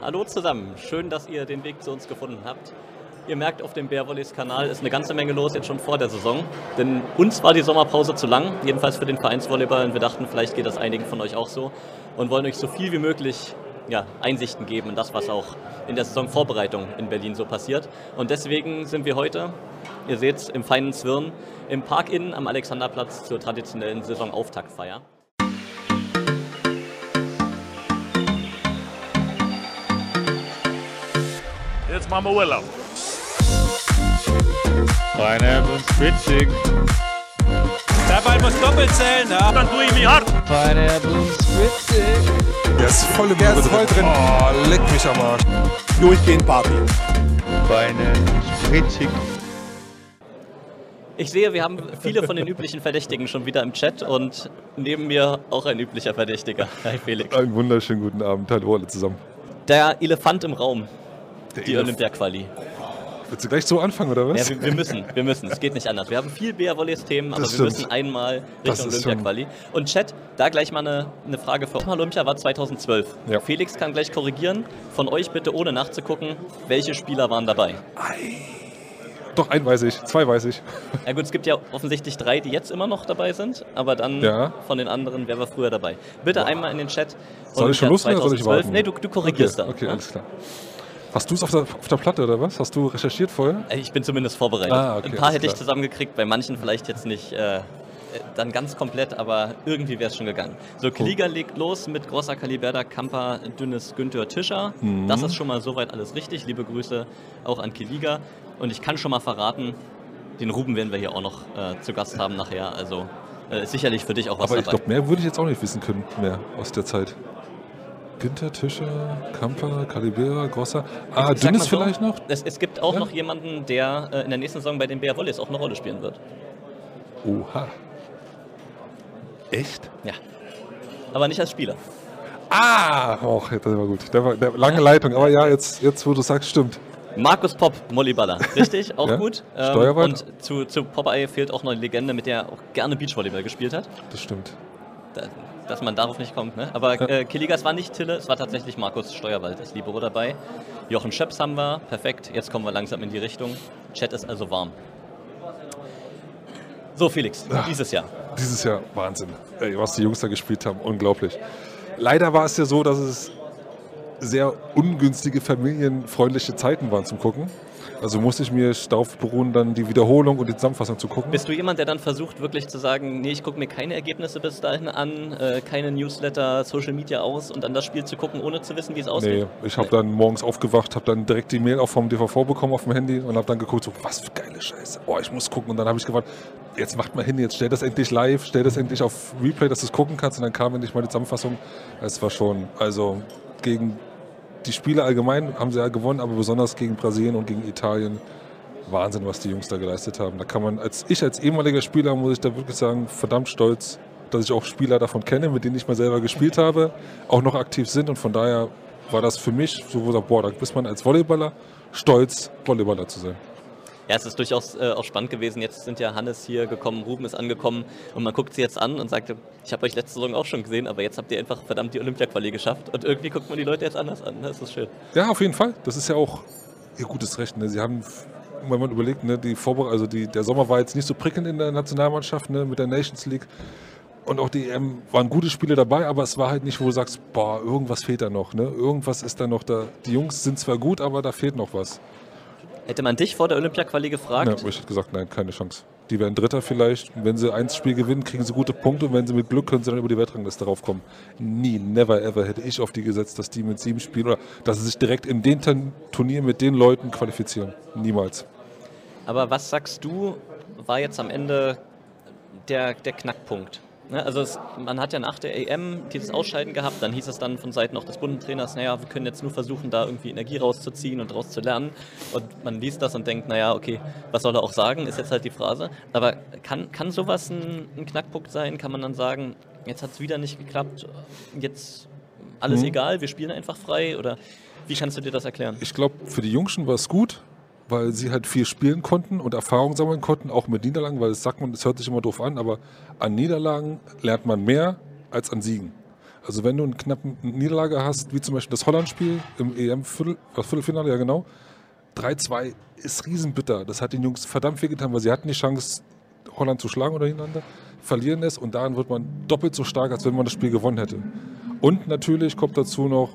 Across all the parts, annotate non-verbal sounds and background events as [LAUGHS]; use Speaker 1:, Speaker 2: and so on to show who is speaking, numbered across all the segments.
Speaker 1: Hallo zusammen, schön, dass ihr den Weg zu uns gefunden habt. Ihr merkt, auf dem Bärwollis Kanal ist eine ganze Menge los, jetzt schon vor der Saison. Denn uns war die Sommerpause zu lang, jedenfalls für den Vereinsvolleyball. Und wir dachten, vielleicht geht das einigen von euch auch so. Und wollen euch so viel wie möglich ja, Einsichten geben in das, was auch in der Saisonvorbereitung in Berlin so passiert. Und deswegen sind wir heute, ihr seht im feinen Zwirn, im Park Inn am Alexanderplatz zur traditionellen Saisonauftaktfeier.
Speaker 2: Jetzt machen wir Urlaub.
Speaker 3: Pineapple.
Speaker 4: Der Ball muss doppelt zählen, ja.
Speaker 2: Dann tue ich mich hart.
Speaker 3: Pineapple Switching.
Speaker 5: Der ist voll, der ist voll drin. Oh, leck mich am Arsch.
Speaker 6: durchgehend Party.
Speaker 3: Pineapple Switching.
Speaker 1: Ich sehe, wir haben viele von den üblichen Verdächtigen schon wieder im Chat und neben mir auch ein üblicher Verdächtiger. Hi Felix.
Speaker 5: Einen wunderschönen guten Abend. Hallo alle zusammen.
Speaker 1: Der Elefant im Raum, die Olympia-Quali.
Speaker 5: Willst du gleich so anfangen, oder was?
Speaker 1: Ja, wir, wir müssen, wir müssen. Es geht nicht anders. Wir haben viel BR-Volleys-Themen, aber
Speaker 5: Das
Speaker 1: wir
Speaker 5: stimmt.
Speaker 1: müssen einmal Richtung Olympia-Quali. Und Chat, da gleich mal eine, eine Frage für Olympia war 2012.
Speaker 5: Ja.
Speaker 1: Felix kann gleich korrigieren. Von euch bitte ohne nachzugucken, welche Spieler waren dabei.
Speaker 5: Doch, einen weiß ich, zwei weiß ich.
Speaker 1: Ja gut, es gibt ja offensichtlich drei, die jetzt immer noch dabei sind, aber dann
Speaker 5: Ja.
Speaker 1: von den anderen, wer war früher dabei. Bitte einmal in den Chat.
Speaker 5: Soll ich schon loslegen oder soll ich
Speaker 1: 2012.
Speaker 5: warten?
Speaker 1: Nee, du, du korrigierst
Speaker 5: okay,
Speaker 1: dann.
Speaker 5: Okay, alles klar. Hast du es auf der, auf der Platte oder was? Hast du recherchiert vorher?
Speaker 1: Ich bin zumindest vorbereitet.
Speaker 5: Ah, okay,
Speaker 1: Ein paar hätte ich zusammengekriegt, bei manchen vielleicht jetzt nicht äh, äh, dann ganz komplett, aber irgendwie wäre es schon gegangen. So, Klieger legt los mit Grossa Kaliberda, Kamper, dünnes Günther Tischer.
Speaker 5: Mhm.
Speaker 1: Das ist schon mal soweit alles richtig. Liebe Grüße auch an Kiliga. Und ich kann schon mal verraten, den Ruben werden wir hier auch noch äh, zu Gast haben nachher. Also äh, sicherlich für dich auch was
Speaker 5: Aber ich glaube, mehr würde ich jetzt auch nicht wissen können, mehr aus der Zeit. Günther, Tischer, Kamper, Calibera, Grosser. Ah,
Speaker 1: Ich
Speaker 5: Dünnes
Speaker 1: so,
Speaker 5: vielleicht noch?
Speaker 1: Es, es gibt auch
Speaker 5: Ja?
Speaker 1: noch jemanden, der äh, in der nächsten Saison bei den BR Volleys auch eine Rolle spielen wird.
Speaker 5: Oha. Echt?
Speaker 1: Ja. Aber nicht als Spieler.
Speaker 5: Ah! Och, das war gut. Der war, der, lange Leitung, aber ja, jetzt, jetzt wo du sagst, stimmt.
Speaker 1: Markus Popp, Mollyballer. Richtig, [LAUGHS] auch
Speaker 5: Ja,
Speaker 1: gut. Ähm,
Speaker 5: Steuerwart.
Speaker 1: und zu, zu Popeye fehlt auch noch eine Legende, mit der er auch gerne Beachvolleyball gespielt hat.
Speaker 5: Das stimmt.
Speaker 1: Da, dass man darauf nicht kommt. Ne? Aber äh, Kiligas war nicht Tille, es war tatsächlich Markus Steuerwald, das Libero dabei. Jochen Schöps haben wir, perfekt. Jetzt kommen wir langsam in die Richtung. Chat ist also warm. So, Felix, dieses Jahr.
Speaker 5: Dieses Jahr Wahnsinn, Ey, was die Jungs da gespielt haben, unglaublich. Leider war es ja so, dass es sehr ungünstige, familienfreundliche Zeiten waren zum Gucken. Also musste ich mir darauf beruhen, dann die Wiederholung und die Zusammenfassung zu gucken.
Speaker 1: Bist du jemand, der dann versucht, wirklich zu sagen, nee, ich gucke mir keine Ergebnisse bis dahin an, äh, keine Newsletter, Social Media aus und dann das Spiel zu gucken, ohne zu wissen, wie es
Speaker 5: Nee,
Speaker 1: ausgeht?
Speaker 5: ich habe dann morgens aufgewacht, habe dann direkt die Mail auch vom DVV bekommen auf dem Handy und habe dann geguckt, so, was für geile Scheiße. Oh, ich muss gucken. Und dann habe ich gewartet, jetzt macht mal hin, jetzt stell das endlich live, stell das endlich auf Replay, dass du es gucken kannst. Und dann kam endlich mal die Zusammenfassung. Es war schon, also gegen die Spiele allgemein haben sie ja gewonnen, aber besonders gegen Brasilien und gegen Italien. Wahnsinn, was die Jungs da geleistet haben. Da kann man, als ich als ehemaliger Spieler, muss ich da wirklich sagen, verdammt stolz, dass ich auch Spieler davon kenne, mit denen ich mal selber gespielt habe, auch noch aktiv sind. Und von daher war das für mich so, wo ich sage, boah, da ist man als Volleyballer stolz, Volleyballer zu sein.
Speaker 1: Ja, es ist durchaus äh, auch spannend gewesen. Jetzt sind ja Hannes hier gekommen, Ruben ist angekommen und man guckt sie jetzt an und sagt, ich habe euch letzte Saison auch schon gesehen, aber jetzt habt ihr einfach verdammt die Olympia-Quali geschafft und irgendwie guckt man die Leute jetzt anders an. Das ist schön.
Speaker 5: Ja, auf jeden Fall. Das ist ja auch ihr gutes Recht. Ne? Sie haben, wenn man überlegt, ne, die Vorbere also die, der Sommer war jetzt nicht so prickelnd in der Nationalmannschaft ne, mit der Nations League. Und auch die EM waren gute Spiele dabei, aber es war halt nicht, wo du sagst, boah, irgendwas fehlt da noch. Ne? Irgendwas ist da noch da. Die Jungs sind zwar gut, aber da fehlt noch was.
Speaker 1: Hätte man dich vor der Olympia-Quali
Speaker 5: Ja,
Speaker 1: gefragt,
Speaker 5: aber ich hätte gesagt, nein, keine Chance. Die werden Dritter vielleicht. Wenn sie ein Spiel gewinnen, kriegen sie gute Punkte. Und wenn sie mit Glück können sie dann über die Weltrangliste raufkommen. Nie, never ever hätte ich auf die gesetzt, dass die mit sieben spielen oder dass sie sich direkt in den Turn- Turnier mit den Leuten qualifizieren. Niemals.
Speaker 1: aber was sagst du, war jetzt am Ende der, der Knackpunkt? Ne, also es, man hat ja nach der EM dieses Ausscheiden gehabt, dann hieß es dann von Seiten auch des Bundestrainers, naja, wir können jetzt nur versuchen, da irgendwie Energie rauszuziehen und daraus zu lernen. Und man liest das und denkt, naja, okay, was soll er auch sagen, ist jetzt halt die Phrase. Aber kann, kann sowas ein, ein Knackpunkt sein? Kann man dann sagen, jetzt hat es wieder nicht geklappt, jetzt alles
Speaker 5: Mhm.
Speaker 1: egal, wir spielen einfach frei? Oder wie kannst du dir das erklären?
Speaker 5: Ich glaube, für die Jungschen war es gut, weil sie halt viel spielen konnten und Erfahrung sammeln konnten, auch mit Niederlagen, weil es sagt man, es hört sich immer doof an, aber an Niederlagen lernt man mehr als an Siegen. Also wenn du eine knappe Niederlage hast, wie zum Beispiel das Holland-Spiel im EM-Viertelfinale, ja genau, 3-2 ist riesenbitter. Das hat den Jungs verdammt viel getan, weil sie hatten die Chance, Holland zu schlagen oder hintereinander, verlieren es und daran wird man doppelt so stark, als wenn man das Spiel gewonnen hätte. Und natürlich kommt dazu noch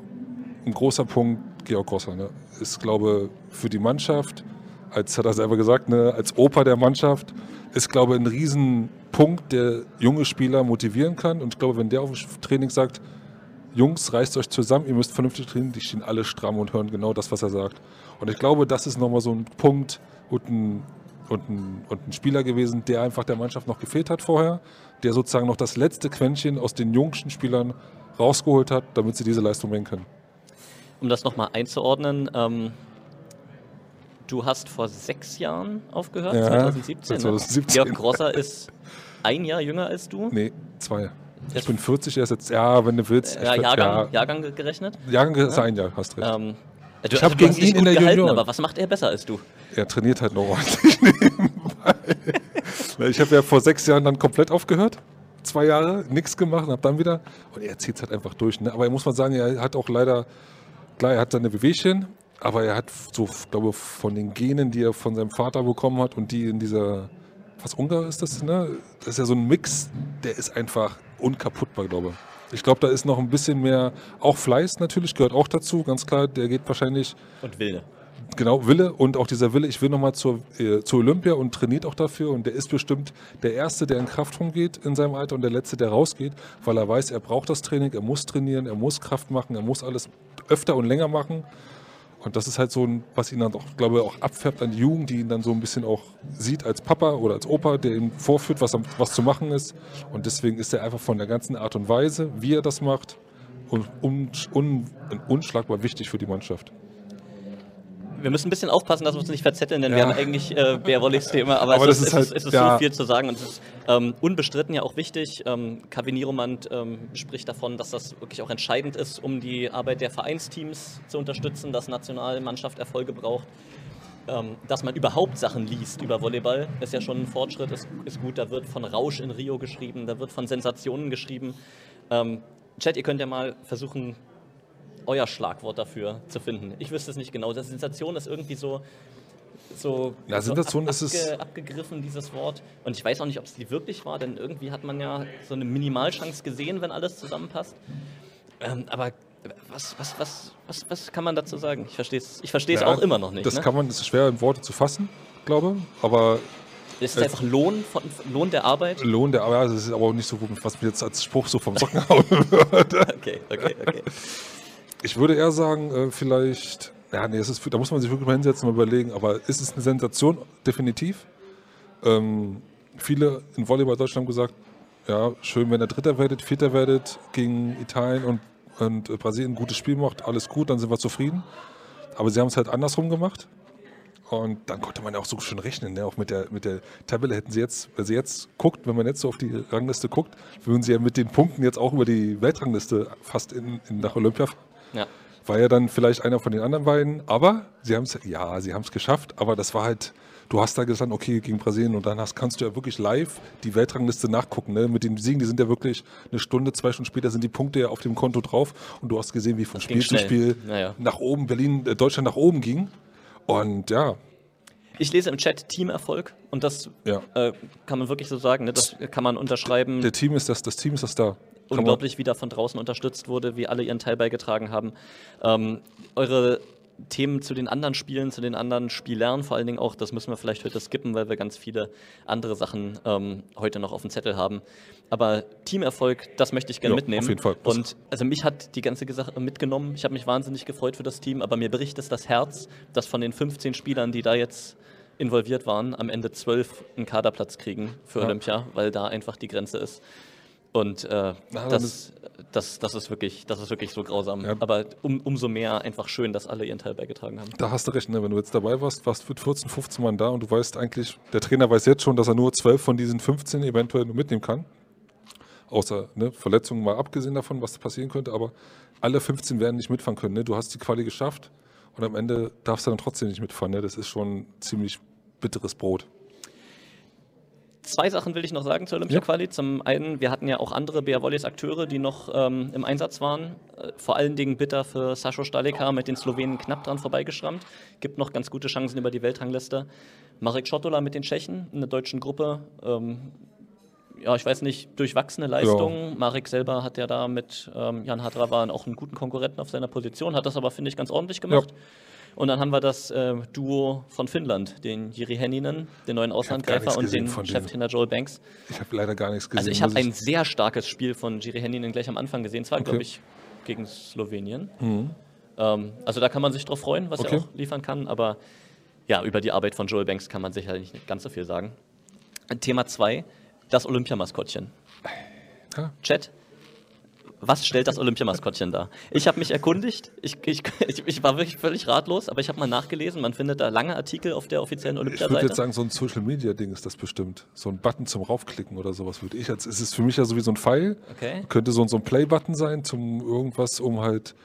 Speaker 5: ein großer Punkt, Georg Grosser. Ne? Ist, glaube für die Mannschaft, als hat er selber gesagt, ne, als Opa der Mannschaft, ist, glaube ein Riesenpunkt, der junge Spieler motivieren kann. Und ich glaube, wenn der auf dem Training sagt, Jungs, reißt euch zusammen, ihr müsst vernünftig trainieren, die stehen alle stramm und hören genau das, was er sagt. Und ich glaube, das ist nochmal so ein Punkt und ein, und, ein, und ein Spieler gewesen, der einfach der Mannschaft noch gefehlt hat vorher, der sozusagen noch das letzte Quäntchen aus den jungsten Spielern rausgeholt hat, damit sie diese Leistung bringen können.
Speaker 1: Um das nochmal einzuordnen, ähm, du hast vor sechs Jahren aufgehört,
Speaker 5: Ja,
Speaker 1: 2017. ne?
Speaker 5: 2017.
Speaker 1: Georg Grosser ist ein Jahr jünger als du.
Speaker 5: Nee, zwei. Ich bin 40, er ist jetzt, ja, wenn du willst.
Speaker 1: Ja, Jahrgang, Jahrgang gerechnet.
Speaker 5: Ja, Jahrgang ist ein Jahr, hast recht.
Speaker 1: Ähm, du,
Speaker 5: Ich hab
Speaker 1: du
Speaker 5: gegen ihn in der
Speaker 1: gehalten,
Speaker 5: Junioren-
Speaker 1: aber was macht er besser als du?
Speaker 5: Er trainiert halt noch ordentlich [LAUGHS] nebenbei. Ich habe ja vor sechs Jahren dann komplett aufgehört. Zwei Jahre, nichts gemacht und habe dann wieder. Und er zieht es halt einfach durch. Ne? Aber er muss man sagen, er hat auch leider, klar, er hat seine Bewegchen, aber er hat so, glaube von den Genen, die er von seinem Vater bekommen hat und die in dieser, was Ungar ist das, ne? Das ist ja so ein Mix, der ist einfach unkaputtbar, glaube ich. Ich glaube, da ist noch ein bisschen mehr, auch Fleiß natürlich gehört auch dazu, ganz klar. Der geht wahrscheinlich
Speaker 1: Und Wilde.
Speaker 5: genau, Wille und auch dieser Wille, ich will nochmal zur, äh, zur Olympia und trainiert auch dafür. Und der ist bestimmt der Erste, der in Kraft rumgeht in seinem Alter und der Letzte, der rausgeht, weil er weiß, er braucht das Training, er muss trainieren, er muss Kraft machen, er muss alles öfter und länger machen. Und das ist halt so ein, was ihn dann auch, glaube ich, auch abfärbt an die Jugend, die ihn dann so ein bisschen auch sieht als Papa oder als Opa, der ihm vorführt, was, was zu machen ist. Und deswegen ist er einfach von der ganzen Art und Weise, wie er das macht, un, un, un, unschlagbar wichtig für die Mannschaft.
Speaker 1: Wir müssen ein bisschen aufpassen, dass wir uns nicht verzetteln, denn wir
Speaker 5: Ja.
Speaker 1: haben eigentlich äh, Bärwolligs Thema, aber,
Speaker 5: Aber
Speaker 1: es, ist, es, ist,
Speaker 5: halt-
Speaker 1: es ist
Speaker 5: ja.
Speaker 1: so viel zu sagen und es ist ähm, unbestritten ja auch wichtig. Ähm, Kavin Nieromand ähm, spricht davon, dass das wirklich auch entscheidend ist, um die Arbeit der Vereinsteams zu unterstützen, dass Nationalmannschaft Erfolge braucht. Ähm, dass man überhaupt Sachen liest über Volleyball, ist ja schon ein Fortschritt, ist, ist gut. Da wird von Rausch in Rio geschrieben, da wird von Sensationen geschrieben. Ähm, Chat, ihr könnt ja mal versuchen, euer Schlagwort dafür zu finden. Ich wüsste es nicht genau. Das Sensation ist irgendwie so. so
Speaker 5: Ja,
Speaker 1: so
Speaker 5: Sensation ist es-
Speaker 1: abgegriffen, dieses Wort. Und ich weiß auch nicht, ob es die wirklich war, denn irgendwie hat man ja so eine Minimalchance gesehen, wenn alles zusammenpasst. Ähm, aber was, was, was, was, was kann man dazu sagen? Ich verstehe es ich versteh's
Speaker 5: Ja,
Speaker 1: auch immer noch nicht.
Speaker 5: Das
Speaker 1: ne?
Speaker 5: kann man, das ist schwer in Worte zu fassen, glaube Aber
Speaker 1: ist es einfach Lohn, von, Lohn der Arbeit?
Speaker 5: Lohn der Arbeit, das ist aber auch nicht so, was mir jetzt als Spruch so vom Socken hauen würde. [LAUGHS]
Speaker 1: Okay, okay, okay.
Speaker 5: Ich würde eher sagen, äh, vielleicht, ja, nee, es ist, da muss man sich wirklich mal hinsetzen und überlegen, aber ist es eine Sensation? Definitiv. Ähm, viele in Volleyball Deutschland haben gesagt, ja, schön, wenn ihr Dritter werdet, Vierter werdet gegen Italien und, und Brasilien ein gutes Spiel macht, alles gut, dann sind wir zufrieden. Aber sie haben es halt andersrum gemacht. Und dann konnte man ja auch so schön rechnen, ne? auch mit der, mit der Tabelle hätten sie jetzt, wenn sie jetzt guckt, wenn man jetzt so auf die Rangliste guckt, würden sie ja mit den Punkten jetzt auch über die Weltrangliste fast in, in nach Olympia fahren.
Speaker 1: Ja.
Speaker 5: War ja dann vielleicht einer von den anderen beiden, aber sie haben es, ja, sie haben es geschafft, aber das war halt, du hast da gesagt, okay, gegen Brasilien und dann hast, kannst du ja wirklich live die Weltrangliste nachgucken, ne? mit den Siegen, die sind ja wirklich eine Stunde, zwei Stunden später sind die Punkte ja auf dem Konto drauf und du hast gesehen, wie von Spiel zu. Spiel
Speaker 1: Naja.
Speaker 5: nach oben, Berlin, äh, Deutschland nach oben ging und ja,
Speaker 1: Ich lese im Chat Teamerfolg und das
Speaker 5: Ja.
Speaker 1: äh, kann man wirklich so sagen. Ne? Das kann man unterschreiben.
Speaker 5: der Team ist das, das Team ist das da.
Speaker 1: Unglaublich, wie da von draußen unterstützt wurde, wie alle ihren Teil beigetragen haben. Ähm, eure Themen zu den anderen Spielen, zu den anderen Spielern vor allen Dingen auch, das müssen wir vielleicht heute skippen, weil wir ganz viele andere Sachen ähm, heute noch auf dem Zettel haben. Aber Teamerfolg, das möchte ich gerne
Speaker 5: Ja,
Speaker 1: mitnehmen.
Speaker 5: auf jeden Fall.
Speaker 1: Und also mich hat die ganze Sache mitgenommen. Ich habe mich wahnsinnig gefreut für das Team, aber mir bricht es das Herz, dass von den 15 Spielern, die da jetzt involviert waren, am Ende 12 einen Kaderplatz kriegen für
Speaker 5: Ja.
Speaker 1: Olympia, weil da einfach die Grenze ist. Und äh,
Speaker 5: Na,
Speaker 1: das, das, das, ist wirklich, das ist wirklich so grausam.
Speaker 5: Ja.
Speaker 1: Aber um, umso mehr einfach schön, dass alle ihren Teil beigetragen haben.
Speaker 5: Da hast du recht, ne? wenn du jetzt dabei warst, warst mit 14, 15 Mann da und du weißt eigentlich, der Trainer weiß jetzt schon, dass er nur 12 von diesen 15 eventuell nur mitnehmen kann. Außer ne, Verletzungen mal abgesehen davon, was passieren könnte, aber alle 15 werden nicht mitfahren können. Ne? Du hast die Quali geschafft und am Ende darfst du dann trotzdem nicht mitfahren. Ne? Das ist schon ziemlich bitteres Brot.
Speaker 1: Zwei Sachen will ich noch sagen zur Olympia-Quali. Zum einen, wir hatten ja auch andere BR Volleys Akteure, die noch ähm, im Einsatz waren. Äh, vor allen Dingen bitter für Sascho Stalika mit den Slowenen knapp dran vorbeigeschrammt. Gibt noch ganz gute Chancen über die Weltrangliste. Marek Schotola mit den Tschechen in der deutschen Gruppe. Ähm, ja, ich weiß nicht, durchwachsene Leistungen. Marek selber hat ja da mit ähm, Jan Hadravan auch einen guten Konkurrenten auf seiner Position, hat das aber, finde ich, ganz ordentlich gemacht. Und dann haben wir das äh, Duo von Finnland, den Jiri Henninen, den neuen Auslandgreifer, und den. Cheftrainer Joel Banks.
Speaker 5: Ich habe leider gar nichts gesehen.
Speaker 1: Also ich habe ein sehr starkes Spiel von Jiri Henninen gleich am Anfang gesehen. Es war, glaube ich, gegen Slowenien. Ähm, also da kann man sich drauf freuen, was
Speaker 5: Mhm. Okay.
Speaker 1: er auch liefern kann. Aber ja, über die Arbeit von Joel Banks kann man sicherlich nicht ganz so viel sagen. Thema 2, das Olympiamaskottchen.
Speaker 5: Ja.
Speaker 1: Chat, was stellt das Olympiamaskottchen dar? Ich habe mich erkundigt, ich, ich, ich, war wirklich völlig ratlos, aber ich habe mal nachgelesen, man findet da lange Artikel auf der offiziellen
Speaker 5: Ich würde
Speaker 1: Olympiaseite.
Speaker 5: jetzt sagen, so ein Social Media Ding ist das bestimmt. So ein Button zum raufklicken oder sowas würde ich jetzt. Es ist für mich ja so wie so ein Pfeil.
Speaker 1: Okay.
Speaker 5: Könnte so, so ein Play-Button sein zum irgendwas, um halt.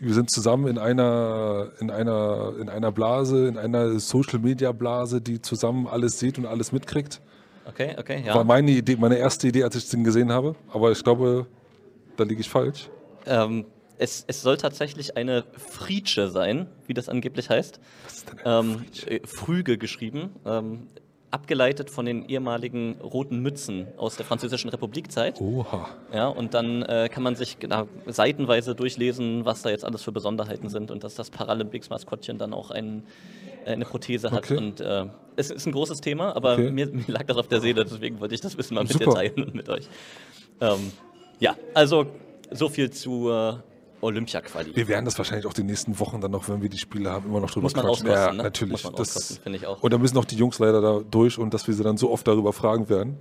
Speaker 5: Wir sind zusammen in einer, in einer, in einer Blase, in einer Social Media Blase, die zusammen alles sieht und alles mitkriegt.
Speaker 1: Okay, okay,
Speaker 5: War
Speaker 1: ja.
Speaker 5: meine Idee, meine erste Idee, als ich den gesehen habe. Aber ich glaube, da liege ich falsch.
Speaker 1: Ähm, es, es soll tatsächlich eine Fritsche sein, wie das angeblich heißt.
Speaker 5: Was ist denn eine
Speaker 1: Ähm, äh, Früge geschrieben, ähm, abgeleitet von den ehemaligen roten Mützen aus der Französischen Republikzeit.
Speaker 5: Oha.
Speaker 1: Ja, und dann äh, kann man sich genau, seitenweise durchlesen, was da jetzt alles für Besonderheiten sind und dass das Paralympics-Maskottchen dann auch ein, äh, eine Prothese hat.
Speaker 5: Okay.
Speaker 1: Und äh, es ist ein großes Thema, aber
Speaker 5: Okay.
Speaker 1: mir, mir lag das auf der Seele, deswegen wollte ich das Wissen mal mit dir
Speaker 5: Super.
Speaker 1: teilen und mit euch. Ähm, ja, also so viel zu äh, Olympia-Quali.
Speaker 5: Wir werden das wahrscheinlich auch die nächsten Wochen dann noch, wenn wir die Spiele haben, immer noch drüber
Speaker 1: Muss man
Speaker 5: quatschen. ja,
Speaker 1: ne?
Speaker 5: natürlich. Das,
Speaker 1: finde ich auch.
Speaker 5: Und da müssen auch die Jungs leider da durch und dass wir sie dann so oft darüber fragen werden.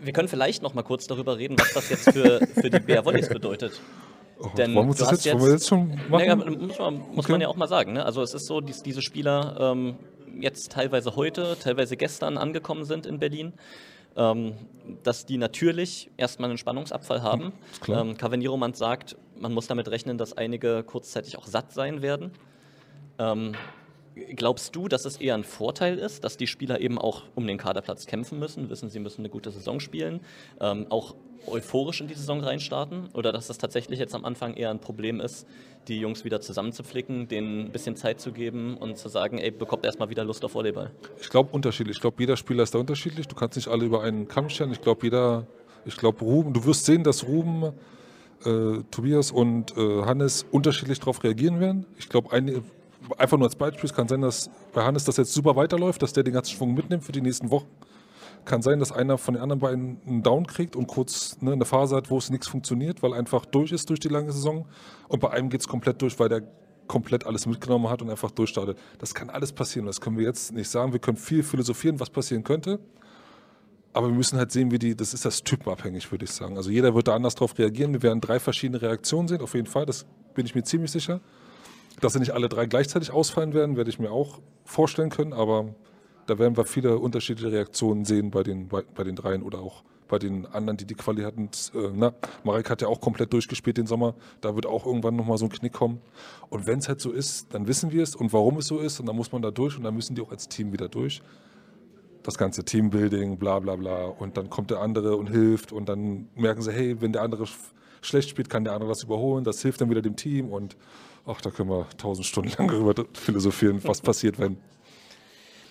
Speaker 1: Wir können vielleicht noch mal kurz darüber reden, was das jetzt für, für die BR Volleys bedeutet. [LAUGHS]
Speaker 5: Oh,
Speaker 1: Denn
Speaker 5: wollen wir das jetzt, wollen wir jetzt schon machen?
Speaker 1: Naja, muss man, muss
Speaker 5: Okay.
Speaker 1: man ja auch mal sagen. Ne? Also es ist so, dass diese Spieler ähm, jetzt teilweise heute, teilweise gestern angekommen sind in Berlin, ähm, dass die natürlich erstmal einen Spannungsabfall haben.
Speaker 5: klar.
Speaker 1: Ähm, Cavanier-Roman sagt, man muss damit rechnen, dass einige kurzzeitig auch satt sein werden. Ähm, glaubst du, dass es eher ein Vorteil ist, dass die Spieler eben auch um den Kaderplatz kämpfen müssen, wissen, sie müssen eine gute Saison spielen, ähm, auch euphorisch in die Saison reinstarten? Oder dass das tatsächlich jetzt am Anfang eher ein Problem ist, die Jungs wieder zusammenzuflicken, denen ein bisschen Zeit zu geben und zu sagen, ey, bekommt erstmal wieder Lust auf Volleyball?
Speaker 5: Ich glaube unterschiedlich. Ich glaube, jeder Spieler ist da unterschiedlich. Du kannst nicht alle über einen Kamm scheren. Ich glaube, jeder, ich glaube, Ruben, du wirst sehen, dass Ruben, äh, Tobias und äh, Hannes unterschiedlich darauf reagieren werden. Ich glaube, einfach nur als Beispiel, es kann sein, dass bei Hannes das jetzt super weiterläuft, dass der den ganzen Schwung mitnimmt für die nächsten Wochen. Kann sein, dass einer von den anderen beiden einen Down kriegt und kurz ne, eine Phase hat, wo es nichts funktioniert, weil einfach durch ist durch die lange Saison. Und bei einem geht es komplett durch, weil der komplett alles mitgenommen hat und einfach durchstartet. Das kann alles passieren. Das können wir jetzt nicht sagen. Wir können viel philosophieren, was passieren könnte. Aber wir müssen halt sehen, wie die, das ist das typenabhängig, würde ich sagen. Also jeder wird da anders drauf reagieren. Wir werden drei verschiedene Reaktionen sehen, auf jeden Fall. Das bin ich mir ziemlich sicher. Dass sie nicht alle drei gleichzeitig ausfallen werden, werde ich mir auch vorstellen können. Aber da werden wir viele unterschiedliche Reaktionen sehen bei den, bei, bei den dreien oder auch bei den anderen, die die Quali hatten. Äh, na, Marek hat ja auch komplett durchgespielt den Sommer. Da wird auch irgendwann nochmal so ein Knick kommen. Und wenn es halt so ist, dann wissen wir es und warum es so ist. Und dann muss man da durch und dann müssen die auch als Team wieder durch das ganze Teambuilding, bla bla bla. Und dann kommt der andere und hilft und dann merken sie, hey, wenn der andere sch- schlecht spielt, kann der andere das überholen. Das hilft dann wieder dem Team und ach, da können wir tausend Stunden lang darüber philosophieren, was [LAUGHS] passiert, wenn.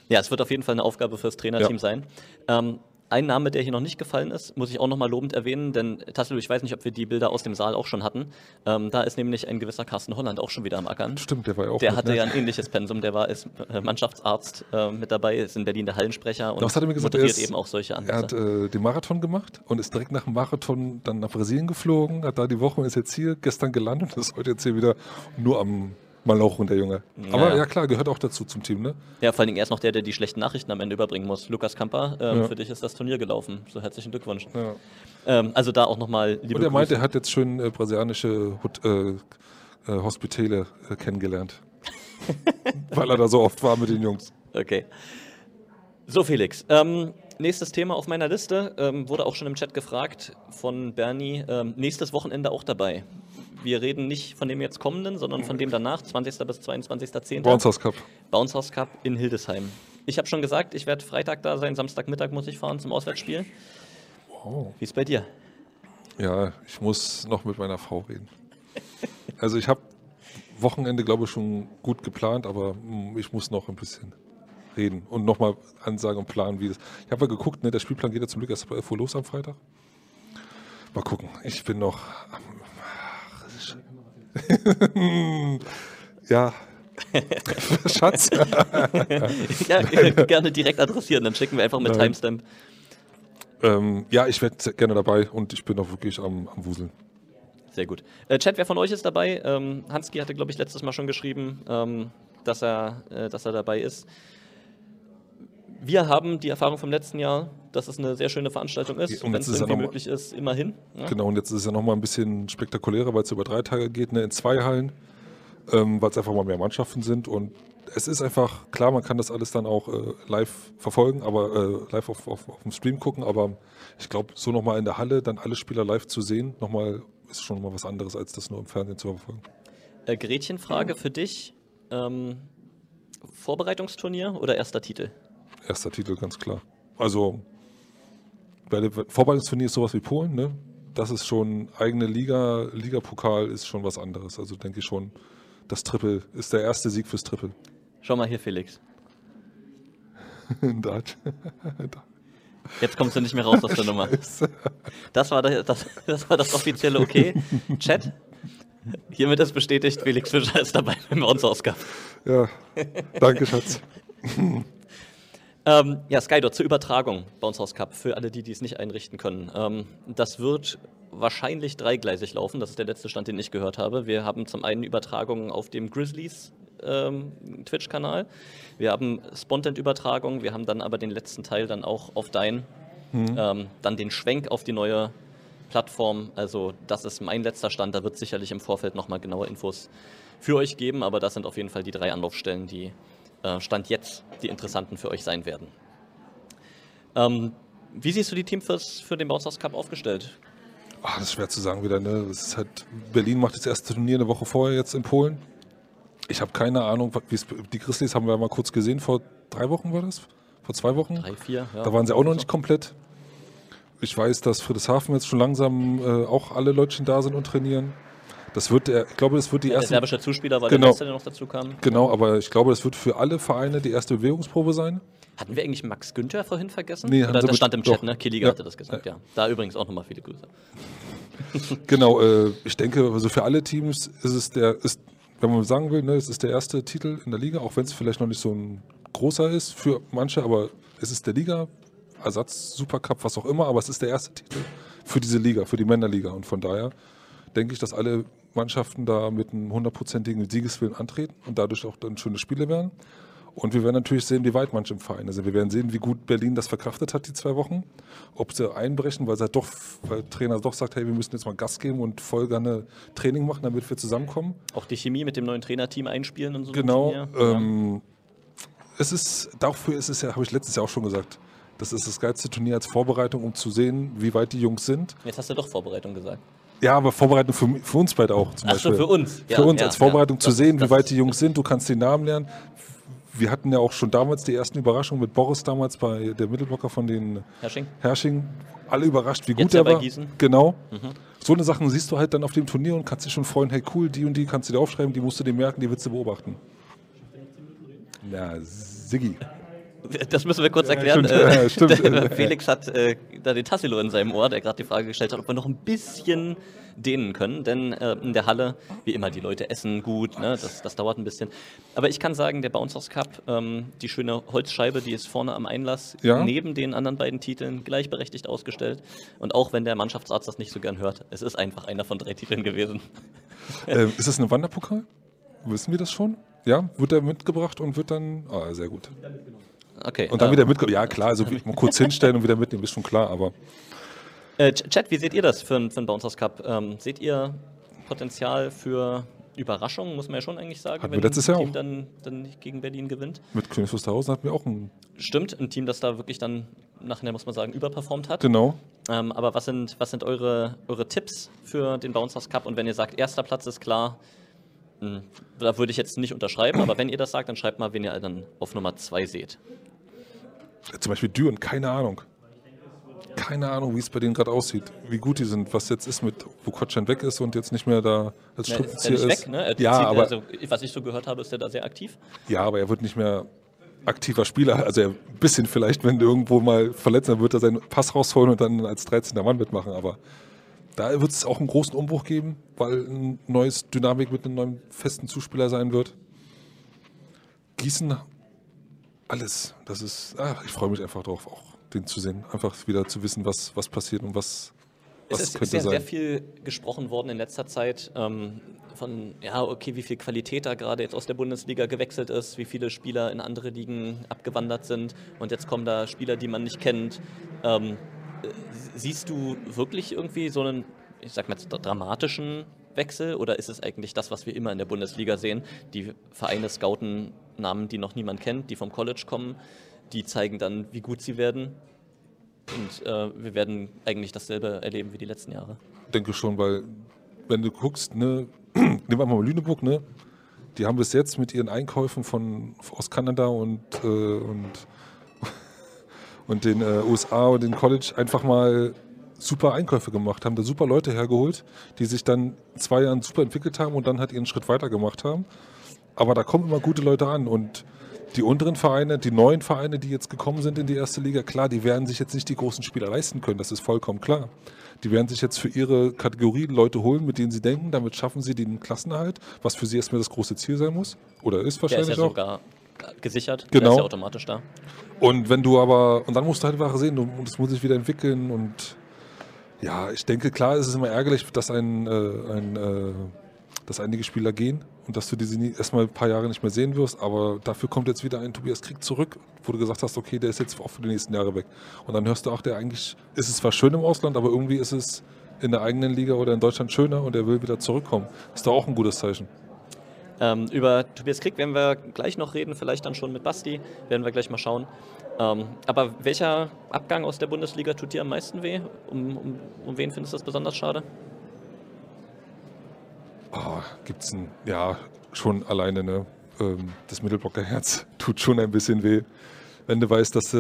Speaker 1: Ja, es wird auf jeden Fall eine Aufgabe fürs Trainerteam
Speaker 5: Ja.
Speaker 1: sein. Ähm, ein Name, der hier noch nicht gefallen ist, muss ich auch nochmal lobend erwähnen, denn Tassilo, ich weiß nicht, ob wir die Bilder aus dem Saal auch schon hatten. Ähm, da ist nämlich ein gewisser Carsten Holland auch schon wieder am Ackern.
Speaker 5: Stimmt, der war ja auch
Speaker 1: Der
Speaker 5: mit,
Speaker 1: hatte
Speaker 5: ne?
Speaker 1: ja ein ähnliches Pensum, der war als äh, Mannschaftsarzt äh, mit dabei, ist in Berlin der Hallensprecher und
Speaker 5: Was hat er mir gesagt? Er
Speaker 1: moderiert
Speaker 5: ist-
Speaker 1: eben auch solche
Speaker 5: Er
Speaker 1: Anlässe.
Speaker 5: hat äh, den Marathon gemacht und ist direkt nach dem Marathon dann nach Brasilien geflogen, hat da die Woche und ist jetzt hier gestern gelandet und ist heute jetzt hier wieder nur am Malochen, der Junge. Aber
Speaker 1: Ja.
Speaker 5: ja klar, gehört auch dazu zum Team, ne?
Speaker 1: Ja, vor allen Dingen er ist noch der, der die schlechten Nachrichten am Ende überbringen muss. Lukas Kamper, ähm,
Speaker 5: Ja.
Speaker 1: für dich ist das Turnier gelaufen. So herzlichen Glückwunsch.
Speaker 5: Ja.
Speaker 1: Ähm, also da auch nochmal liebe
Speaker 5: Und er meint, er hat jetzt schön äh, brasilianische Hot, äh, äh, Hospitäle äh, kennengelernt. [LAUGHS] Weil er da so oft war mit den Jungs.
Speaker 1: Okay. So, Felix. Ähm, nächstes Thema auf meiner Liste ähm, wurde auch schon im Chat gefragt von Bernie. Ähm, nächstes Wochenende auch dabei. Wir reden nicht von dem jetzt kommenden, sondern von dem danach, 20. bis 22.10.
Speaker 5: Bounce House Cup.
Speaker 1: Bounce House Cup in Hildesheim. Ich habe schon gesagt, ich werde Freitag da sein, Samstagmittag muss ich fahren zum Auswärtsspiel.
Speaker 5: Wow.
Speaker 1: Wie ist bei dir?
Speaker 5: Ja, ich muss noch mit meiner Frau reden. [LAUGHS] Also ich habe Wochenende, glaube ich, schon gut geplant, aber mm, ich muss noch ein bisschen reden und nochmal ansagen und planen, wie das. Ich habe ja geguckt, ne, der Spielplan geht ja zum Glück erst bei 11 Uhr los am Freitag. Mal gucken. Ich bin noch. am- [LAUGHS] ja. [LAUGHS] Schatz.
Speaker 1: ja, gerne direkt adressieren, dann schicken wir einfach mit
Speaker 5: Nein.
Speaker 1: Timestamp.
Speaker 5: ähm, ja, ich werde gerne dabei und ich bin auch wirklich am, am Wuseln.
Speaker 1: Sehr gut. Äh, Chat, wer von euch ist dabei? Ähm, Hanski hatte, glaube ich, letztes Mal schon geschrieben, ähm, dass, er, äh, dass er dabei ist. Wir haben die Erfahrung vom letzten Jahr, dass es eine sehr schöne Veranstaltung ist.
Speaker 5: Und
Speaker 1: Wenn es
Speaker 5: ja
Speaker 1: irgendwie
Speaker 5: mal-
Speaker 1: möglich ist, immerhin. Ja?
Speaker 5: Genau, und jetzt ist es ja nochmal ein bisschen spektakulärer, weil es über drei Tage geht, ne, in zwei Hallen, ähm, weil es einfach mal mehr Mannschaften sind. Und es ist einfach, klar, man kann das alles dann auch äh, live verfolgen, aber äh, live auf, auf, auf dem Stream gucken, aber ich glaube, so nochmal in der Halle dann alle Spieler live zu sehen, nochmal ist schon mal was anderes, als das nur im Fernsehen zu verfolgen.
Speaker 1: Äh, Gretchenfrage für dich. Ähm, Vorbereitungsturnier oder erster Titel?
Speaker 5: Erster Titel, ganz klar. Also, bei dem Vorbereitungsturnier ist sowas wie Polen, ne? Das ist schon eigene Liga, Ligapokal ist schon was anderes. Also denke ich schon, das Triple ist der erste Sieg fürs Triple.
Speaker 1: Schau mal hier, Felix. [LAUGHS] [LAUGHS] Jetzt kommst du nicht mehr raus aus der Nummer. Das war das, das, das war das offizielle Okay. Chat. Hiermit ist bestätigt, Felix Fischer ist dabei beim Bounce-Ausgabe.
Speaker 5: Ja, danke, Schatz. [LAUGHS]
Speaker 1: Ähm, ja, Skydot zur Übertragung Bounce House Cup für alle, die die es nicht einrichten können. Ähm, das wird wahrscheinlich dreigleisig laufen. Das ist der letzte Stand, den ich gehört habe. Wir haben zum einen Übertragungen auf dem Grizzlies ähm, Twitch-Kanal. Wir haben Spontent-Übertragungen. Wir haben dann aber den letzten Teil dann auch auf Dein. Ähm, dann den Schwenk auf die neue Plattform. Also das ist mein letzter Stand. Da wird es sicherlich im Vorfeld nochmal genaue Infos für euch geben. Aber das sind auf jeden Fall die drei Anlaufstellen, die Stand jetzt die interessanten für euch sein werden. Ähm, wie siehst du die Team fürs, für den Bouncers Cup aufgestellt?
Speaker 5: Ah, das ist schwer zu sagen wieder. Ne? Halt, Berlin macht das erste Turnier eine Woche vorher jetzt in Polen. Ich habe keine Ahnung, wie es die Grizzlies haben wir mal kurz gesehen, vor drei Wochen war das? Vor zwei Wochen?
Speaker 1: Drei, vier? Ja.
Speaker 5: Da waren sie auch noch nicht komplett. Ich weiß, dass Friedrichshafen jetzt schon langsam äh, auch alle Leutchen da sind und trainieren. Das wird der, ich glaube, das wird die
Speaker 1: Der
Speaker 5: erste.
Speaker 1: serbische Zuspieler war
Speaker 5: Genau.
Speaker 1: der letzte, der noch dazu kam.
Speaker 5: Genau, aber ich glaube, das wird für alle Vereine die erste Bewegungsprobe sein.
Speaker 1: Hatten wir eigentlich Max Günther vorhin vergessen?
Speaker 5: Nee,
Speaker 1: Oder das stand im Chat,
Speaker 5: doch.
Speaker 1: ne? Killiger
Speaker 5: Ja.
Speaker 1: hatte das gesagt, ja. Da übrigens auch nochmal viele Grüße. [LAUGHS]
Speaker 5: Genau, äh, ich denke, also für alle Teams ist es der, ist, wenn man sagen will, ne, es ist der erste Titel in der Liga, auch wenn es vielleicht noch nicht so ein großer ist für manche, aber es ist der Liga, Ersatz, Supercup, was auch immer, aber es ist der erste Titel für diese Liga, für die Männerliga. Und von daher denke ich, dass alle Mannschaften da mit einem hundertprozentigen Siegeswillen antreten und dadurch auch dann schöne Spiele werden. Und wir werden natürlich sehen, wie weit manche im Verein sind. Wir werden sehen, wie gut Berlin das verkraftet hat, die zwei Wochen. Ob sie einbrechen, weil, sie halt doch, weil der Trainer doch sagt, hey, wir müssen jetzt mal Gas geben und voll gerne Training machen, damit wir zusammenkommen.
Speaker 1: Auch die Chemie mit dem neuen Trainerteam einspielen und so.
Speaker 5: Genau. Ähm, es ist, dafür ist es ja, habe ich letztes Jahr auch schon gesagt, das ist das geilste Turnier als Vorbereitung, um zu sehen, wie weit die Jungs sind.
Speaker 1: Jetzt hast du doch Vorbereitung gesagt.
Speaker 5: Ja, aber Vorbereitung für, für uns beide auch zum
Speaker 1: Ach so,
Speaker 5: Beispiel.
Speaker 1: für uns. Ja,
Speaker 5: für uns
Speaker 1: ja,
Speaker 5: als Vorbereitung
Speaker 1: ja.
Speaker 5: zu sehen, wie weit die Jungs sind. Du kannst den Namen lernen. Wir hatten ja auch schon damals die ersten Überraschungen mit Boris damals bei der Mittelblocker von den
Speaker 1: Herrsching?
Speaker 5: Herrsching. Alle überrascht, wie gut
Speaker 1: Jetzt
Speaker 5: er war.
Speaker 1: Gießen. Mhm.
Speaker 5: Genau. So eine Sachen siehst du halt dann auf dem Turnier und kannst dich schon freuen, hey cool, die und die kannst du dir aufschreiben, die musst du dir merken, die willst du beobachten. Ja, Siggi.
Speaker 1: Das müssen wir kurz erklären.
Speaker 5: stimmt,
Speaker 1: Äh,
Speaker 5: ja, stimmt. [LAUGHS]
Speaker 1: der Felix hat äh, da den Tassilo in seinem Ohr, der gerade die Frage gestellt hat, ob wir noch ein bisschen dehnen können. Denn äh, in der Halle, wie immer, die Leute essen gut, ne? das, das dauert ein bisschen. Aber ich kann sagen, der Bounce House Cup, ähm, die schöne Holzscheibe, die ist vorne am Einlass,
Speaker 5: Ja.
Speaker 1: neben den anderen beiden Titeln gleichberechtigt ausgestellt. Und auch wenn der Mannschaftsarzt das nicht so gern hört, es ist einfach einer von drei Titeln gewesen. [LAUGHS]
Speaker 5: ähm, ist das ein Wanderpokal? Wissen wir das schon? Ja, wird er mitgebracht und wird dann. Ah, sehr gut.
Speaker 1: Okay.
Speaker 5: Und dann
Speaker 1: äh,
Speaker 5: wieder mitgebracht. Ja, klar, also mal kurz hinstellen und wieder mitnehmen, ist schon klar, aber.
Speaker 1: Äh, Ch- Chat, wie seht ihr das für, einen- für einen Bouncers Cup? Ähm, seht ihr Potenzial für Überraschungen, muss man ja schon eigentlich sagen,
Speaker 5: Hatten
Speaker 1: wenn ein
Speaker 5: Jahr
Speaker 1: Team dann, dann gegen Berlin gewinnt?
Speaker 5: Mit Königs Wusterhausen hatten wir auch ein.
Speaker 1: Stimmt, ein Team, das da wirklich dann nachher, muss man sagen, überperformt hat.
Speaker 5: Genau.
Speaker 1: Ähm, aber was sind, was sind eure, eure Tipps für den Bouncers Cup? Und wenn ihr sagt, erster Platz ist klar, mh, da würde ich jetzt nicht unterschreiben, aber wenn ihr das sagt, dann schreibt mal, wen ihr dann auf Nummer zwei seht.
Speaker 5: Zum Beispiel Düren, keine Ahnung. Keine Ahnung, wie es bei denen gerade aussieht, wie gut die sind, was jetzt ist mit, wo Kotschan weg ist und jetzt nicht mehr da als
Speaker 1: Ja, ist
Speaker 5: Strippenzieher
Speaker 1: er
Speaker 5: ist.
Speaker 1: weg, ne? Er
Speaker 5: ja, aber,
Speaker 1: also, was ich so gehört habe, ist er da sehr aktiv.
Speaker 5: ja, aber er wird nicht mehr aktiver Spieler. Also er, ein bisschen vielleicht, wenn du irgendwo mal verletzt, dann wird er seinen Pass rausholen und dann als 13. Mann mitmachen. Aber da wird es auch einen großen Umbruch geben, weil ein neues Dynamik mit einem neuen festen Zuspieler sein wird. Gießen, alles. Das ist, ach, ich freue mich einfach drauf, auch den zu sehen. Einfach wieder zu wissen, was, was passiert und was, was
Speaker 1: es ist, ist
Speaker 5: könnte
Speaker 1: ja
Speaker 5: sein.
Speaker 1: sehr viel gesprochen worden in letzter Zeit ähm, von, ja, okay, wie viel Qualität da gerade jetzt aus der Bundesliga gewechselt ist, wie viele Spieler in andere Ligen abgewandert sind und jetzt kommen da Spieler, die man nicht kennt. Ähm, äh, siehst du wirklich irgendwie so einen, ich sag mal jetzt, dramatischen Wechsel oder ist es eigentlich das, was wir immer in der Bundesliga sehen? Die Vereine scouten Namen, die noch niemand kennt, die vom College kommen, die zeigen dann, wie gut sie werden. Und äh, wir werden eigentlich dasselbe erleben wie die letzten Jahre.
Speaker 5: denke schon, weil wenn du guckst, ne, [CLEARS THROAT] nehmen wir mal Lüneburg, ne, die haben bis jetzt mit ihren Einkäufen von aus Kanada und äh, und [LAUGHS] und den äh, USA und den College einfach mal super Einkäufe gemacht, haben da super Leute hergeholt, die sich dann zwei Jahren super entwickelt haben und dann halt ihren Schritt weiter gemacht haben. Aber da kommen immer gute Leute an und die unteren Vereine, die neuen Vereine, die jetzt gekommen sind in die erste Liga, klar, die werden sich jetzt nicht die großen Spieler leisten können, das ist vollkommen klar. Die werden sich jetzt für ihre Kategorie Leute holen, mit denen sie denken, damit schaffen sie den Klassenerhalt, was für sie erstmal das große Ziel sein muss. Oder ist
Speaker 1: Der ist
Speaker 5: wahrscheinlich
Speaker 1: ja
Speaker 5: auch.
Speaker 1: sogar gesichert. Der
Speaker 5: Genau.
Speaker 1: ist ja automatisch da.
Speaker 5: Und wenn du aber, und dann musst du halt einfach sehen, du, das muss sich wieder entwickeln und ja, ich denke, klar ist es immer ärgerlich, dass ein, äh, ein äh, dass einige Spieler gehen und dass du diese erstmal ein paar Jahre nicht mehr sehen wirst, aber dafür kommt jetzt wieder ein Tobias Krieg zurück, wo du gesagt hast, okay, der ist jetzt auch für die nächsten Jahre weg. Und dann hörst du auch, der eigentlich ist es zwar schön im Ausland, aber irgendwie ist es in der eigenen Liga oder in Deutschland schöner und er will wieder zurückkommen. Ist doch auch ein gutes Zeichen.
Speaker 1: Ähm, über Tobias Krieg werden wir gleich noch reden, vielleicht dann schon mit Basti, werden wir gleich mal schauen. Ähm, aber welcher Abgang aus der Bundesliga tut dir am meisten weh? Um, um, um wen findest du das besonders schade?
Speaker 5: Oh, gibt's ein, ja, schon alleine, ne? Ähm, das Mittelblocker Herz [LAUGHS] tut schon ein bisschen weh. Wenn du weißt, dass du,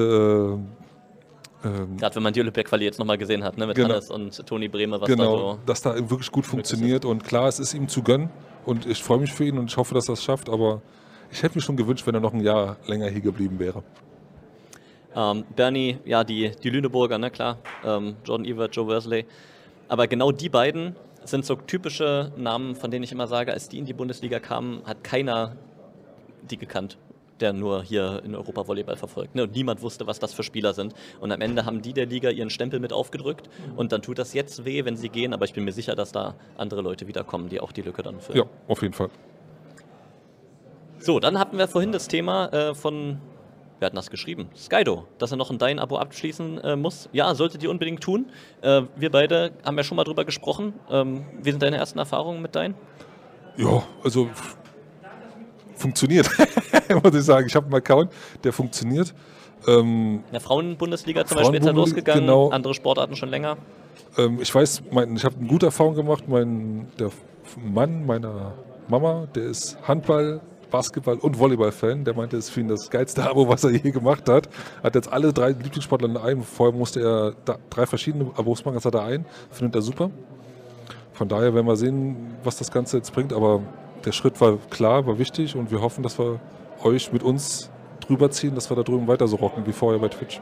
Speaker 5: äh, ähm,
Speaker 1: Gerade wenn man die Olympia-Quali jetzt nochmal gesehen hat, ne? mit
Speaker 5: Genau.
Speaker 1: Hannes und Toni Brehme, was
Speaker 5: genau,
Speaker 1: da so.
Speaker 5: dass da wirklich gut funktioniert und klar, es ist ihm zu gönnen und ich freue mich für ihn und ich hoffe, dass er es schafft, aber ich hätte mir schon gewünscht, wenn er noch ein Jahr länger hier geblieben wäre.
Speaker 1: Ähm, Bernie, ja, die, die Lüneburger, ne, klar. Ähm, Jordan Evert, Joe Worsley. Aber genau die beiden sind so typische Namen, von denen ich immer sage, als die in die Bundesliga kamen, hat keiner die gekannt, der nur hier in Europa Volleyball verfolgt. Ne? Und niemand wusste, was das für Spieler sind. Und am Ende haben die der Liga ihren Stempel mit aufgedrückt. Und dann tut das jetzt weh, wenn sie gehen. Aber ich bin mir sicher, dass da andere Leute wiederkommen, die auch die Lücke dann füllen.
Speaker 5: Ja, auf jeden Fall.
Speaker 1: So, dann hatten wir vorhin das Thema äh, von, wer hat das geschrieben? Skydo, dass er noch ein Dein-Abo abschließen äh, muss. Ja, solltet ihr unbedingt tun. Äh, wir beide haben ja schon mal drüber gesprochen. Ähm, wie sind deine ersten Erfahrungen mit Dein?
Speaker 5: Ja, also funktioniert, [LAUGHS] muss ich sagen. Ich habe einen Account, der funktioniert. Ähm,
Speaker 1: In der Frauenbundesliga zum Beispiel ist er losgegangen,
Speaker 5: genau.
Speaker 1: andere Sportarten schon länger.
Speaker 5: Ähm, ich weiß, mein, ich habe eine gute Erfahrung gemacht. Mein, der Mann meiner Mama, der ist Handball, Basketball und Volleyball-Fan. Der meinte, es ist für ihn das geilste Abo, was er je gemacht hat. Hat jetzt alle drei Lieblingssportler in einem. Vorher musste er da, drei verschiedene Abos machen, jetzt hat er einen. Findet er super. Von daher werden wir sehen, was das Ganze jetzt bringt. Aber der Schritt war klar, war wichtig und wir hoffen, dass wir euch mit uns drüber ziehen, dass wir da drüben weiter so rocken wie vorher bei Twitch.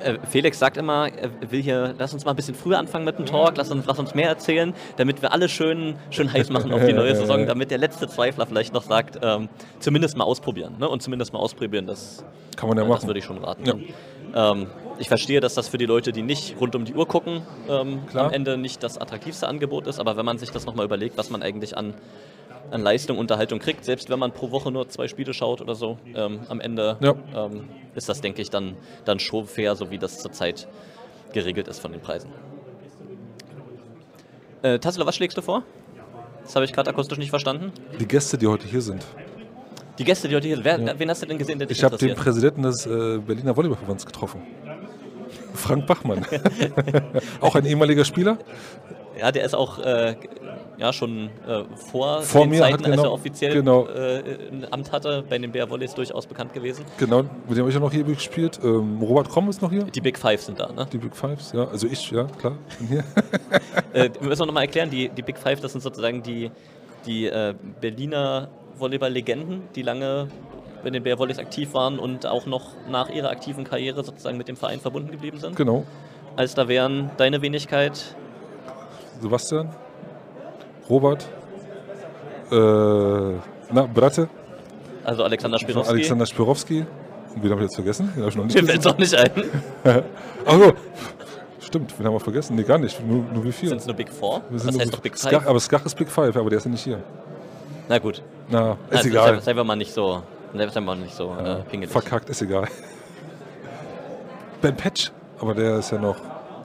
Speaker 1: Äh, Felix sagt immer, er will hier, lass uns mal ein bisschen früher anfangen mit dem Talk, lass uns, lass uns mehr erzählen, damit wir alle schön, schön heiß machen auf die neue [LAUGHS] Saison, damit der letzte Zweifler vielleicht noch sagt, ähm, zumindest mal ausprobieren. Ne? Und zumindest mal ausprobieren, das,
Speaker 5: Kann man ja
Speaker 1: das
Speaker 5: machen.
Speaker 1: würde ich schon raten.
Speaker 5: Ja.
Speaker 1: Ähm, ich verstehe, dass das für die Leute, die nicht rund um die Uhr gucken, ähm, am Ende nicht das attraktivste Angebot ist. Aber wenn man sich das nochmal überlegt, was man eigentlich an, an Leistung, Unterhaltung kriegt, selbst wenn man pro Woche nur zwei Spiele schaut oder so, ähm, am Ende
Speaker 5: Ja.
Speaker 1: ähm, ist das, denke ich, dann, dann schon fair, so wie das zurzeit geregelt ist von den Preisen. Äh, Tassler, was schlägst du vor? Das habe ich gerade akustisch nicht verstanden.
Speaker 5: Die Gäste, die heute hier sind.
Speaker 1: Die Gäste, die heute hier sind, wer, wen hast du denn gesehen, der dich
Speaker 5: Ich habe den? Präsidenten des äh, Berliner Volleyballverbands getroffen. Frank Bachmann. [LAUGHS] auch ein ehemaliger Spieler.
Speaker 1: Ja, der ist auch äh, ja, schon äh, vor,
Speaker 5: Vor
Speaker 1: den
Speaker 5: mir
Speaker 1: Zeiten,
Speaker 5: hat
Speaker 1: als er
Speaker 5: genau-
Speaker 1: offiziell
Speaker 5: genau.
Speaker 1: äh, ein Amt hatte, bei den Bär Volleys durchaus bekannt gewesen.
Speaker 5: Genau, mit dem habe ich ja noch hier gespielt. Ähm, Robert Kromm ist noch hier.
Speaker 1: Die Big Five sind da, ne?
Speaker 5: Die Big Fives, ja. Also ich, ja, klar. Bin hier. [LAUGHS]
Speaker 1: Äh, müssen wir nochmal erklären, die, die Big Five, das sind sozusagen die, die äh, Berliner Volleyball-Legenden, die lange bei den Bär Volleys aktiv waren und auch noch nach ihrer aktiven Karriere sozusagen mit dem Verein verbunden geblieben sind.
Speaker 5: genau.
Speaker 1: Als da wären deine Wenigkeit,
Speaker 5: Sebastian, Robert, äh, na, Bratte,
Speaker 1: also Alexander Spirowski.
Speaker 5: Alexander Spirowski. Und wen habe ich jetzt vergessen? Den habe ich noch nicht
Speaker 1: Mir fällt es auch nicht ein. [LAUGHS]
Speaker 5: Achso, stimmt, wen haben wir vergessen? Nee, gar nicht. Nur, nur wie viel?
Speaker 1: Sind es nur Big Four?
Speaker 5: Wir
Speaker 1: Das
Speaker 5: sind
Speaker 1: heißt
Speaker 5: nur
Speaker 1: doch Big
Speaker 5: Skach,
Speaker 1: Five.
Speaker 5: aber Skach ist Big Five, aber der ist ja nicht hier.
Speaker 1: Na gut.
Speaker 5: Na, ist
Speaker 1: Also,
Speaker 5: egal.
Speaker 1: Sei, sei wir mal nicht so, wir nicht so äh, pingelig.
Speaker 5: Verkackt, ist egal. Ben Patch, aber der ist ja noch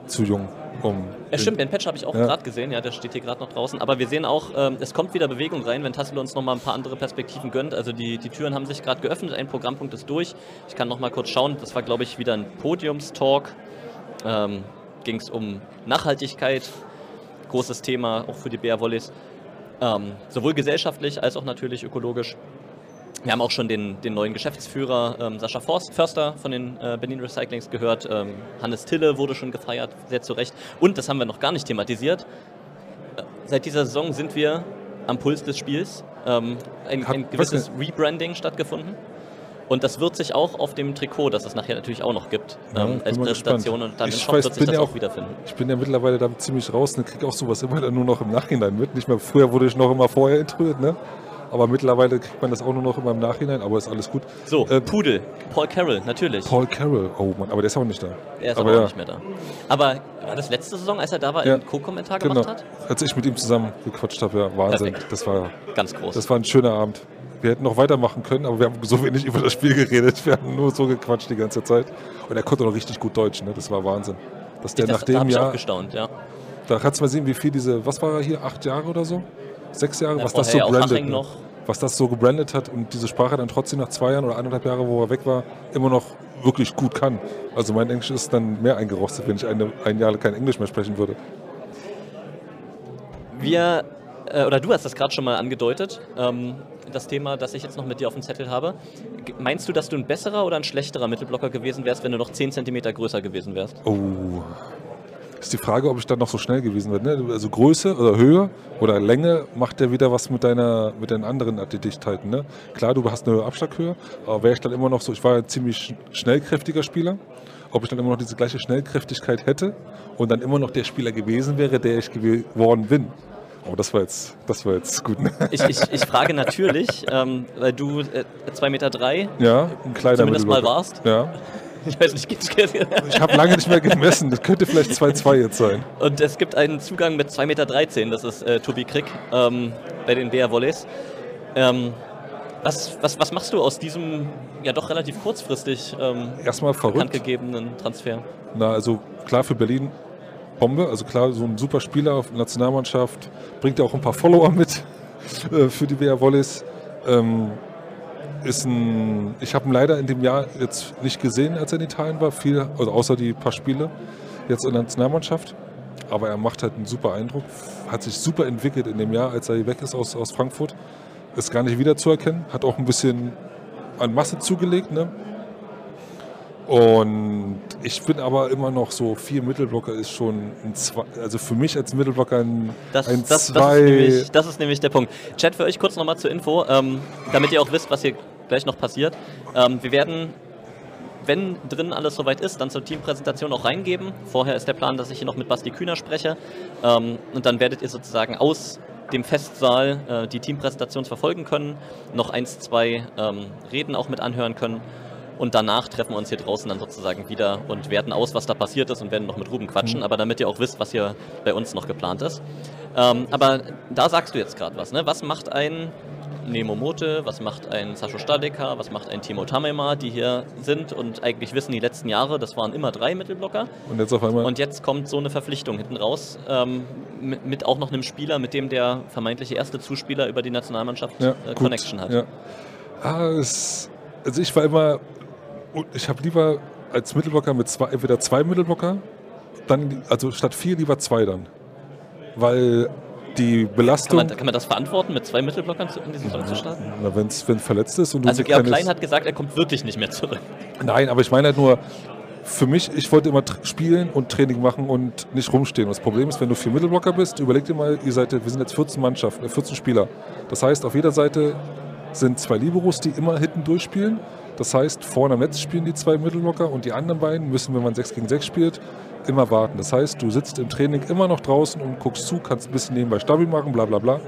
Speaker 5: zu jung, um.
Speaker 1: Ja, stimmt, den Patch habe ich auch
Speaker 5: Ja.
Speaker 1: gerade gesehen, ja, der steht hier gerade noch draußen. Aber wir sehen auch, ähm, es kommt wieder Bewegung rein, wenn Tassel uns nochmal ein paar andere Perspektiven gönnt. Also die, die Türen haben sich gerade geöffnet, ein Programmpunkt ist durch. Ich kann nochmal kurz schauen, das war, glaube ich, wieder ein Podiumstalk. Ähm, Ging es um Nachhaltigkeit, großes Thema auch für die Bär Volleys. Ähm, sowohl gesellschaftlich als auch natürlich ökologisch. Wir haben auch schon den, den neuen Geschäftsführer ähm, Sascha Forst, Förster von den äh, Berlin Recyclings gehört. Ähm, Hannes Tille wurde schon gefeiert, sehr zu Recht. Und, das haben wir noch gar nicht thematisiert, äh, seit dieser Saison sind wir am Puls des Spiels. Ähm, ein, ein gewisses Rebranding stattgefunden. Und das wird sich auch auf dem Trikot, das es nachher natürlich auch noch gibt,
Speaker 5: Ja,
Speaker 1: ähm, als Präsentation
Speaker 5: gespannt.
Speaker 1: und dann im Shop
Speaker 5: weiß,
Speaker 1: wird sich das
Speaker 5: ja
Speaker 1: auch wiederfinden.
Speaker 5: Ich bin ja mittlerweile da ziemlich raus und kriege auch sowas immer dann nur noch im Nachhinein mit. Nicht mehr früher wurde ich noch immer vorher instruiert, ne? Aber mittlerweile kriegt man das auch nur noch immer im Nachhinein, aber ist alles gut.
Speaker 1: So,
Speaker 5: Äh,
Speaker 1: Pudel, Paul Carroll, natürlich.
Speaker 5: Paul Carroll, oh Mann, aber der ist auch nicht da.
Speaker 1: er ist
Speaker 5: aber
Speaker 1: auch
Speaker 5: ja.
Speaker 1: nicht mehr da. Aber war das letzte Saison, als er da war,
Speaker 5: Ja.
Speaker 1: im Co-Kommentar
Speaker 5: Genau.
Speaker 1: gemacht hat?
Speaker 5: Als ich mit ihm zusammen gequatscht habe, ja, Wahnsinn.
Speaker 1: Perfekt.
Speaker 5: Das war,
Speaker 1: Ganz groß.
Speaker 5: das war ein schöner Abend. Wir hätten noch weitermachen können, aber wir haben so wenig über das Spiel geredet. Wir haben nur so gequatscht die ganze Zeit. Und er konnte noch richtig gut Deutsch, ne? Das war Wahnsinn. Dass der
Speaker 1: das,
Speaker 5: nach
Speaker 1: da
Speaker 5: dem
Speaker 1: habe ich auch
Speaker 5: Jahr,
Speaker 1: gestaunt, ja.
Speaker 5: da kannst du mal sehen, wie viel diese, was war er hier, acht Jahre oder so? Sechs Jahre,
Speaker 1: Ja,
Speaker 5: was das so brandet. Ne? Was das so gebrandet hat und diese Sprache dann trotzdem nach zwei Jahren oder eineinhalb Jahre, wo er weg war, immer noch wirklich gut kann. Also mein Englisch ist dann mehr eingerostet, wenn ich eine, ein Jahr kein Englisch mehr sprechen würde.
Speaker 1: Wir, äh, oder du hast das gerade schon mal angedeutet, ähm, das Thema, das ich jetzt noch mit dir auf dem Zettel habe. G- Meinst du, dass du ein besserer oder ein schlechterer Mittelblocker gewesen wärst, wenn du noch 10 cm größer gewesen wärst?
Speaker 5: Oh. Ist die Frage, ob ich dann noch so schnell gewesen wäre. Ne? Also Größe oder Höhe oder Länge macht ja wieder was mit deiner, mit deinen anderen Athletiktheiten. Ne? Klar, du hast eine Abschlaghöhe, aber wäre ich dann immer noch so, ich war ein ziemlich sch- schnellkräftiger Spieler, ob ich dann immer noch diese gleiche Schnellkräftigkeit hätte und dann immer noch der Spieler gewesen wäre, der ich geworden bin. Oh, das war jetzt, das war jetzt gut. Ne?
Speaker 1: Ich, ich, ich frage natürlich, ähm, weil du 2,3 Meter drei,
Speaker 5: Ja, ein kleiner
Speaker 1: Zumindest mal warst.
Speaker 5: Ja. [LAUGHS]
Speaker 1: ich weiß nicht, geht's
Speaker 5: Ich habe lange nicht mehr gemessen. Das könnte vielleicht 2,2 jetzt sein.
Speaker 1: Und es gibt einen Zugang mit 2,13 Meter, das ist äh, Tobi Krick ähm, bei den BR Volleys. Ähm, was, was, was machst du aus diesem ja doch relativ kurzfristig ähm,
Speaker 5: Erstmal verrückt.
Speaker 1: gegebenen Transfer?
Speaker 5: Na, also klar für Berlin Bombe. Also klar, so ein super Spieler auf der Nationalmannschaft. Bringt ja auch ein paar Follower mit [LAUGHS] äh, für die BR Volleys. Ähm, ist ein, ich habe ihn leider in dem Jahr jetzt nicht gesehen, als er in Italien war. Viel, also außer die paar Spiele jetzt in der Nationalmannschaft. Aber er macht halt einen super Eindruck. Hat sich super entwickelt in dem Jahr, als er weg ist aus, aus Frankfurt. Ist gar nicht wiederzuerkennen. Hat auch ein bisschen an Masse zugelegt. Ne? Und ich bin aber immer noch so, vier Mittelblocker ist schon ein zwei, also für mich als Mittelblocker ein,
Speaker 1: Das,
Speaker 5: ein
Speaker 1: das,
Speaker 5: zwei.
Speaker 1: das, ist nämlich, das ist nämlich der Punkt. Chat für euch kurz nochmal zur Info, ähm, damit ihr auch wisst, was hier gleich noch passiert. Ähm, wir werden, wenn drin alles soweit ist, dann zur Teampräsentation auch reingeben. Vorher ist der Plan, dass ich hier noch mit Basti Kühner spreche. Ähm, und dann werdet ihr sozusagen aus dem Festsaal äh, die Teampräsentation verfolgen können, noch eins, zwei ähm, Reden auch mit anhören können. Und danach treffen wir uns hier draußen dann sozusagen wieder und werten aus, was da passiert ist und werden noch mit Ruben quatschen. Aber damit ihr auch wisst, was hier bei uns noch geplant ist. Ähm, aber da sagst du jetzt gerade was. Ne? Was macht ein Nemo Mote, was macht ein Sascho Stadeka, was macht ein Timo Tamema, die hier sind und eigentlich wissen, die letzten Jahre, das waren immer drei Mittelblocker.
Speaker 5: Und jetzt auf einmal.
Speaker 1: Und jetzt kommt so eine Verpflichtung hinten raus, ähm, mit, mit auch noch einem Spieler, mit dem der vermeintliche erste Zuspieler über die Nationalmannschaft
Speaker 5: ja,
Speaker 1: äh, Connection hat.
Speaker 5: Ja. Ah, es, also ich war immer, ich habe lieber als Mittelblocker mit zwei, entweder zwei Mittelblocker, dann, also statt vier lieber zwei dann. Weil die
Speaker 1: Kann
Speaker 5: Belastung,
Speaker 1: man, kann man das verantworten, mit zwei Mittelblockern in die Saison zu starten?
Speaker 5: wenn es verletzt ist und du
Speaker 1: Also Georg Klein hat gesagt, er kommt wirklich nicht mehr zurück.
Speaker 5: Nein, aber ich meine halt nur, für mich, ich wollte immer spielen und Training machen und nicht rumstehen. Und das Problem ist, wenn du vier Mittelblocker bist, überleg dir mal, ihr seid, wir sind jetzt 14 Mannschaften, äh, 14 Spieler. Das heißt, auf jeder Seite sind zwei Liberos, die immer hinten durchspielen. Das heißt, vorne am Netz spielen die zwei Mittelblocker und die anderen beiden müssen, wenn man 6 gegen 6 spielt, immer warten. Das heißt, du sitzt im Training immer noch draußen und guckst zu, kannst ein bisschen nebenbei Stabil machen, bla bla bla.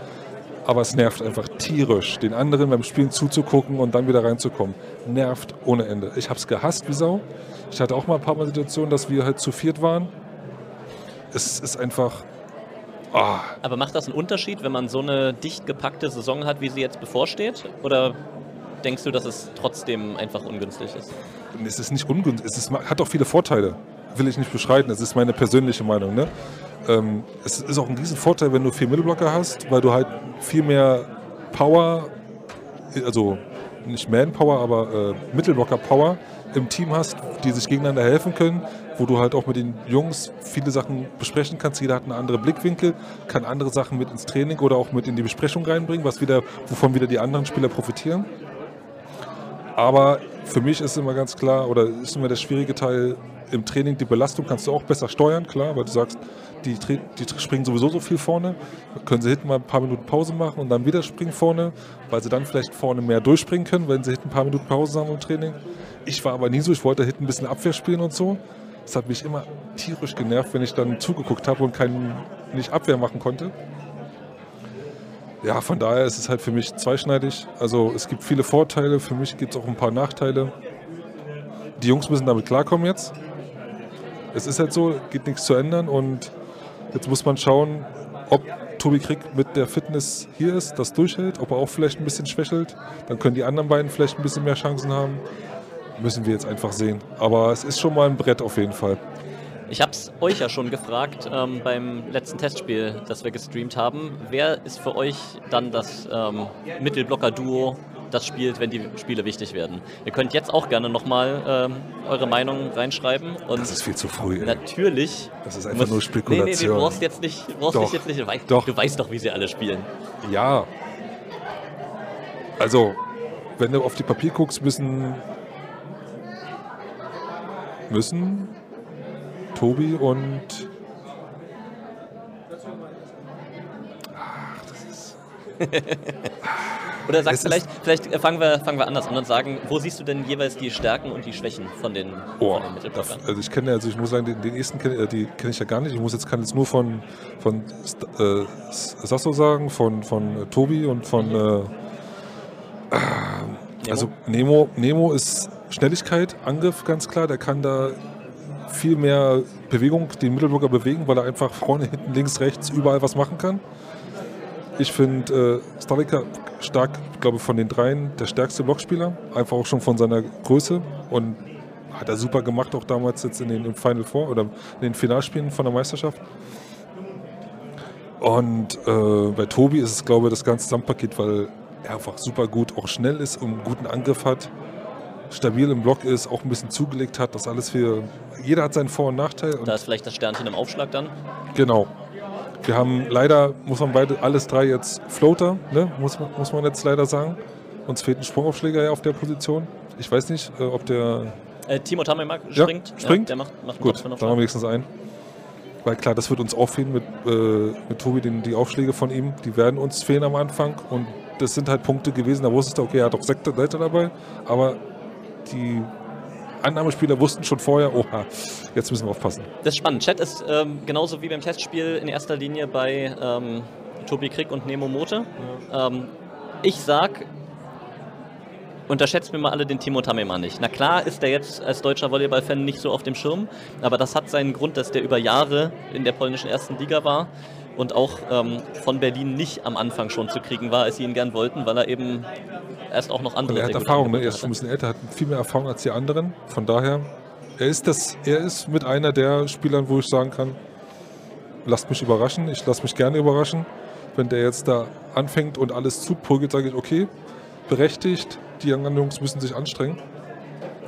Speaker 5: Aber es nervt einfach tierisch, den anderen beim Spielen zuzugucken und dann wieder reinzukommen. Nervt ohne Ende. Ich habe es gehasst wie Sau. Ich hatte auch mal ein paar Mal Situationen, dass wir halt zu viert waren. Es ist einfach. Ah,
Speaker 1: Aber macht das einen Unterschied, wenn man so eine dicht gepackte Saison hat, wie sie jetzt bevorsteht? Oder denkst du, dass es trotzdem einfach ungünstig ist?
Speaker 5: es ist nicht ungünstig. Es ist, hat auch viele Vorteile. Will ich nicht beschreiten. Das ist meine persönliche Meinung. Ne? Ähm, es ist auch ein riesen Vorteil, wenn du vier Mittelblocker hast, weil du halt viel mehr Power, also nicht Manpower, aber äh, Mittelblocker-Power im Team hast, die sich gegeneinander helfen können, wo du halt auch mit den Jungs viele Sachen besprechen kannst. Jeder hat einen anderen Blickwinkel, kann andere Sachen mit ins Training oder auch mit in die Besprechung reinbringen, was wieder, wovon wieder die anderen Spieler profitieren. Aber für mich ist immer ganz klar, oder ist immer der schwierige Teil im Training, die Belastung kannst du auch besser steuern, klar, weil du sagst, die, die springen sowieso so viel vorne, können sie hinten mal ein paar Minuten Pause machen und dann wieder springen vorne, weil sie dann vielleicht vorne mehr durchspringen können, wenn sie hinten ein paar Minuten Pause haben im Training. Ich war aber nie so, ich wollte hinten ein bisschen Abwehr spielen und so. Das hat mich immer tierisch genervt, wenn ich dann zugeguckt habe und keinen, nicht Abwehr machen konnte. Ja, von daher ist es halt für mich zweischneidig. Also es gibt viele Vorteile, für mich gibt es auch ein paar Nachteile. Die Jungs müssen damit klarkommen jetzt. Es ist halt so, geht nichts zu ändern und jetzt muss man schauen, ob Tobi Krieg mit der Fitness hier ist, das durchhält, ob er auch vielleicht ein bisschen schwächelt. Dann können die anderen beiden vielleicht ein bisschen mehr Chancen haben. Müssen wir jetzt einfach sehen. Aber es ist schon mal ein Brett auf jeden Fall.
Speaker 1: Ich habe es euch ja schon gefragt ähm, beim letzten Testspiel, das wir gestreamt haben. Wer ist für euch dann das ähm, Mittelblocker-Duo, das spielt, wenn die Spiele wichtig werden? Ihr könnt jetzt auch gerne nochmal ähm, eure Meinung reinschreiben. Und
Speaker 5: Das ist viel zu früh. Ey.
Speaker 1: natürlich.
Speaker 5: Das ist einfach nur
Speaker 1: Nee, nee,
Speaker 5: Spekulation.
Speaker 1: du brauchst jetzt nicht, brauchst
Speaker 5: Doch.
Speaker 1: dich jetzt nicht. Du weißt,
Speaker 5: Doch.
Speaker 1: du weißt doch, wie sie alle spielen.
Speaker 5: Ja. Also, wenn du auf die Papier guckst, müssen müssen Tobi und [LAUGHS]
Speaker 1: Oder sagst vielleicht, vielleicht fangen wir, fangen wir anders an und sagen, wo siehst du denn jeweils die Stärken und die Schwächen von den,
Speaker 5: Oh,
Speaker 1: von den
Speaker 5: also ich kenne, also ich muss sagen, den, den ersten kenne äh, die kenne ich ja gar nicht. Ich muss jetzt kann jetzt nur von von äh, Sasso sagen, von von äh, Tobi und von äh, also Nemo. Nemo ist Schnelligkeit, Angriff ganz klar. Der kann da viel mehr Bewegung, den Mittelblocker bewegen, weil er einfach vorne, hinten, links, rechts überall was machen kann. Ich finde äh, Stalika stark, ich glaube von den dreien der stärkste Blockspieler, einfach auch schon von seiner Größe und hat er super gemacht, auch damals jetzt in den Final Four oder in den Finalspielen von der Meisterschaft. Und äh, bei Tobi ist es, glaube ich, das ganze Gesamtpaket, weil er einfach super gut auch schnell ist und einen guten Angriff hat, stabil im Block ist, auch ein bisschen zugelegt hat, das alles für. Jeder hat seinen Vor- und Nachteil. Und
Speaker 1: Da ist vielleicht das Sternchen im Aufschlag dann.
Speaker 5: Genau. Wir haben leider, muss man beide, alles drei jetzt Floater, ne? muss, man- muss man jetzt leider sagen. Uns fehlt ein Sprungaufschläger ja auf der Position. Ich weiß nicht, äh, ob der.
Speaker 1: Äh, Timo Tamemak
Speaker 5: Ja,
Speaker 1: springt.
Speaker 5: springt.
Speaker 1: der macht, macht
Speaker 5: Gut, dann haben wir wenigstens einen. Weil klar, das wird uns auch fehlen mit, äh, mit Tobi, den, die Aufschläge von ihm, die werden uns fehlen am Anfang. Und das sind halt Punkte gewesen, da wusstest du, okay, er hat auch Sektor Leiter dabei, aber die Annahmespieler wussten schon vorher, oha, jetzt müssen wir aufpassen.
Speaker 1: Das ist spannend. Chat ist ähm, genauso wie beim Testspiel in erster Linie bei ähm, Tobi Krieg und Nemo Mote. Ähm, ich sag, unterschätzt mir mal alle den Timo Tamemann nicht. Na klar ist der jetzt als deutscher Volleyball-Fan nicht so auf dem Schirm, aber das hat seinen Grund, dass der über Jahre in der polnischen ersten Liga war und auch ähm, von Berlin nicht am Anfang schon zu kriegen war, als sie ihn gern wollten, weil er eben erst auch noch
Speaker 5: Und
Speaker 1: andere
Speaker 5: er hat Erfahrung, ne? er ist schon ein bisschen älter, hat viel mehr Erfahrung als die anderen. Von daher, er ist, das, er ist mit einer der Spielern, wo ich sagen kann, lasst mich überraschen, ich lasse mich gerne überraschen. Wenn der jetzt da anfängt und alles zuprügelt, sage ich, okay, berechtigt, die anderen Jungs müssen sich anstrengen.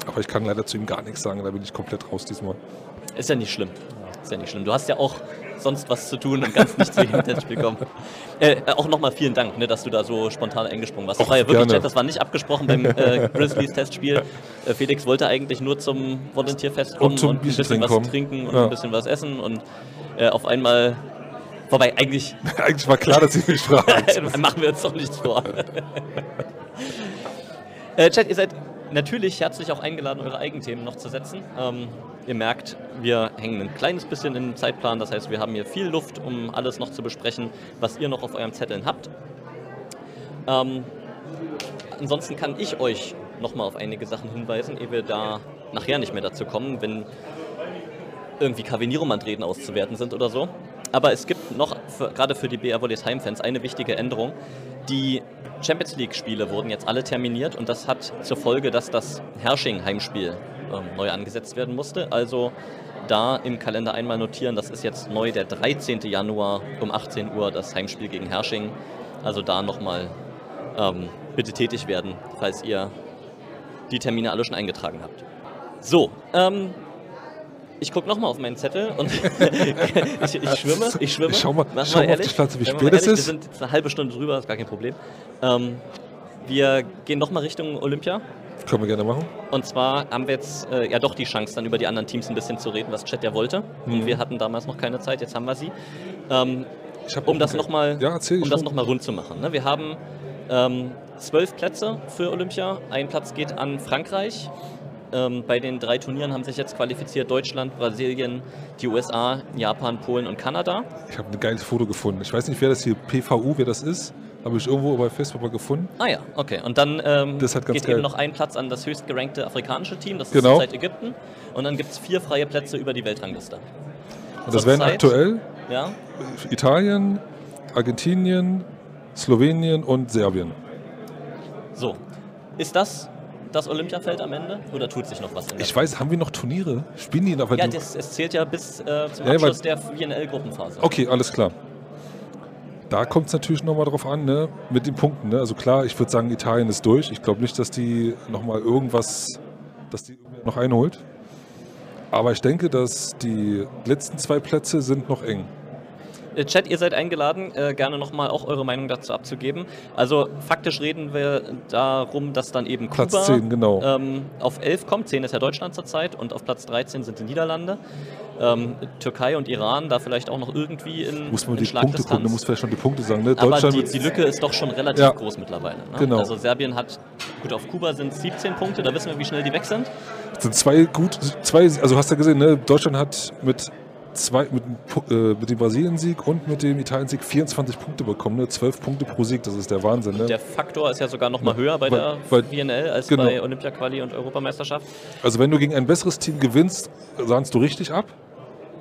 Speaker 5: Aber ich kann leider zu ihm gar nichts sagen, da bin ich komplett raus diesmal.
Speaker 1: Ist ja nicht schlimm. Ist ja nicht schlimm. Du hast ja auch sonst was zu tun und kannst nicht zu jedem Testspiel kommen. Äh, äh, auch nochmal vielen Dank, ne, dass du da so spontan eingesprungen warst. Das
Speaker 5: Och,
Speaker 1: war ja wirklich nett, das war nicht abgesprochen beim äh, Grizzlies Testspiel. [LAUGHS] Äh, Felix wollte eigentlich nur zum Volontierfest kommen
Speaker 5: zum
Speaker 1: und ein bisschen was
Speaker 5: trinken
Speaker 1: trinken und
Speaker 5: Ja.
Speaker 1: ein bisschen was essen und äh, auf einmal, wobei eigentlich [LAUGHS]
Speaker 5: Eigentlich war klar, dass ihr mich fragt. [LAUGHS]
Speaker 1: Machen wir uns doch nichts vor. äh, Chat, ihr seid natürlich herzlich auch eingeladen, eure Eigenthemen noch zu setzen. Ähm, ihr merkt, wir hängen ein kleines bisschen im Zeitplan. Das heißt, wir haben hier viel Luft, um alles noch zu besprechen, was ihr noch auf eurem Zetteln habt. Ähm, ansonsten kann ich euch nochmal auf einige Sachen hinweisen, ehe wir da nachher nicht mehr dazu kommen, wenn irgendwie KW Niromand-Reden auszuwerten sind oder so. Aber es gibt noch, für, gerade für die BR Volleys Heimfans, eine wichtige Änderung. Die Champions League-Spiele wurden jetzt alle terminiert und das hat zur Folge, dass das Hersching-Heimspiel ähm, neu angesetzt werden musste. Also da im Kalender einmal notieren, das ist jetzt neu der 13. Januar um 18 Uhr das Heimspiel gegen Hersching. Also da nochmal ähm, bitte tätig werden, falls ihr die Termine alle schon eingetragen habt. So, ähm, ich gucke nochmal auf meinen Zettel und [LAUGHS] ich, ich schwimme, [LAUGHS] ich schwimme.
Speaker 5: Ich schau mal-
Speaker 1: Mach
Speaker 5: schau mal auf
Speaker 1: ehrlich.
Speaker 5: die Pflanze, wie spät es ist.
Speaker 1: Wir sind jetzt eine halbe Stunde drüber, ist gar kein Problem. Ähm, wir gehen nochmal Richtung Olympia.
Speaker 5: Können wir gerne machen.
Speaker 1: Und zwar haben wir jetzt äh, ja doch die Chance, dann über die anderen Teams ein bisschen zu reden, was Chat ja wollte.
Speaker 5: Mhm.
Speaker 1: Und wir hatten damals noch keine Zeit, jetzt haben wir sie. Ähm, um das nochmal
Speaker 5: Ja, erzähl,
Speaker 1: um das noch mal rund zu machen. Ne? Wir haben ähm, zwölf Plätze für Olympia. Ein Platz geht an Frankreich. Ähm, bei den drei Turnieren haben sich jetzt qualifiziert Deutschland, Brasilien, die USA, Japan, Polen und Kanada.
Speaker 5: Ich habe ein geiles Foto gefunden. Ich weiß nicht, wer das hier, PVU, wer das ist. Habe ich irgendwo bei Facebook mal gefunden.
Speaker 1: Ah ja, okay. Und dann ähm,
Speaker 5: Das ist halt ganz
Speaker 1: geht
Speaker 5: geil.
Speaker 1: eben noch ein Platz an das höchstgerankte afrikanische Team, das ist
Speaker 5: Genau.
Speaker 1: zurzeit Ägypten. Und dann gibt es vier freie Plätze über die Weltrangliste.
Speaker 5: Und das wären
Speaker 1: Zurzeit-
Speaker 5: aktuell
Speaker 1: Ja?
Speaker 5: Italien, Argentinien, Slowenien und Serbien.
Speaker 1: So. Ist das das Olympiafeld am Ende oder tut sich noch was
Speaker 5: Ich weiß, haben wir noch Turniere? Spielen die noch?
Speaker 1: Ja, das, es zählt ja bis äh, zum
Speaker 5: Ja,
Speaker 1: Abschluss der VNL-Gruppenphase.
Speaker 5: Okay, alles klar. Da kommt es natürlich nochmal drauf an, ne? mit den Punkten. Ne? Also klar, ich würde sagen, Italien ist durch. Ich glaube nicht, dass die nochmal irgendwas, dass die noch einholt. Aber ich denke, dass die letzten zwei Plätze sind noch eng.
Speaker 1: Äh, Chat, ihr seid eingeladen, äh, gerne nochmal auch eure Meinung dazu abzugeben. Also faktisch reden wir darum, dass dann eben
Speaker 5: Platz
Speaker 1: Kuba
Speaker 5: 10, genau.
Speaker 1: ähm, auf 11 kommt. 10 ist ja Deutschland zurzeit und auf Platz 13 sind die Niederlande. Ähm, Türkei und Iran da vielleicht auch noch irgendwie in,
Speaker 5: Muss man
Speaker 1: in
Speaker 5: die Punkte gucken, du musst vielleicht schon die Punkte sagen. Ne?
Speaker 1: Aber die, die Lücke ist doch schon relativ
Speaker 5: Ja.
Speaker 1: groß mittlerweile. Ne?
Speaker 5: Genau.
Speaker 1: Also Serbien hat, gut, auf Kuba sind es 17 Punkte, da wissen wir, wie schnell die weg sind.
Speaker 5: sind zwei gut, zwei, also hast du gesehen, ne? Deutschland hat mit zwei, mit, äh, mit dem Brasilien-Sieg und mit dem Italien-Sieg 24 Punkte bekommen, ne? 12 Punkte pro Sieg, das ist der Wahnsinn. Ne?
Speaker 1: Der Faktor ist ja sogar noch mal höher bei
Speaker 5: Weil-
Speaker 1: der VNL als
Speaker 5: genau.
Speaker 1: bei Olympia-Quali und Europameisterschaft.
Speaker 5: Also wenn du gegen ein besseres Team gewinnst, sahnst du richtig ab.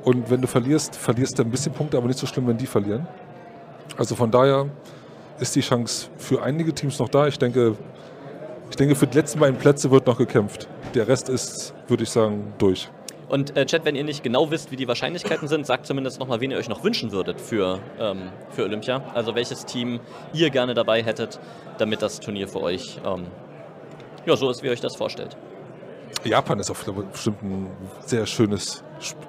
Speaker 5: Und wenn du verlierst, verlierst du ein bisschen Punkte, aber nicht so schlimm, wenn die verlieren. Also von daher ist die Chance für einige Teams noch da. Ich denke, ich denke, für die letzten beiden Plätze wird noch gekämpft. Der Rest ist, würde ich sagen, durch.
Speaker 1: Und äh, Chat, wenn ihr nicht genau wisst, wie die Wahrscheinlichkeiten sind, sagt zumindest nochmal, wen ihr euch noch wünschen würdet für, ähm, für Olympia. Also welches Team ihr gerne dabei hättet, damit das Turnier für euch ähm, ja, so ist, wie ihr euch das vorstellt.
Speaker 5: Japan ist auf jeden Fall bestimmt ein sehr schönes,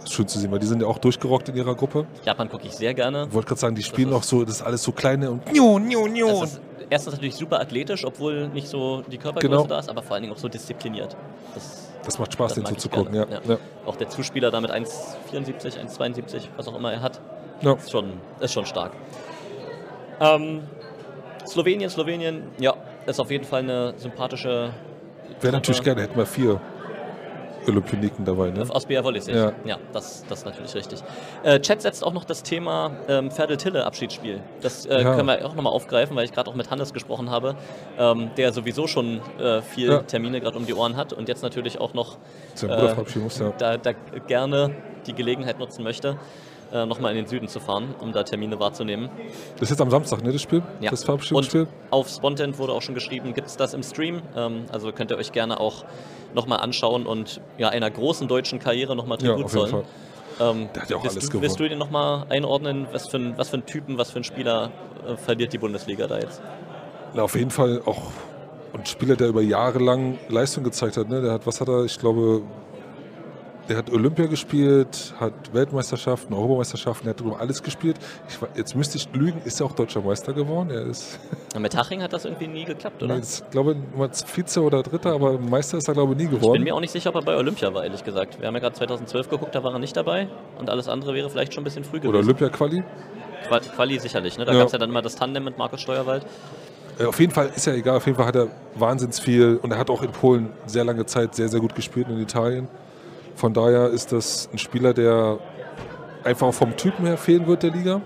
Speaker 5: schön zu sehen, weil die sind ja auch durchgerockt in ihrer Gruppe.
Speaker 1: Japan gucke ich sehr gerne.
Speaker 5: Ich wollte gerade sagen, die spielen
Speaker 1: ist-
Speaker 5: auch so, das ist alles so kleine und nju, nju, nju.
Speaker 1: Das ist erstens natürlich super athletisch, obwohl nicht so die Körpergröße
Speaker 5: Genau.
Speaker 1: da ist, aber vor allen Dingen auch so diszipliniert. Das,
Speaker 5: Das macht Spaß,
Speaker 1: das
Speaker 5: den zuzugucken. Ja.
Speaker 1: gerne,
Speaker 5: Ja.
Speaker 1: Auch der Zuspieler da mit 1,74, 1,72, was auch immer er hat,
Speaker 5: Ja.
Speaker 1: ist schon, ist schon stark. Ähm, Slowenien, Slowenien, ja, ist auf jeden Fall eine sympathische
Speaker 5: Wäre natürlich gerne, hätten wir vier Olympioniken dabei. Ne?
Speaker 1: Aus Volleys, ja.
Speaker 5: Ja.
Speaker 1: das, das ist natürlich richtig. Äh, Chat setzt auch noch das Thema ähm, Ferdel-Tille-Abschiedsspiel. Das äh,
Speaker 5: Ja.
Speaker 1: können wir auch nochmal aufgreifen, weil ich gerade auch mit Hannes gesprochen habe, ähm, der sowieso schon äh, viel
Speaker 5: Ja.
Speaker 1: Termine gerade um die Ohren hat und jetzt natürlich auch noch äh,
Speaker 5: muss, ja.
Speaker 1: da, da gerne die Gelegenheit nutzen möchte, äh, nochmal in den Süden zu fahren, um da Termine wahrzunehmen.
Speaker 5: Das ist jetzt am Samstag, ne, das Spiel?
Speaker 1: Ja.
Speaker 5: Das Verabschiedungsspiel?
Speaker 1: Und auf Spontent wurde auch schon geschrieben, gibt es das im Stream. Ähm, also könnt ihr euch gerne auch nochmal anschauen und ja, einer großen deutschen Karriere nochmal
Speaker 5: Ja,
Speaker 1: Tribut
Speaker 5: auf jeden
Speaker 1: zollen.
Speaker 5: Fall.
Speaker 1: Ähm,
Speaker 5: Der hat ja auch alles
Speaker 1: du, willst du den nochmal einordnen, was für, ein, was für ein Typen, was für ein Spieler äh, verliert die Bundesliga da jetzt?
Speaker 5: Na, auf jeden Fall auch ein Spieler, der über Jahre lang Leistung gezeigt hat. Ne? Der hat, was hat er, ich glaube, der hat Olympia gespielt, hat Weltmeisterschaften, Europameisterschaften, er hat drüber alles gespielt. Ich, jetzt müsste ich lügen, ist er auch deutscher Meister geworden? Er ist, [LAUGHS]
Speaker 1: Mit Haching hat das irgendwie nie geklappt, oder?
Speaker 5: nee, ist, glaube ich, Vize oder Dritter, aber Meister ist er, glaube ich, nie
Speaker 1: Ich bin
Speaker 5: geworden.
Speaker 1: mir auch nicht sicher, ob er bei Olympia war, ehrlich gesagt. Wir haben ja gerade 2012 geguckt, da war er nicht dabei. Und alles andere wäre vielleicht schon ein bisschen früh
Speaker 5: Oder
Speaker 1: gewesen.
Speaker 5: Olympia-Quali.
Speaker 1: Qua- Quali sicherlich, ne? Da
Speaker 5: Ja.
Speaker 1: gab es ja dann immer das Tandem mit Markus Steuerwald.
Speaker 5: Auf jeden Fall ist ja egal, auf jeden Fall hat er wahnsinns viel und er hat auch in Polen sehr lange Zeit sehr, sehr gut gespielt und in Italien. Von daher ist das ein Spieler, der einfach vom Typen her fehlen wird der Liga,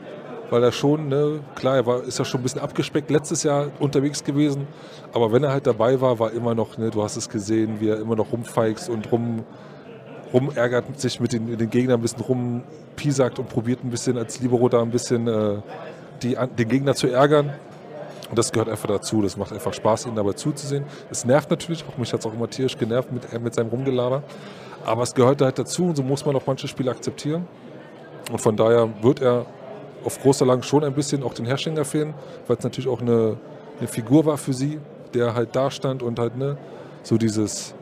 Speaker 5: weil er schon, ne, klar, er war, ist ja schon ein bisschen abgespeckt letztes Jahr unterwegs gewesen, aber wenn er halt dabei war, war immer noch, ne, du hast es gesehen, wie er immer noch rumfeixt und rum, rumärgert sich mit den, den Gegnern ein bisschen rumpiesackt und probiert ein bisschen als Libero da ein bisschen äh, die, den Gegner zu ärgern. Und das gehört einfach dazu. Das macht einfach Spaß, ihn dabei zuzusehen. Es nervt natürlich, auch mich hat es auch immer tierisch genervt mit, äh, mit seinem Rumgelaber. Aber es gehört halt dazu und so muss man auch manche Spiele akzeptieren. Und von daher wird er auf großer Lang schon ein bisschen auch den Herrschinger fehlen, weil es natürlich auch eine, eine Figur war für sie, der halt da stand und halt ne, so dieses,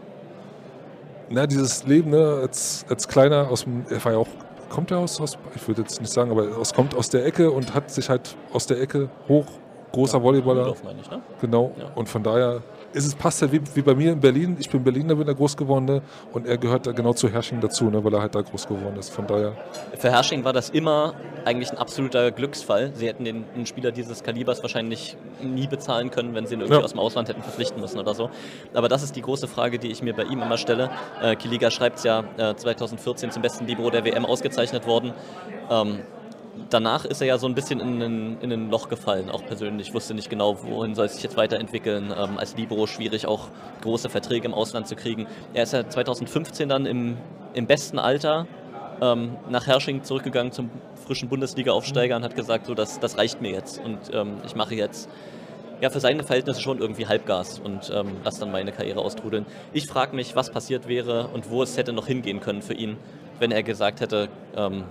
Speaker 5: na, dieses Leben ne, als, als Kleiner aus dem, er war ja auch, kommt er aus, aus ich würde jetzt nicht sagen, aber es kommt aus der Ecke und hat sich halt aus der Ecke hoch, großer Volleyballer,
Speaker 1: Rudolf, meine ich, ne?
Speaker 5: Genau.
Speaker 1: Ja.
Speaker 5: Und von daher ist es passt ja wie, wie bei mir in Berlin. Ich bin Berliner, bin da groß geworden ne? und er gehört da genau zu Herrsching dazu, ne? weil er halt da groß geworden ist. Von daher,
Speaker 1: Für Hersching war das immer eigentlich ein absoluter Glücksfall. Sie hätten den einen Spieler dieses Kalibers wahrscheinlich nie bezahlen können, wenn sie ihn irgendwie
Speaker 5: Ja.
Speaker 1: aus dem Ausland hätten verpflichten müssen oder so. Aber das ist die große Frage, die ich mir bei ihm immer stelle. Äh, Kiliga schreibt es ja äh, 2014 zum besten Libero der WM ausgezeichnet worden. Ähm, danach ist er ja so ein bisschen in ein, in ein Loch gefallen, auch persönlich. Wusste nicht genau, wohin soll es sich jetzt weiterentwickeln. Ähm, als Libero schwierig, auch große Verträge im Ausland zu kriegen. Er ist ja 2015 dann im, im besten Alter ähm, nach Hersching zurückgegangen zum frischen Bundesliga-Aufsteiger und hat gesagt, so, das, das reicht mir jetzt und ähm, ich mache jetzt ja, für seine Verhältnisse schon irgendwie Halbgas und ähm, lass dann meine Karriere austrudeln. Ich frage mich, was passiert wäre und wo es hätte noch hingehen können für ihn, wenn er gesagt hätte, ähm,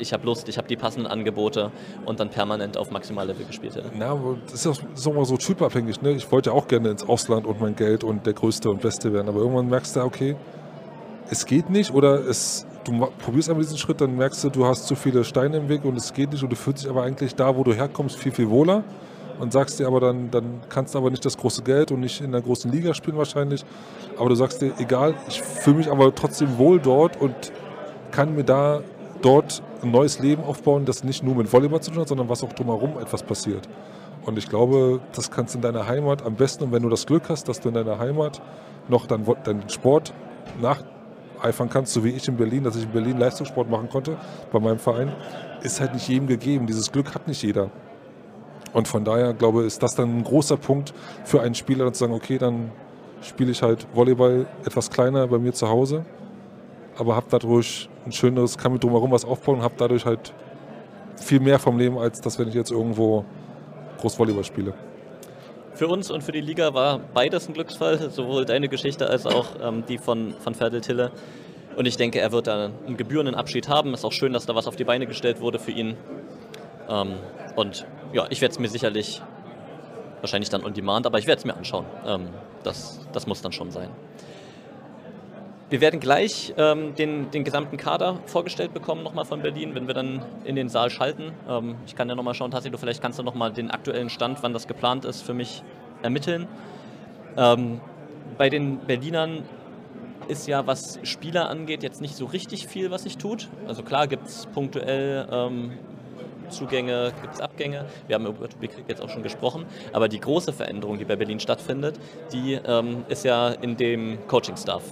Speaker 1: ich habe Lust, ich habe die passenden Angebote und dann permanent auf Maximallevel gespielt hätte.
Speaker 5: na, das ist auch, auch mal so typabhängig. Ne? Ich wollte ja auch gerne ins Ausland und mein Geld und der Größte und Beste werden. Aber irgendwann merkst du, okay, es geht nicht oder es, du probierst einmal diesen Schritt, dann merkst du, du hast zu viele Steine im Weg und es geht nicht und du fühlst dich aber eigentlich da, wo du herkommst, viel, viel wohler. Und sagst dir aber dann, dann kannst du aber nicht das große Geld und nicht in der großen Liga spielen wahrscheinlich. Aber du sagst dir, egal, ich fühle mich aber trotzdem wohl dort und kann mir da dort ein neues Leben aufbauen, das nicht nur mit Volleyball zu tun hat, sondern was auch drumherum etwas passiert. Und ich glaube, das kannst du in deiner Heimat am besten, und wenn du das Glück hast, dass du in deiner Heimat noch deinen deinen Sport nacheifern kannst, so wie ich in Berlin, dass ich in Berlin Leistungssport machen konnte bei meinem Verein, ist halt nicht jedem gegeben. Dieses Glück hat nicht jeder. Und von daher, glaube ich, ist das dann ein großer Punkt für einen Spieler, dann zu sagen, okay, dann spiele ich halt Volleyball etwas kleiner bei mir zu Hause, aber habe dadurch ein schöneres, kann mir drumherum was aufbauen und habe dadurch halt viel mehr vom Leben, als das, wenn ich jetzt irgendwo groß Volleyball spiele.
Speaker 1: Für uns und für die Liga war beides ein Glücksfall, sowohl deine Geschichte als auch ähm, die von, von Ferdel Tille. Und ich denke, er wird da einen gebührenden Abschied haben. Ist auch schön, dass da was auf die Beine gestellt wurde für ihn. Ähm, und ja, ich werde es mir sicherlich, wahrscheinlich dann on demand, aber ich werde es mir anschauen. Ähm, das, das muss dann schon sein. Wir werden gleich ähm, den, den gesamten Kader vorgestellt bekommen, nochmal von Berlin, wenn wir dann in den Saal schalten. Ähm, ich kann ja nochmal schauen, Tassi, du vielleicht kannst du nochmal den aktuellen Stand, wann das geplant ist, für mich ermitteln. Ähm, bei den Berlinern ist ja, was Spieler angeht, jetzt nicht so richtig viel, was sich tut. Also klar gibt es punktuell ähm, Zugänge, gibt es Abgänge. Wir haben über Tobi Krieg jetzt auch schon gesprochen. Aber die große Veränderung, die bei Berlin stattfindet, die ähm, ist ja in dem Coaching-Staff.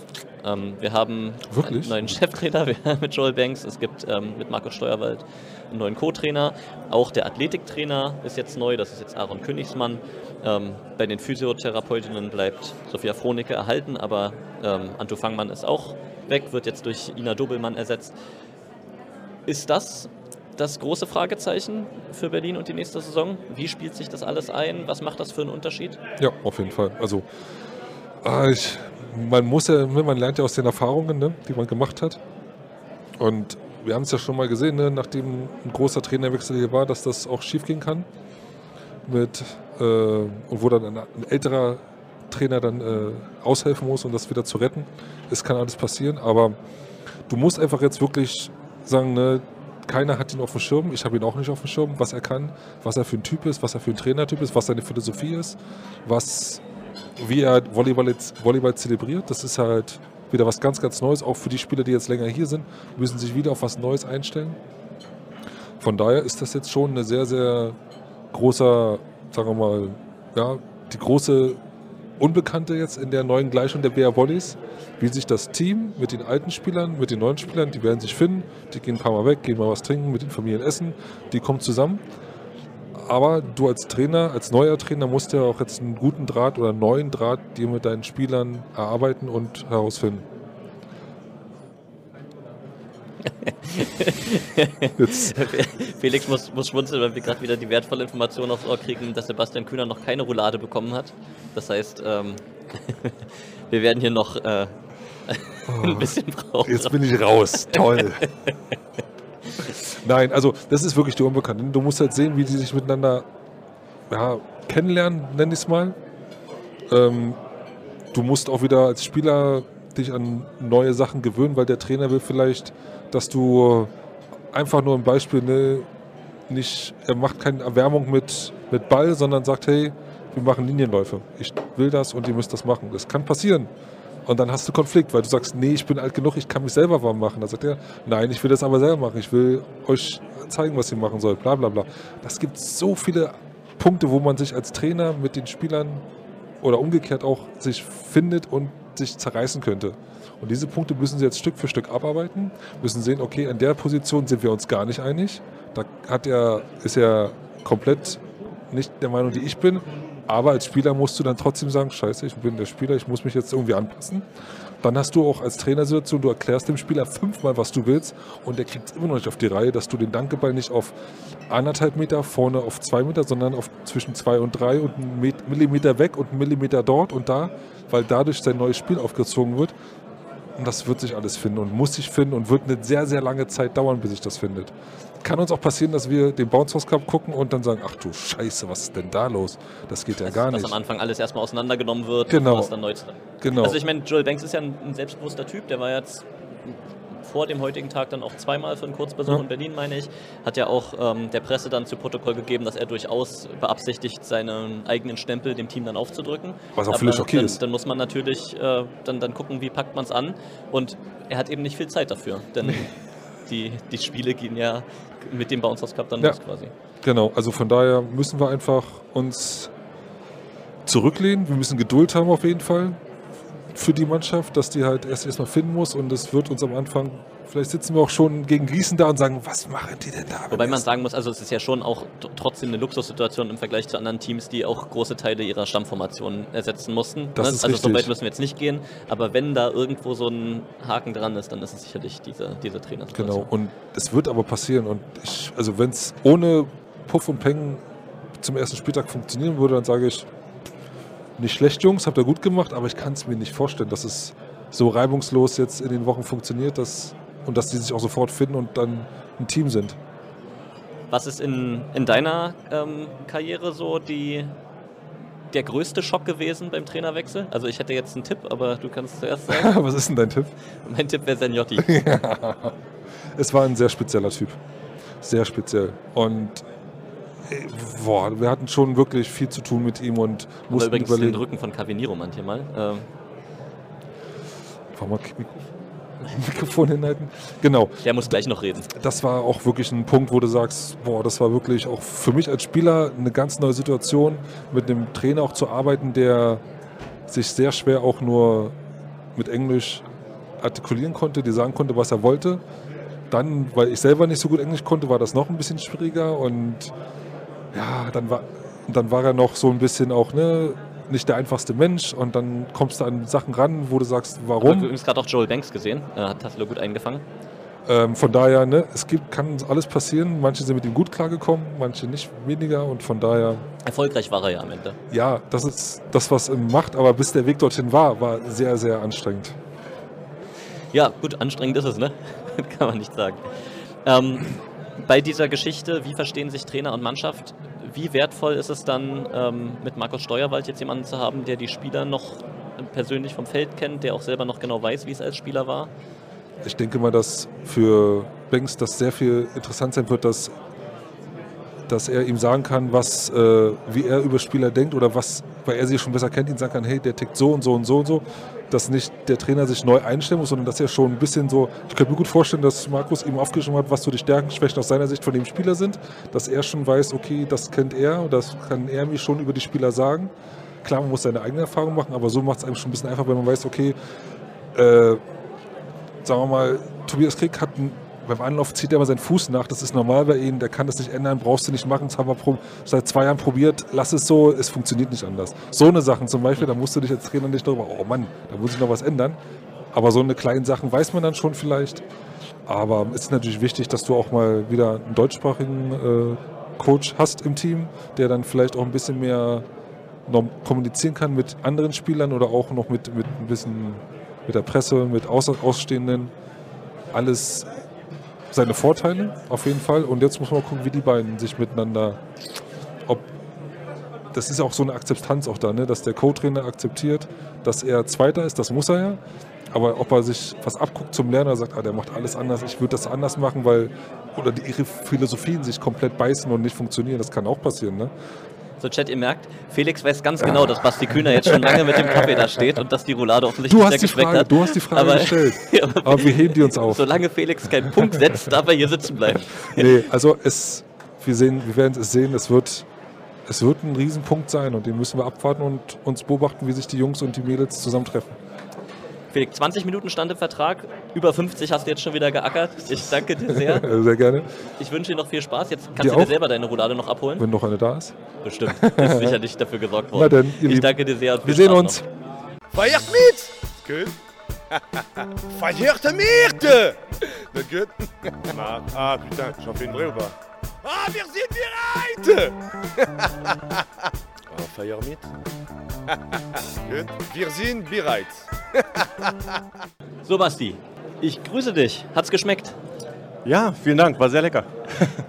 Speaker 1: Ähm, wir haben
Speaker 5: Wirklich?
Speaker 1: einen neuen Cheftrainer [LAUGHS] mit Joel Banks. Es gibt ähm, mit Markus Steuerwald einen neuen Co-Trainer. Auch der Athletiktrainer ist jetzt neu. Das ist jetzt Aaron Königsmann. Ähm, bei den Physiotherapeutinnen bleibt Sophia Frohnecke erhalten, aber ähm, Anto Fangmann ist auch weg, wird jetzt durch Ina Dobelmann ersetzt. Ist das das große Fragezeichen für Berlin und die nächste Saison? Wie spielt sich das alles ein? Was macht das für einen Unterschied?
Speaker 5: Ja, auf jeden Fall. Also, ah, ich, man muss ja, man lernt ja aus den Erfahrungen, ne, die man gemacht hat. Und wir haben es ja schon mal gesehen, ne, nachdem ein großer Trainerwechsel hier war, dass das auch schief gehen kann. Mit, äh, und wo dann ein, ein älterer Trainer dann äh, aushelfen muss, um das wieder zu retten. Es kann alles passieren, aber du musst einfach jetzt wirklich sagen, ne, keiner hat ihn auf dem Schirm, ich habe ihn auch nicht auf dem Schirm, was er kann, was er für ein Typ ist, was er für ein Trainertyp ist, was seine Philosophie ist, was, wie er Volleyball, Volleyball zelebriert. Das ist halt wieder was ganz, ganz Neues. Auch für die Spieler, die jetzt länger hier sind, müssen sich wieder auf was Neues einstellen. Von daher ist das jetzt schon eine sehr, sehr großer, sagen wir mal, ja, die große Unbekannte jetzt in der neuen Gleichung der BR Volleys, wie sich das Team mit den alten Spielern, mit den neuen Spielern, die werden sich finden, die gehen ein paar Mal weg, gehen mal was trinken, mit den Familien essen, die kommen zusammen. Aber du als Trainer, als neuer Trainer, musst ja auch jetzt einen guten Draht oder einen neuen Draht dir mit deinen Spielern erarbeiten und herausfinden. [LAUGHS]
Speaker 1: Felix muss, muss schmunzeln, weil wir gerade wieder die wertvolle Information aufs Ohr kriegen, dass Sebastian Kühner noch keine Roulade bekommen hat. Das heißt, ähm, [LAUGHS] wir werden hier noch äh, ein bisschen brauchen.
Speaker 5: jetzt bin ich raus. Toll. Nein, also das ist wirklich die Unbekannte. Du musst halt sehen, wie die sich miteinander ja, kennenlernen, nenn ich es mal. Ähm, du musst auch wieder als Spieler dich an neue Sachen gewöhnen, weil der Trainer will vielleicht, dass du einfach nur ein Beispiel, ne, nicht, er macht keine Erwärmung mit, mit Ball, sondern sagt, hey, wir machen Linienläufe. Ich will das und ihr müsst das machen. Das kann passieren. Und dann hast du Konflikt, weil du sagst, nee, ich bin alt genug, ich kann mich selber warm machen. Dann sagt er, nein, ich will das aber selber machen. Ich will euch zeigen, was ihr machen sollt. Bla bla bla. Das gibt so viele Punkte, wo man sich als Trainer mit den Spielern oder umgekehrt auch sich findet und sich zerreißen könnte. Und diese Punkte müssen sie jetzt Stück für Stück abarbeiten, müssen sehen, okay, an der Position sind wir uns gar nicht einig. Da hat er, ist er komplett nicht der Meinung, die ich bin. Aber als Spieler musst du dann trotzdem sagen, scheiße, ich bin der Spieler, ich muss mich jetzt irgendwie anpassen. Dann hast du auch als Trainersituation, du erklärst dem Spieler fünfmal, was du willst und der kriegt es immer noch nicht auf die Reihe, dass du den Dankeball nicht auf anderthalb Meter vorne auf zwei Meter, sondern auf zwischen zwei und drei und einen Met- Millimeter weg und einen Millimeter dort und da, weil dadurch sein neues Spiel aufgezogen wird. Und das wird sich alles finden und muss sich finden und wird eine sehr, sehr lange Zeit dauern, bis sich das findet. Kann uns auch passieren, dass wir den Bounce House Cup gucken und dann sagen, ach du Scheiße, was ist denn da los? Das geht ja gar
Speaker 1: dass
Speaker 5: nicht.
Speaker 1: am Anfang alles erstmal auseinandergenommen wird,
Speaker 5: Genau.
Speaker 1: was dann neu ist.
Speaker 5: Genau.
Speaker 1: Also ich meine, Joel Banks ist ja ein, ein selbstbewusster Typ, der war jetzt vor dem heutigen Tag dann auch zweimal für einen Kurzbesuch
Speaker 5: Ja.
Speaker 1: in Berlin, meine ich. Hat ja auch ähm, der Presse dann zu Protokoll gegeben, dass er durchaus beabsichtigt, seinen eigenen Stempel dem Team dann aufzudrücken.
Speaker 5: Was auch völlig okay
Speaker 1: dann,
Speaker 5: ist.
Speaker 1: Dann muss man natürlich äh, dann, dann gucken, wie packt man es an. Und er hat eben nicht viel Zeit dafür, denn [LAUGHS] die, die Spiele gehen ja mit dem Bounce House Cup dann
Speaker 5: Ja.
Speaker 1: los quasi.
Speaker 5: Genau, also von daher müssen wir einfach uns zurücklehnen. Wir müssen Geduld haben auf jeden Fall für die Mannschaft, dass die halt erst erstmal finden muss und es wird uns am Anfang, vielleicht sitzen wir auch schon gegen Gießen da und sagen, was machen die denn da?
Speaker 1: Wobei man sagen muss, also es ist ja schon auch trotzdem eine Luxussituation im Vergleich zu anderen Teams, die auch große Teile ihrer Stammformation ersetzen mussten.
Speaker 5: Das
Speaker 1: ne?
Speaker 5: ist
Speaker 1: also so
Speaker 5: richtig.
Speaker 1: weit müssen wir jetzt nicht gehen, aber wenn da irgendwo so ein Haken dran ist, dann ist es sicherlich diese, diese Trainer.
Speaker 5: Genau, und es wird aber passieren und ich, also wenn es ohne Puff und Peng zum ersten Spieltag funktionieren würde, dann sage ich, nicht schlecht, Jungs, habt ihr gut gemacht, aber ich kann es mir nicht vorstellen, dass es so reibungslos jetzt in den Wochen funktioniert dass, und dass die sich auch sofort finden und dann ein Team sind.
Speaker 1: Was ist in, in deiner ähm, Karriere so die, der größte Schock gewesen beim Trainerwechsel? Also ich hätte jetzt einen Tipp, aber du kannst zuerst sagen. [LAUGHS]
Speaker 5: Was ist denn dein Tipp?
Speaker 1: mein Tipp wäre Senjotti. [LAUGHS]
Speaker 5: Es war ein sehr spezieller Typ. Sehr speziell. Und boah, wir hatten schon wirklich viel zu tun mit ihm und
Speaker 1: Aber
Speaker 5: mussten
Speaker 1: übrigens den
Speaker 5: überlegen.
Speaker 1: Rücken von Caviniro manchmal. Ähm,
Speaker 5: wir Mikro- [LAUGHS] Mikrofon hinhalten? Genau.
Speaker 1: der muss gleich noch reden.
Speaker 5: das war auch wirklich ein Punkt, wo du sagst, boah, das war wirklich auch für mich als Spieler eine ganz neue Situation, mit einem Trainer auch zu arbeiten, der sich sehr schwer auch nur mit Englisch artikulieren konnte, die sagen konnte, was er wollte. Dann, weil ich selber nicht so gut Englisch konnte, war das noch ein bisschen schwieriger und ja, dann war, dann war er noch so ein bisschen auch, ne, nicht der einfachste Mensch und dann kommst du an Sachen ran, wo du sagst,
Speaker 1: Ich habe
Speaker 5: warum?
Speaker 1: übrigens gerade auch Joel Banks gesehen. Äh, hat Tassilo gut eingefangen.
Speaker 5: Ähm, von daher, ne, es gibt, kann alles passieren. Manche sind mit ihm gut klargekommen, manche nicht weniger. Und von daher,
Speaker 1: Erfolgreich war er ja am Ende.
Speaker 5: ja, das ist das, was er macht. Aber bis der Weg dorthin war, war sehr, sehr anstrengend.
Speaker 1: Ja, gut, anstrengend ist es, ne? [LAUGHS] Kann man nicht sagen. Ähm, bei dieser Geschichte, wie verstehen sich Trainer und Mannschaft? Wie wertvoll ist es dann, ähm, mit Markus Steuerwald jetzt jemanden zu haben, der die Spieler noch persönlich vom Feld kennt, der auch selber noch genau weiß, wie es als Spieler war?
Speaker 5: ich denke mal, dass für Banks das sehr viel interessant sein wird, dass, dass er ihm sagen kann, was, äh, wie er über Spieler denkt oder was, weil er sie schon besser kennt, ihn sagen kann, hey, der tickt so und so und so und so, dass nicht der Trainer sich neu einstellen muss, sondern dass er schon ein bisschen so, ich könnte mir gut vorstellen, dass Markus ihm aufgeschrieben hat, was so die Stärken, Schwächen aus seiner Sicht von dem Spieler sind, dass er schon weiß, okay, das kennt er und das kann er mir schon über die Spieler sagen. Klar, man muss seine eigene Erfahrung machen, aber so macht es einem schon ein bisschen einfach, wenn man weiß, okay, äh, sagen wir mal, Tobias Krieg hat einen, beim Anlauf zieht er immer seinen Fuß nach. Das ist normal bei ihm. Der kann das nicht ändern, brauchst du nicht machen. Das haben wir seit zwei Jahren probiert. Lass es so, es funktioniert nicht anders. So eine Sachen zum Beispiel, da musst du dich als Trainer nicht darüber, oh Mann, da muss ich noch was ändern. Aber so eine kleinen Sachen weiß man dann schon vielleicht. Aber es ist natürlich wichtig, dass du auch mal wieder einen deutschsprachigen äh, Coach hast im Team, der dann vielleicht auch ein bisschen mehr kommunizieren kann mit anderen Spielern oder auch noch mit, mit ein bisschen mit der Presse, mit Aus Ausstehenden. Alles seine Vorteile auf jeden Fall. Und jetzt muss man gucken, wie die beiden sich miteinander, ob das ist auch so eine Akzeptanz auch da, ne? dass der Co-Trainer akzeptiert, dass er Zweiter ist, das muss er ja. Aber ob er sich was abguckt zum Lerner, sagt, ah, der macht alles anders, ich würde das anders machen, weil, oder die, ihre Philosophien sich komplett beißen und nicht funktionieren, das kann auch passieren. Ne?
Speaker 1: So, Chat, ihr merkt, Felix weiß ganz genau, dass Basti Kühner jetzt schon lange mit dem Kaffee da steht und dass die Roulade offensichtlich sehr
Speaker 5: die
Speaker 1: geschmeckt hat.
Speaker 5: du hast die Frage
Speaker 1: Aber- [LAUGHS]
Speaker 5: gestellt, aber wir heben die uns auf.
Speaker 1: Solange Felix keinen Punkt setzt, darf er hier sitzen bleiben.
Speaker 5: Nee, also es, wir, sehen, wir werden es sehen, es wird, es wird ein Riesenpunkt sein und den müssen wir abwarten und uns beobachten, wie sich die Jungs und die Mädels zusammentreffen.
Speaker 1: Felix, 20 Minuten stand im Vertrag, über 50 hast du jetzt schon wieder geackert. Ich danke dir sehr. [LAUGHS]
Speaker 5: Sehr gerne,
Speaker 1: Ich wünsche dir noch viel Spaß. Jetzt kannst
Speaker 5: Dir
Speaker 1: du dir
Speaker 5: auch.
Speaker 1: selber deine Roulade noch abholen.
Speaker 5: wenn noch eine da ist.
Speaker 1: Bestimmt. [LAUGHS] Ist sicherlich dafür gesorgt worden.
Speaker 5: Na dann, ihr
Speaker 1: ich
Speaker 5: Lieben.
Speaker 1: danke dir sehr. und viel
Speaker 5: Wir sehen
Speaker 1: Spaß
Speaker 5: uns.
Speaker 6: Feiert mit! Gut. [LAUGHS] Feiert mit! Das gut? Na, ah, putain, j'en fais une vraie ou pas? Ah, wir sind bereit! Ah, feiert mit? [LAUGHS] gut. Wir sind bereit. [LAUGHS]
Speaker 1: So, Basti, ich grüße dich. Hat's geschmeckt?
Speaker 7: Ja, vielen Dank, war sehr lecker. [LAUGHS]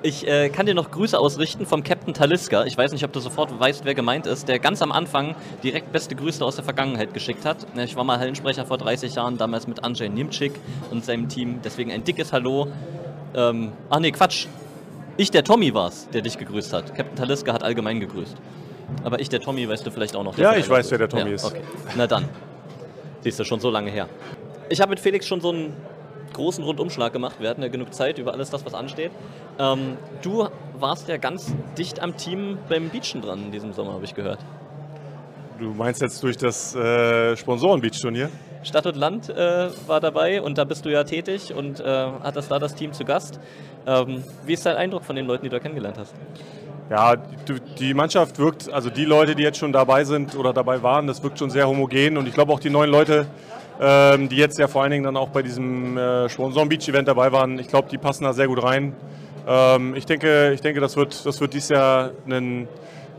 Speaker 1: Ich äh, kann dir noch Grüße ausrichten vom Captain Taliska. Ich weiß nicht, ob du sofort weißt, wer gemeint ist, der ganz am Anfang direkt beste Grüße aus der Vergangenheit geschickt hat. Ich war mal Hallensprecher vor 30 Jahren, damals mit Andrzej Nimczyk und seinem Team. Deswegen ein dickes Hallo. Ähm, ach nee, Quatsch. Ich, der Tommy, war's, der dich gegrüßt hat. Captain Taliska hat allgemein gegrüßt. Aber ich, der Tommy, weißt du vielleicht auch noch. der
Speaker 7: Ja, ich weiß, wer der. Tommy ist.
Speaker 1: Okay. Na dann. Siehst du, schon so lange her. Ich habe mit Felix schon so einen großen Rundumschlag gemacht. Wir hatten ja genug Zeit über alles das, was ansteht. Ähm, du warst ja ganz dicht am Team beim Beachen dran in diesem Sommer, habe ich gehört.
Speaker 7: Du meinst jetzt durch das äh, Sponsoren-Beach-Turnier?
Speaker 1: Stadt und Land äh, war dabei und da bist du ja tätig und äh, hattest da das Team zu Gast. Ähm, wie ist dein Eindruck von den Leuten, die du kennengelernt hast?
Speaker 7: Ja, die, Mannschaft wirkt, also die Leute, die jetzt schon dabei sind oder dabei waren, das wirkt schon sehr homogen und ich glaube auch die neuen Leute, ähm, die jetzt ja vor allen Dingen dann auch bei diesem äh, Sponsoren-Beach-Event dabei waren, ich glaube, die passen da sehr gut rein. Ähm, ich denke, ich denke das, wird, das wird dieses Jahr ein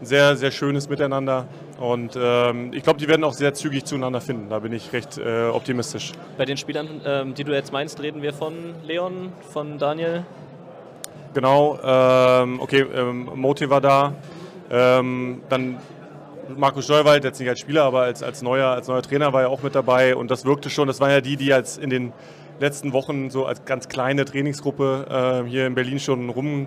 Speaker 7: sehr, sehr schönes Miteinander und ähm, ich glaube, die werden auch sehr zügig zueinander finden. Da bin ich recht äh, optimistisch.
Speaker 1: Bei den Spielern, ähm, die du jetzt meinst, reden wir von Leon, von Daniel.
Speaker 7: Genau, ähm, okay, ähm, Moti war da. Ähm, dann Markus Steuerwald, jetzt nicht als Spieler, aber als, als, neuer, als neuer Trainer war er auch mit dabei. Und das wirkte schon, das waren ja die, die jetzt in den letzten Wochen so als ganz kleine Trainingsgruppe äh, hier in Berlin schon rum,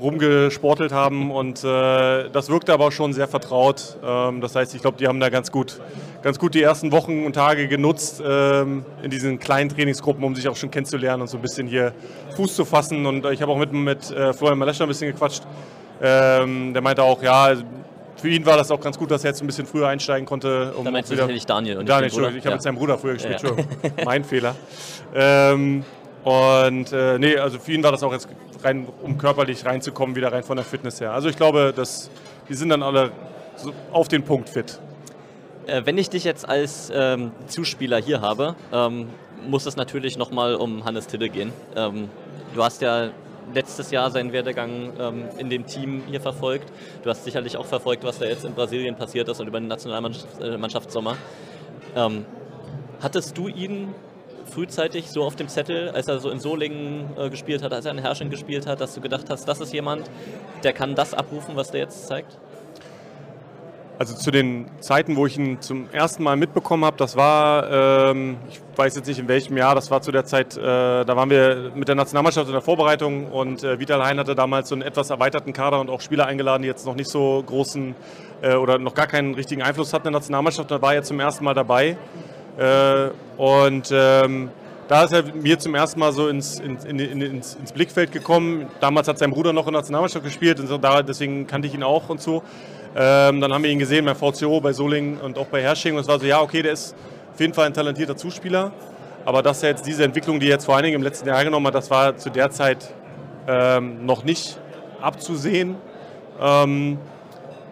Speaker 7: rumgesportelt haben. Und äh, das wirkte aber schon sehr vertraut. Ähm, das heißt, ich glaube, die haben da ganz gut, ganz gut die ersten Wochen und Tage genutzt ähm, in diesen kleinen Trainingsgruppen, um sich auch schon kennenzulernen und so ein bisschen hier Fuß zu fassen. Und ich habe auch mit, mit äh, Florian Malescher ein bisschen gequatscht. Ähm, der meinte auch, ja, für ihn war das auch ganz gut, dass er jetzt ein bisschen früher einsteigen konnte. Um
Speaker 1: Da meinst du sicherlich Daniel und nicht
Speaker 7: Daniel, ich habe
Speaker 1: Ja.
Speaker 7: mit seinem Bruder früher gespielt,
Speaker 1: Ja. [LAUGHS]
Speaker 7: Mein Fehler. Ähm, und äh, nee, also für ihn war das auch jetzt rein, um körperlich reinzukommen, wieder rein von der Fitness her. Also ich glaube, dass die sind dann alle so auf den Punkt fit.
Speaker 1: Äh, wenn ich dich jetzt als ähm, Zuspieler hier habe, ähm, muss es natürlich nochmal um Hannes Tille gehen. Ähm, du hast ja letztes Jahr seinen Werdegang ähm, in dem Team hier verfolgt. Du hast sicherlich auch verfolgt, was da jetzt in Brasilien passiert ist und über den Nationalmannschaftssommer. Ähm, hattest du ihn frühzeitig so auf dem Zettel, als er so in Solingen äh, gespielt hat, als er in Herrsching gespielt hat, dass du gedacht hast, das ist jemand, der kann das abrufen, was der jetzt zeigt?
Speaker 7: Also zu den Zeiten, wo ich ihn zum ersten Mal mitbekommen habe, das war, ähm, ich weiß jetzt nicht in welchem Jahr, das war zu der Zeit, äh, da waren wir mit der Nationalmannschaft in der Vorbereitung und äh, Vital Hein hatte damals so einen etwas erweiterten Kader und auch Spieler eingeladen, die jetzt noch nicht so großen äh, oder noch gar keinen richtigen Einfluss hatten in der Nationalmannschaft. Da war er zum ersten Mal dabei äh, und ähm, da ist er mir zum ersten Mal so ins, in, in, ins, ins Blickfeld gekommen. Damals hat sein Bruder noch in der Nationalmannschaft gespielt und so, deswegen kannte ich ihn auch und so. Ähm, dann haben wir ihn gesehen bei VCO, bei Solingen und auch bei Hersching. Und es war so, ja, okay, der ist auf jeden Fall ein talentierter Zuspieler. Aber dass er jetzt diese Entwicklung, die er jetzt vor allen Dingen im letzten Jahr genommen hat, das war zu der Zeit ähm, noch nicht abzusehen. Ähm,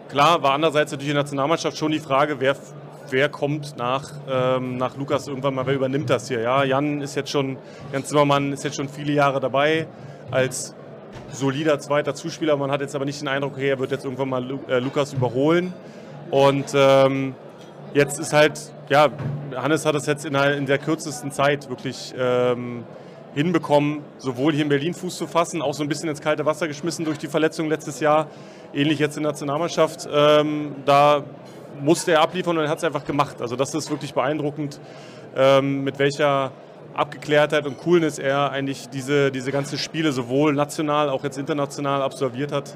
Speaker 7: klar, war andererseits natürlich in der Nationalmannschaft schon die Frage, wer, wer kommt nach, ähm, nach Lukas irgendwann mal, wer übernimmt das hier. Ja, Jan ist jetzt schon, Jan Zimmermann ist jetzt schon viele Jahre dabei als solider zweiter Zuspieler. Man hat jetzt aber nicht den Eindruck, okay, er wird jetzt irgendwann mal Lu äh, Lukas überholen. Und ähm, jetzt ist halt, ja, Hannes hat es jetzt in der, in der kürzesten Zeit wirklich ähm, hinbekommen, sowohl hier in Berlin Fuß zu fassen, auch so ein bisschen ins kalte Wasser geschmissen durch die Verletzung letztes Jahr, ähnlich jetzt in der Nationalmannschaft. Ähm, da musste er abliefern und er hat es einfach gemacht. Also das ist wirklich beeindruckend, ähm, mit welcher Abgeklärtheit und Coolness er eigentlich diese, diese ganzen Spiele sowohl national, auch jetzt international absolviert hat.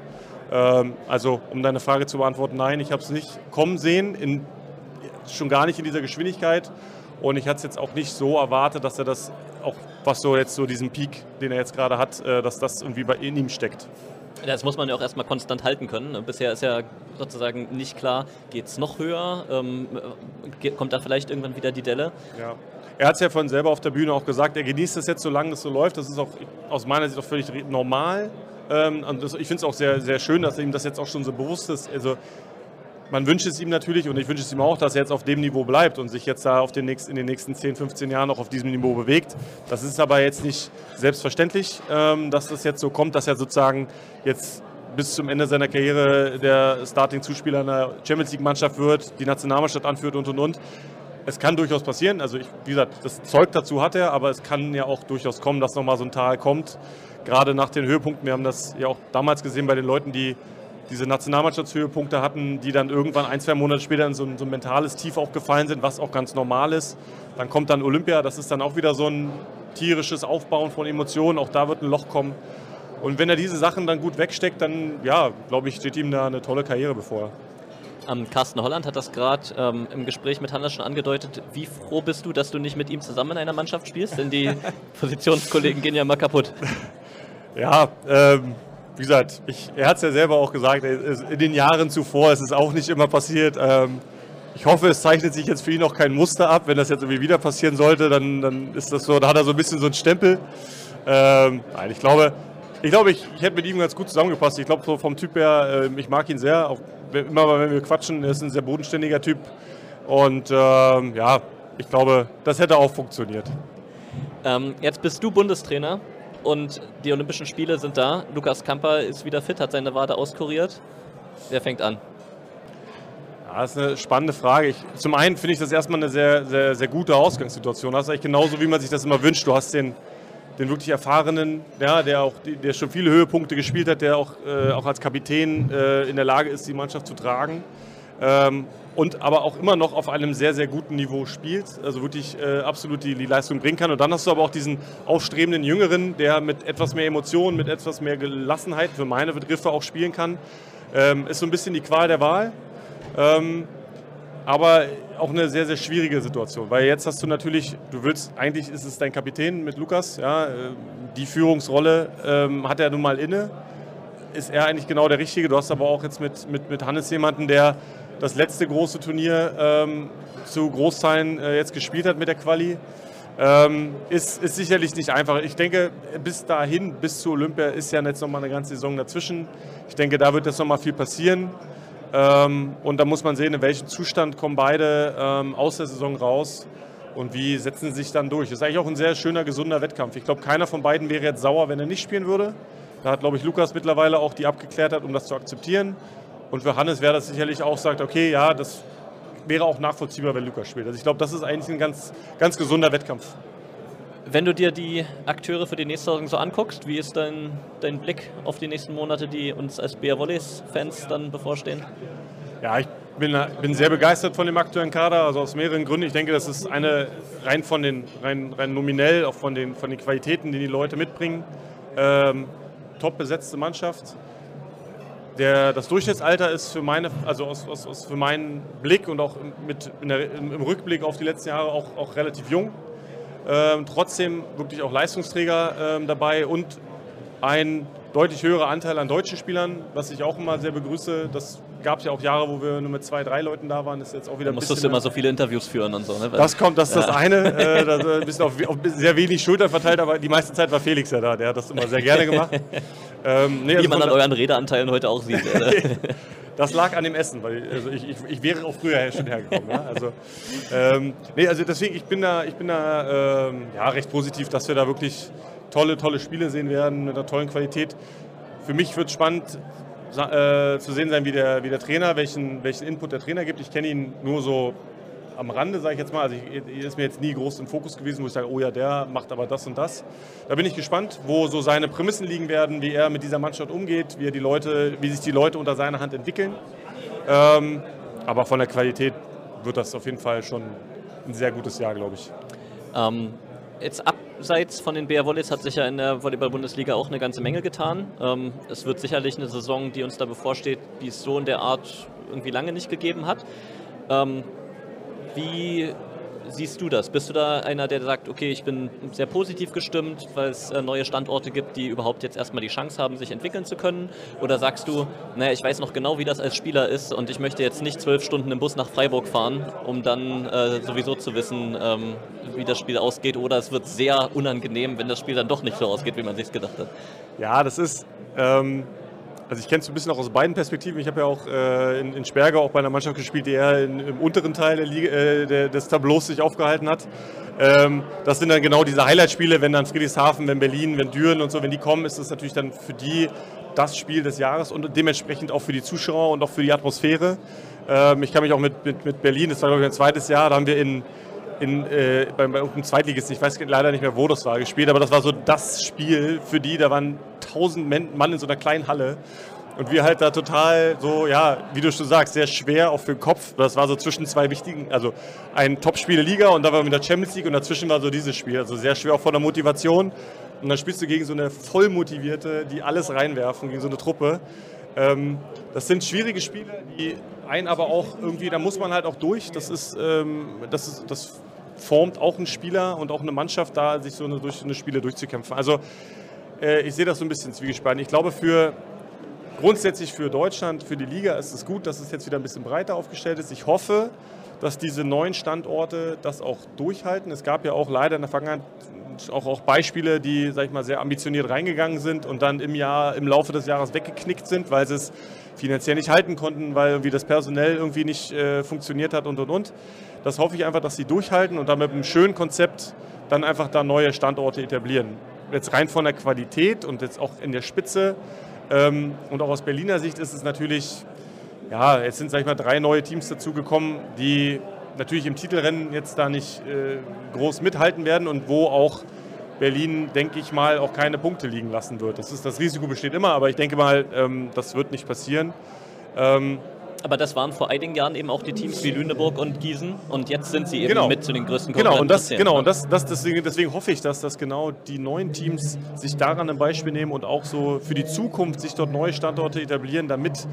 Speaker 7: Ähm, also um deine Frage zu beantworten, nein, ich habe es nicht kommen sehen, in, schon gar nicht in dieser Geschwindigkeit. Und ich hatte es jetzt auch nicht so erwartet, dass er das auch, was so jetzt so diesen Peak, den er jetzt gerade hat, äh, dass das irgendwie bei in ihm steckt.
Speaker 1: Das muss man ja auch erstmal konstant halten können. Bisher ist ja sozusagen nicht klar, geht es noch höher? Ähm, kommt da vielleicht irgendwann wieder die Delle?
Speaker 7: Ja. Er hat es ja von selber auf der Bühne auch gesagt, er genießt es jetzt, solange es so läuft. Das ist auch aus meiner Sicht auch völlig normal. Ähm, und ich finde es auch sehr, sehr schön, dass ihm das jetzt auch schon so bewusst ist. Also, man wünscht es ihm natürlich und ich wünsche es ihm auch, dass er jetzt auf dem Niveau bleibt und sich jetzt da auf den nächsten, in den nächsten 10, 15 Jahren noch auf diesem Niveau bewegt. Das ist aber jetzt nicht selbstverständlich, ähm, dass das jetzt so kommt, dass er sozusagen jetzt bis zum Ende seiner Karriere der Starting-Zuspieler einer Champions League-Mannschaft wird, die Nationalmannschaft anführt und und und. Es kann durchaus passieren, also ich, wie gesagt, das Zeug dazu hat er, aber es kann ja auch durchaus kommen, dass nochmal so ein Tal kommt. Gerade nach den Höhepunkten, wir haben das ja auch damals gesehen bei den Leuten, die diese Nationalmannschaftshöhepunkte hatten, die dann irgendwann ein, zwei Monate später in so ein, so ein mentales Tief auch gefallen sind, was auch ganz normal ist. Dann kommt dann Olympia, das ist dann auch wieder so ein tierisches Aufbauen von Emotionen, auch da wird ein Loch kommen. Und wenn er diese Sachen dann gut wegsteckt, dann, ja, glaube ich, steht ihm da eine tolle Karriere bevor.
Speaker 1: Ähm, Carsten Holland hat das gerade ähm, im Gespräch mit Hannes schon angedeutet. Wie froh bist du, dass du nicht mit ihm zusammen in einer Mannschaft spielst? Denn die [LAUGHS] Positionskollegen gehen ja mal kaputt.
Speaker 7: Ja, ähm, wie gesagt, ich, er hat es ja selber auch gesagt, in den Jahren zuvor ist es auch nicht immer passiert. Ähm, ich hoffe, es zeichnet sich jetzt für ihn auch kein Muster ab. Wenn das jetzt irgendwie wieder passieren sollte, dann, dann ist das so, da hat er so ein bisschen so einen Stempel. Ähm, nein, ich glaube, ich, glaube ich, ich hätte mit ihm ganz gut zusammengepasst. Ich glaube, so vom Typ her, äh, ich mag ihn sehr. Auch immer wenn wir quatschen, er ist ein sehr bodenständiger Typ. Und ähm, ja, ich glaube, das hätte auch funktioniert.
Speaker 1: Ähm, jetzt bist du Bundestrainer und die Olympischen Spiele sind da. Lukas Kamper ist wieder fit, hat seine Wade auskuriert. Wer fängt an?
Speaker 7: Ja, das ist eine spannende Frage. Ich, zum einen finde ich das erstmal eine sehr, sehr, sehr gute Ausgangssituation. Das ist eigentlich genauso, wie man sich das immer wünscht. Du hast den, den wirklich erfahrenen, ja, der auch der schon viele Höhepunkte gespielt hat, der auch, äh, auch als Kapitän äh, in der Lage ist, die Mannschaft zu tragen. Ähm, und aber auch immer noch auf einem sehr, sehr guten Niveau spielt, also wirklich äh, absolut die, die Leistung bringen kann. Und dann hast du aber auch diesen aufstrebenden Jüngeren, der mit etwas mehr Emotionen, mit etwas mehr Gelassenheit für meine Begriffe auch spielen kann. Ähm, ist so ein bisschen die Qual der Wahl. Ähm, aber auch eine sehr, sehr schwierige Situation, weil jetzt hast du natürlich, du willst, eigentlich ist es dein Kapitän mit Lukas, ja, äh, die Führungsrolle ähm, hat er nun mal inne, ist er eigentlich genau der Richtige. Du hast aber auch jetzt mit, mit, mit Hannes jemanden, der das letzte große Turnier ähm, zu Großteilen äh, jetzt gespielt hat mit der Quali. Ähm, ist, ist sicherlich nicht einfach. Ich denke, bis dahin, bis zu Olympia, ist ja jetzt nochmal eine ganze Saison dazwischen. Ich denke, da wird jetzt nochmal viel passieren. Ähm, und da muss man sehen, in welchem Zustand kommen beide ähm, aus der Saison raus und wie setzen sie sich dann durch. Das ist eigentlich auch ein sehr schöner, gesunder Wettkampf. Ich glaube, keiner von beiden wäre jetzt sauer, wenn er nicht spielen würde. Da hat, glaube ich, Lukas mittlerweile auch die abgeklärt hat, um das zu akzeptieren. Und für Hannes wäre das sicherlich auch, sagt, okay, ja, das wäre auch nachvollziehbar, wenn Lukas spielt. Also ich glaube, das ist eigentlich ein ganz, ganz gesunder Wettkampf.
Speaker 1: Wenn du dir die Akteure für die nächste Saison so anguckst, wie ist dein, dein Blick auf die nächsten Monate, die uns als BR Volleys-Fans dann bevorstehen?
Speaker 7: Ja, ich bin, bin sehr begeistert von dem aktuellen Kader, also aus mehreren Gründen. Ich denke, das ist eine rein von den, rein, rein nominell, auch von den, von den Qualitäten, die die Leute mitbringen, ähm, top besetzte Mannschaft. Der, das Durchschnittsalter ist für, meine, also aus, aus, aus für meinen Blick und auch mit, der, im Rückblick auf die letzten Jahre auch, auch relativ jung. Ähm, trotzdem wirklich auch Leistungsträger ähm, dabei und ein deutlich höherer Anteil an deutschen Spielern, was ich auch immer sehr begrüße. Das gab es ja auch Jahre, wo wir nur mit zwei, drei Leuten da waren. Das ist jetzt auch wieder
Speaker 1: da musstest du immer so viele Interviews führen und so. Ne?
Speaker 7: Das kommt, das ist ja. das eine. [LAUGHS] Äh, das ein bisschen auf, auf, sehr wenig Schultern verteilt, aber die meiste Zeit war Felix ja da. Der hat das immer sehr gerne gemacht. [LAUGHS]
Speaker 1: ähm, nee, Wie also man an euren Redeanteilen heute auch sieht. [LAUGHS]
Speaker 7: das lag an dem Essen, weil also ich, ich, ich wäre auch früher schon hergekommen. Ja? Also, ähm, nee, also deswegen, ich bin da, ich bin da ähm, ja, recht positiv, dass wir da wirklich tolle, tolle Spiele sehen werden mit einer tollen Qualität. Für mich wird es spannend äh, zu sehen sein, wie der, wie der Trainer, welchen, welchen Input der Trainer gibt. Ich kenne ihn nur so am Rande, sage ich jetzt mal. Also er ist mir jetzt nie groß im Fokus gewesen, wo ich sage, oh ja, der macht aber das und das. Da bin ich gespannt, wo so seine Prämissen liegen werden, wie er mit dieser Mannschaft umgeht, wie die Leute, wie sich die Leute unter seiner Hand entwickeln. Ähm, aber von der Qualität wird das auf jeden Fall schon ein sehr gutes Jahr, glaube ich.
Speaker 1: Ähm, jetzt abseits von den BR Volleys hat sich ja in der Volleyball-Bundesliga auch eine ganze Menge getan. Ähm, es wird sicherlich eine Saison, die uns da bevorsteht, die es so in der Art irgendwie lange nicht gegeben hat. Ähm, wie siehst du das? Bist du da einer, der sagt, okay, ich bin sehr positiv gestimmt, weil es äh, neue Standorte gibt, die überhaupt jetzt erstmal die Chance haben, sich entwickeln zu können? Oder sagst du, naja, ich weiß noch genau, wie das als Spieler ist und ich möchte jetzt nicht zwölf Stunden im Bus nach Freiburg fahren, um dann äh, sowieso zu wissen, ähm, wie das Spiel ausgeht? Oder es wird sehr unangenehm, wenn das Spiel dann doch nicht so ausgeht, wie man sich gedacht hat?
Speaker 7: Ja, das ist. Ähm also ich kenne es ein bisschen auch aus beiden Perspektiven. Ich habe ja auch äh, in, in Sperger auch bei einer Mannschaft gespielt, die eher in, im unteren Teil der Liga, äh, der, des Tableaus sich aufgehalten hat. Ähm, das sind dann genau diese Highlight-Spiele, wenn dann Friedrichshafen, wenn Berlin, wenn Düren und so, wenn die kommen, ist das natürlich dann für die das Spiel des Jahres und dementsprechend auch für die Zuschauer und auch für die Atmosphäre. Ähm, ich kann mich auch mit, mit, mit Berlin, das war glaube ich ein zweites Jahr, da haben wir in in, äh, bei, bei irgendeinem Zweitligisten, ich weiß leider nicht mehr, wo das war, gespielt, aber das war so das Spiel für die, da waren tausend Mann in so einer kleinen Halle und wir halt da total so, ja, wie du schon sagst, sehr schwer auch für den Kopf. Das war so zwischen zwei wichtigen, also ein Top-Spiel der Liga und da war mit der Champions League und dazwischen war so dieses Spiel. Also sehr schwer auch von der Motivation. Und dann spielst du gegen so eine vollmotivierte, die alles reinwerfen, gegen so eine Truppe. Ähm, das sind schwierige Spiele, die einen aber auch irgendwie, da muss man halt auch durch. Das ist, ähm, das ist, das formt auch einen Spieler und auch eine Mannschaft da, sich so eine, durch eine Spiele durchzukämpfen. Also äh, ich sehe das so ein bisschen zwiegespannt. Ich glaube, für grundsätzlich für Deutschland, für die Liga ist es gut, dass es jetzt wieder ein bisschen breiter aufgestellt ist. Ich hoffe, dass diese neuen Standorte das auch durchhalten. Es gab ja auch leider in der Vergangenheit auch, auch Beispiele, die, sag ich mal, sehr ambitioniert reingegangen sind und dann im Jahr, im Laufe des Jahres weggeknickt sind, weil sie es finanziell nicht halten konnten, weil irgendwie das personell irgendwie nicht äh, funktioniert hat und und und. Das hoffe ich einfach, dass sie durchhalten und dann mit einem schönen Konzept dann einfach da neue Standorte etablieren. Jetzt rein von der Qualität und jetzt auch in der Spitze ähm, und auch aus Berliner Sicht ist es natürlich, ja, jetzt sind, sag ich mal, drei neue Teams dazugekommen, die natürlich im Titelrennen jetzt da nicht äh, groß mithalten werden und wo auch Berlin, denke ich mal, auch keine Punkte liegen lassen wird. Das, ist, das Risiko besteht immer, aber ich denke mal, ähm, das wird nicht passieren.
Speaker 1: Ähm, aber das waren vor einigen Jahren eben auch die Teams wie Lüneburg und Gießen und jetzt sind sie eben genau. mit zu den größten
Speaker 7: Genau, und das, genau, und das, das deswegen, deswegen hoffe ich, dass das genau die neuen Teams sich daran ein Beispiel nehmen und auch so für die Zukunft sich dort neue Standorte etablieren, damit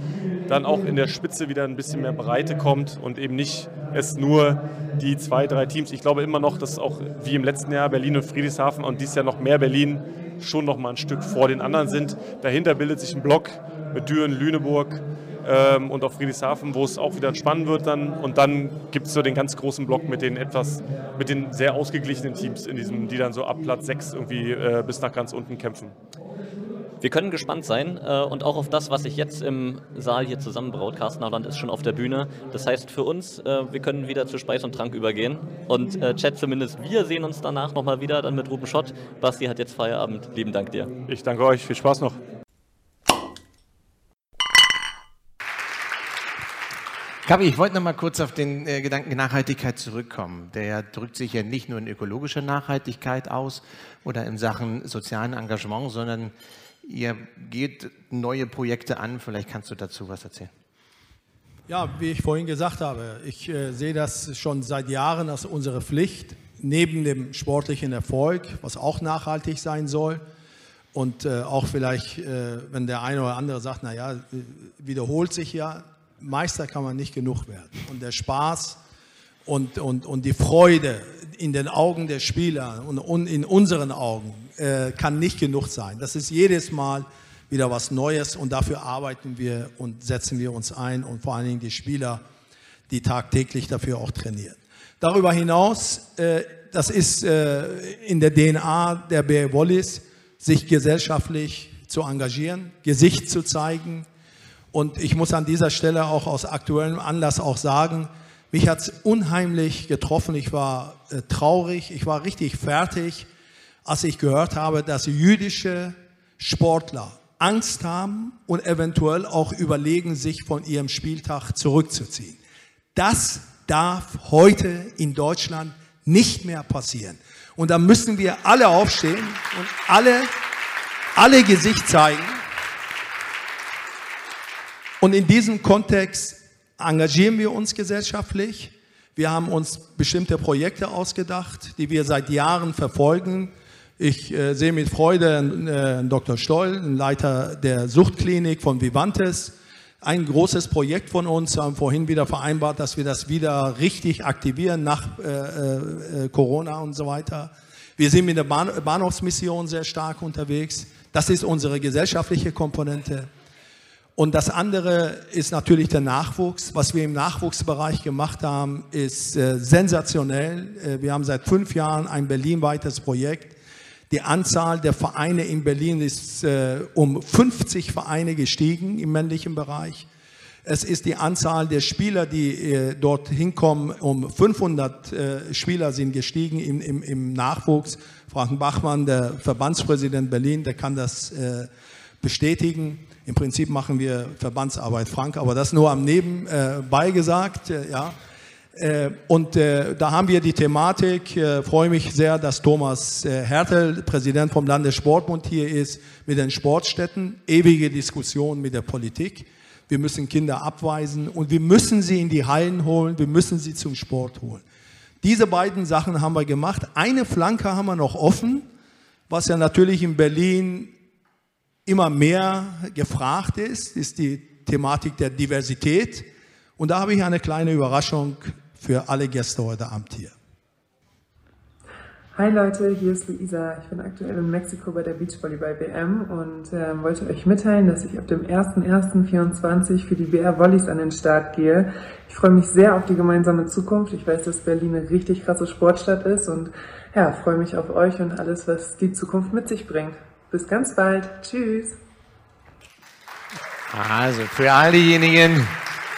Speaker 7: dann auch in der Spitze wieder ein bisschen mehr Breite kommt und eben nicht es nur die zwei, drei Teams. Ich glaube immer noch, dass auch wie im letzten Jahr Berlin und Friedrichshafen und dieses Jahr noch mehr Berlin schon noch mal ein Stück vor den anderen sind. Dahinter bildet sich ein Block mit Düren, Lüneburg, ähm, und auch Friedrichshafen, wo es auch wieder spannend wird dann. Und dann gibt es so den ganz großen Block mit den etwas, mit den sehr ausgeglichenen Teams in diesem, die dann so ab Platz 6 irgendwie äh, bis nach ganz unten kämpfen.
Speaker 1: Wir können gespannt sein äh, und auch auf das, was sich jetzt im Saal hier zusammenbraut. Carsten Hauland ist schon auf der Bühne. Das heißt für uns, äh, wir können wieder zu Speis und Trank übergehen. Und äh, Chat zumindest, wir sehen uns danach nochmal wieder, dann mit Ruben Schott. Basti hat jetzt Feierabend. Lieben Dank dir.
Speaker 7: Ich danke euch. Viel Spaß noch.
Speaker 8: Gabi, ich wollte noch mal kurz auf den äh, Gedanken Nachhaltigkeit zurückkommen. Der drückt sich ja nicht nur in ökologischer Nachhaltigkeit aus oder in Sachen sozialen Engagement, sondern ihr geht neue Projekte an. Vielleicht kannst du dazu was erzählen.
Speaker 9: Ja, wie ich vorhin gesagt habe, ich äh, sehe das schon seit Jahren als unsere Pflicht, neben dem sportlichen Erfolg, was auch nachhaltig sein soll. Und äh, auch vielleicht, äh, wenn der eine oder andere sagt, naja, äh, wiederholt sich ja, Meister kann man nicht genug werden. Und der Spaß und, und, und die Freude in den Augen der Spieler und, in unseren Augen äh, kann nicht genug sein. Das ist jedes Mal wieder was Neues und dafür arbeiten wir und setzen wir uns ein und vor allen Dingen die Spieler, die tagtäglich dafür auch trainieren. Darüber hinaus, äh, das ist äh, in der DNA der BR Wallis, sich gesellschaftlich zu engagieren, Gesicht zu zeigen. Und ich muss an dieser Stelle auch aus aktuellem Anlass auch sagen, mich hat es unheimlich getroffen. Ich war äh, traurig, ich war richtig fertig, als ich gehört habe, dass jüdische Sportler Angst haben und eventuell auch überlegen, sich von ihrem Spieltag zurückzuziehen. Das darf heute in Deutschland nicht mehr passieren. Und da müssen wir alle aufstehen und alle, alle Gesicht zeigen. Und in diesem Kontext engagieren wir uns gesellschaftlich. Wir haben uns bestimmte Projekte ausgedacht, die wir seit Jahren verfolgen. Ich äh, sehe mit Freude äh, Dr. Stoll, Leiter der Suchtklinik von Vivantes. Ein großes Projekt von uns, haben vorhin wieder vereinbart, dass wir das wieder richtig aktivieren nach äh, äh, Corona und so weiter. Wir sind mit der Bahn Bahnhofsmission sehr stark unterwegs. Das ist unsere gesellschaftliche Komponente. Und das andere ist natürlich der Nachwuchs. Was wir im Nachwuchsbereich gemacht haben, ist äh, sensationell. Äh, wir haben seit fünf Jahren ein berlinweites Projekt die Anzahl der Vereine in Berlin ist äh, um 50 Vereine gestiegen im männlichen Bereich. Es ist die Anzahl der Spieler, die äh, dort hinkommen, um 500 äh, Spieler sind gestiegen im, im, im Nachwuchs. Frank Bachmann, der Verbandspräsident Berlin, der kann das äh, bestätigen. Im Prinzip machen wir Verbandsarbeit, Frank, aber das nur am Nebenbei gesagt. Äh, ja. Äh, und äh, da haben wir die Thematik, äh, freue mich sehr, dass Thomas Hertel, Präsident vom Landessportbund hier ist, mit den Sportstätten, ewige Diskussion mit der Politik. Wir müssen Kinder abweisen und wir müssen sie in die Hallen holen, wir müssen sie zum Sport holen. Diese beiden Sachen haben wir gemacht. Eine Flanke haben wir noch offen, was ja natürlich in Berlin immer mehr gefragt ist, ist die Thematik der Diversität. Und da habe ich eine kleine Überraschung für alle Gäste heute Abend hier.
Speaker 10: Hi Leute, hier ist Luisa. Ich bin aktuell in Mexiko bei der Beachvolleyball WM und äh, wollte euch mitteilen, dass ich ab dem 01.01.24 für die BR Volleys an den Start gehe. Ich freue mich sehr auf die gemeinsame Zukunft. Ich weiß, dass Berlin eine richtig krasse Sportstadt ist und ja, freue mich auf euch und alles, was die Zukunft mit sich bringt. Bis ganz bald. Tschüss.
Speaker 8: Also für all diejenigen,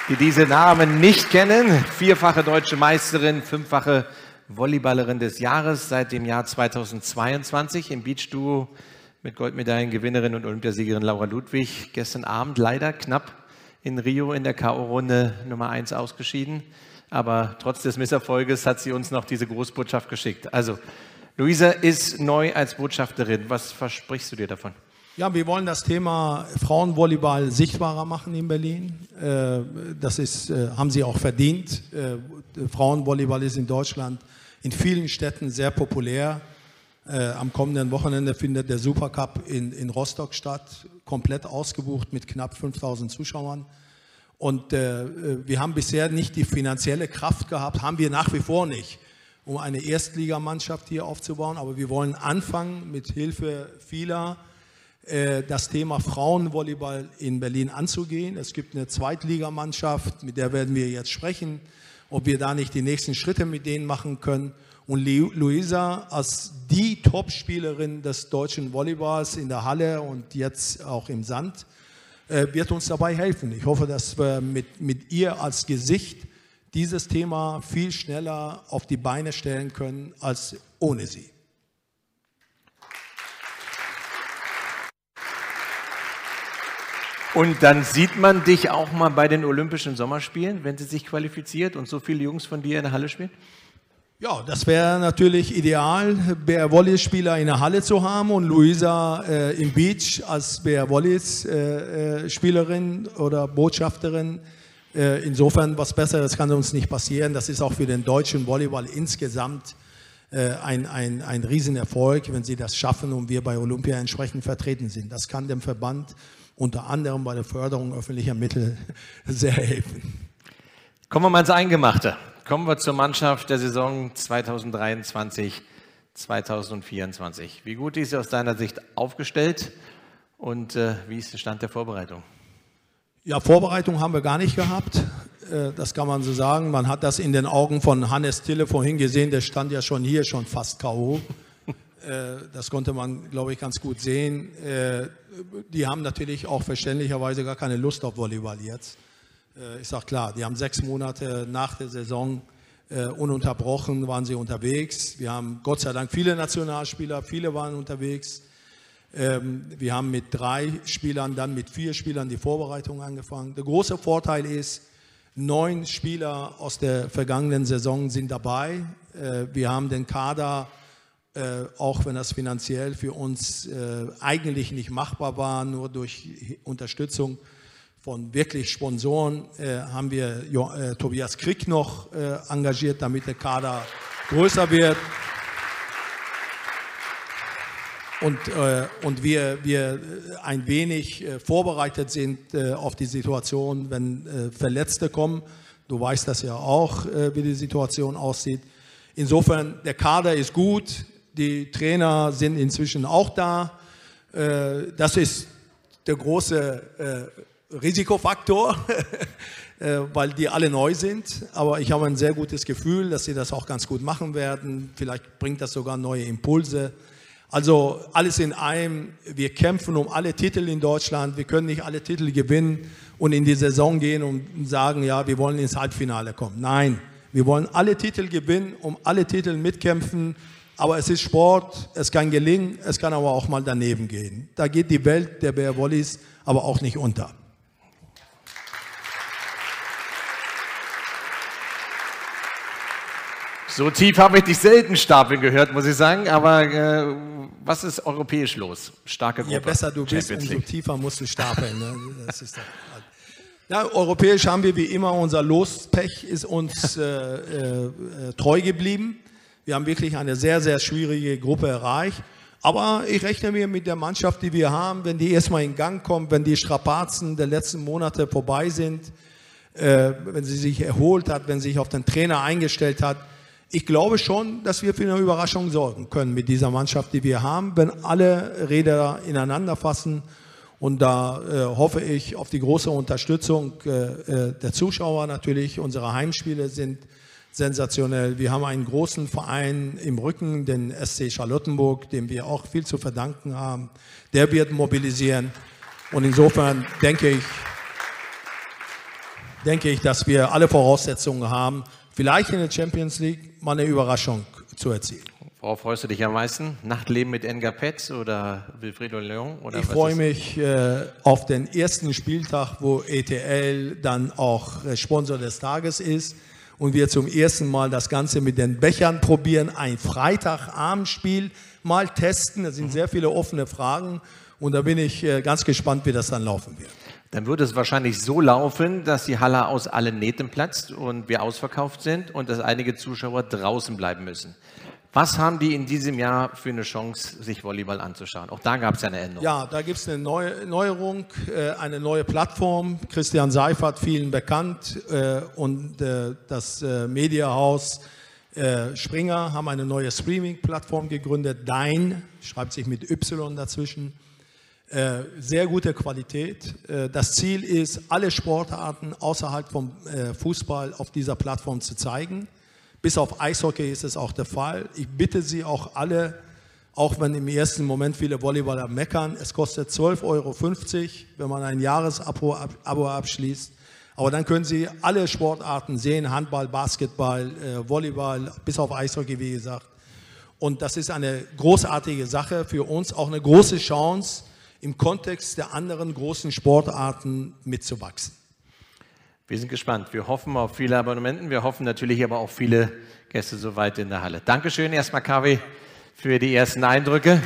Speaker 8: die diese Namen nicht kennen. Vierfache deutsche Meisterin, fünffache Volleyballerin des Jahres seit dem Jahr 2022 im Beachduo mit Goldmedaillengewinnerin und Olympiasiegerin Laura Ludwig. Gestern Abend leider knapp in Rio in der K.O.-Runde Nummer 1 ausgeschieden. Aber trotz des Misserfolges hat sie uns noch diese Großbotschaft geschickt. Also, Luisa ist neu als Botschafterin. Was versprichst du dir davon?
Speaker 9: Ja, wir wollen das Thema Frauenvolleyball sichtbarer machen in Berlin. Äh, das ist, äh, haben sie auch verdient. Äh, Frauenvolleyball ist in Deutschland in vielen Städten sehr populär. Am kommenden Wochenende findet der Supercup in, in Rostock statt, komplett ausgebucht mit knapp 5000 Zuschauern. Und wir haben bisher nicht die finanzielle Kraft gehabt, haben wir nach wie vor nicht, um eine Erstligamannschaft hier aufzubauen. Aber wir wollen anfangen mit Hilfe vieler äh, das Thema Frauenvolleyball in Berlin anzugehen. Es gibt eine Zweitligamannschaft, mit der werden wir jetzt sprechen, ob wir da nicht die nächsten Schritte mit denen machen können. Und Luisa als die Topspielerin des deutschen Volleyballs in der Halle und jetzt auch im Sand äh, wird uns dabei helfen. Ich hoffe, dass wir mit, mit ihr als Gesicht dieses Thema viel schneller auf die Beine stellen können als ohne sie.
Speaker 8: Und dann sieht man dich auch mal bei den Olympischen Sommerspielen, wenn sie sich qualifiziert und so viele Jungs von dir in der Halle spielen?
Speaker 9: Ja, das wäre natürlich ideal, Bär Wallis Spieler in der Halle zu haben und Luisa äh, im Beach als Bär Wallis äh, äh, Spielerin oder Botschafterin. Äh, insofern, was Besseres kann uns nicht passieren. Das ist auch für den deutschen Volleyball insgesamt äh, ein, ein, ein Riesenerfolg, wenn sie das schaffen und wir bei Olympia entsprechend vertreten sind. Das kann dem Verband unter anderem bei der Förderung öffentlicher Mittel [LAUGHS] sehr helfen.
Speaker 8: Kommen wir mal ins Eingemachte. Kommen wir zur Mannschaft der Saison 2023, 2024. Wie gut ist sie aus deiner Sicht aufgestellt und äh, wie ist der Stand der Vorbereitung?
Speaker 9: Ja, Vorbereitung haben wir gar nicht gehabt. Äh, das kann man so sagen. Man hat das in den Augen von Hannes Tille vorhin gesehen. Der stand ja schon hier, schon fast K.O. Äh, das konnte man, glaube ich, ganz gut sehen. Äh, die haben natürlich auch verständlicherweise gar keine Lust auf Volleyball jetzt. Ist auch klar, die haben sechs Monate nach der Saison ununterbrochen waren sie unterwegs. Wir haben Gott sei Dank viele Nationalspieler, viele waren unterwegs. Ähm, wir haben mit drei Spielern, dann mit vier Spielern die Vorbereitung angefangen. Der große Vorteil ist, neun Spieler aus der vergangenen Saison sind dabei. Äh, wir haben den Kader, äh, auch wenn das finanziell für uns äh, eigentlich nicht machbar war, nur durch Unterstützung von wirklich Sponsoren, haben wir Tobias Krieg noch engagiert, damit der Kader größer wird. Und, äh, und wir, wir ein wenig äh, vorbereitet sind äh, auf die Situation, wenn äh, Verletzte kommen. Du weißt das ja auch, äh, wie die Situation aussieht. Insofern, der Kader ist gut, die Trainer sind inzwischen auch da. Äh, das ist der große Risikofaktor, [LAUGHS] weil die alle neu sind. Aber ich habe ein sehr gutes Gefühl, dass sie das auch ganz gut machen werden. Vielleicht bringt das sogar neue Impulse. Also alles in einem, wir kämpfen um alle Titel in Deutschland, wir können nicht alle Titel gewinnen und in die Saison gehen und sagen, ja, wir wollen ins Halbfinale kommen. Nein, wir wollen alle Titel gewinnen, um alle Titel mitkämpfen, aber es ist Sport, es kann gelingen, es kann aber auch mal daneben gehen. Da geht die Welt der Bear Wollies aber auch nicht unter.
Speaker 8: So tief habe ich dich selten stapeln gehört, muss ich sagen. Aber äh, was ist europäisch los? Starke Gruppe.
Speaker 9: Je besser du bist, umso tiefer musst du stapeln. Ne? Das ist ja, europäisch haben wir wie immer unser Lospech ist uns [LAUGHS] äh, äh, treu geblieben. Wir haben wirklich eine sehr, sehr schwierige Gruppe erreicht. Aber ich rechne mir mit der Mannschaft, die wir haben, wenn die erstmal in Gang kommt, wenn die Strapazen der letzten Monate vorbei sind, äh, wenn sie sich erholt hat, wenn sie sich auf den Trainer eingestellt hat, ich glaube schon, dass wir für eine Überraschung sorgen können mit dieser Mannschaft, die wir haben, wenn alle Räder ineinander fassen. Und da äh, hoffe ich auf die große Unterstützung äh, äh der Zuschauer natürlich. Unsere Heimspiele sind sensationell. Wir haben einen großen Verein im Rücken, den SC Charlottenburg, dem wir auch viel zu verdanken haben. Der wird mobilisieren. Und insofern denke ich, denke ich, dass wir alle Voraussetzungen haben, vielleicht in der Champions League mal eine Überraschung zu erzielen.
Speaker 8: Worauf freust du dich am meisten? Nachtleben mit Engar Petz oder Wilfredo Leon? Oder
Speaker 9: ich freue mich äh, auf den ersten Spieltag, wo ETL dann auch äh, Sponsor des Tages ist und wir zum ersten Mal das Ganze mit den Bechern probieren. Ein Freitagabendspiel mal testen. Da sind mhm. sehr viele offene Fragen und da bin ich äh, ganz gespannt, wie das dann laufen wird
Speaker 8: dann würde es wahrscheinlich so laufen, dass die Halle aus allen Nähten platzt und wir ausverkauft sind und dass einige Zuschauer draußen bleiben müssen. Was haben die in diesem Jahr für eine Chance, sich Volleyball anzuschauen? Auch da gab es ja eine Änderung.
Speaker 9: Ja, da gibt es eine Neu Neuerung, äh, eine neue Plattform. Christian Seifert, vielen bekannt, äh, und äh, das Mediahaus Springer haben eine neue Streaming-Plattform gegründet. Dein, schreibt sich mit Y dazwischen. Äh, sehr gute Qualität. Äh, das Ziel ist, alle Sportarten außerhalb vom äh, Fußball auf dieser Plattform zu zeigen. Bis auf Eishockey ist es auch der Fall. Ich bitte Sie auch alle, auch wenn im ersten Moment viele Volleyballer meckern, es kostet 12,50 Euro, wenn man ein Jahresabo abschließt. Aber dann können Sie alle Sportarten sehen, Handball, Basketball, Volleyball, bis auf Eishockey, wie gesagt. Und das ist eine großartige Sache für uns, auch eine große Chance, im Kontext der anderen großen Sportarten mitzuwachsen.
Speaker 8: Wir sind gespannt. Wir hoffen auf viele Abonnementen. Wir hoffen natürlich aber auch viele Gäste soweit in der Halle. Dankeschön erstmal, Kavi, für die ersten Eindrücke.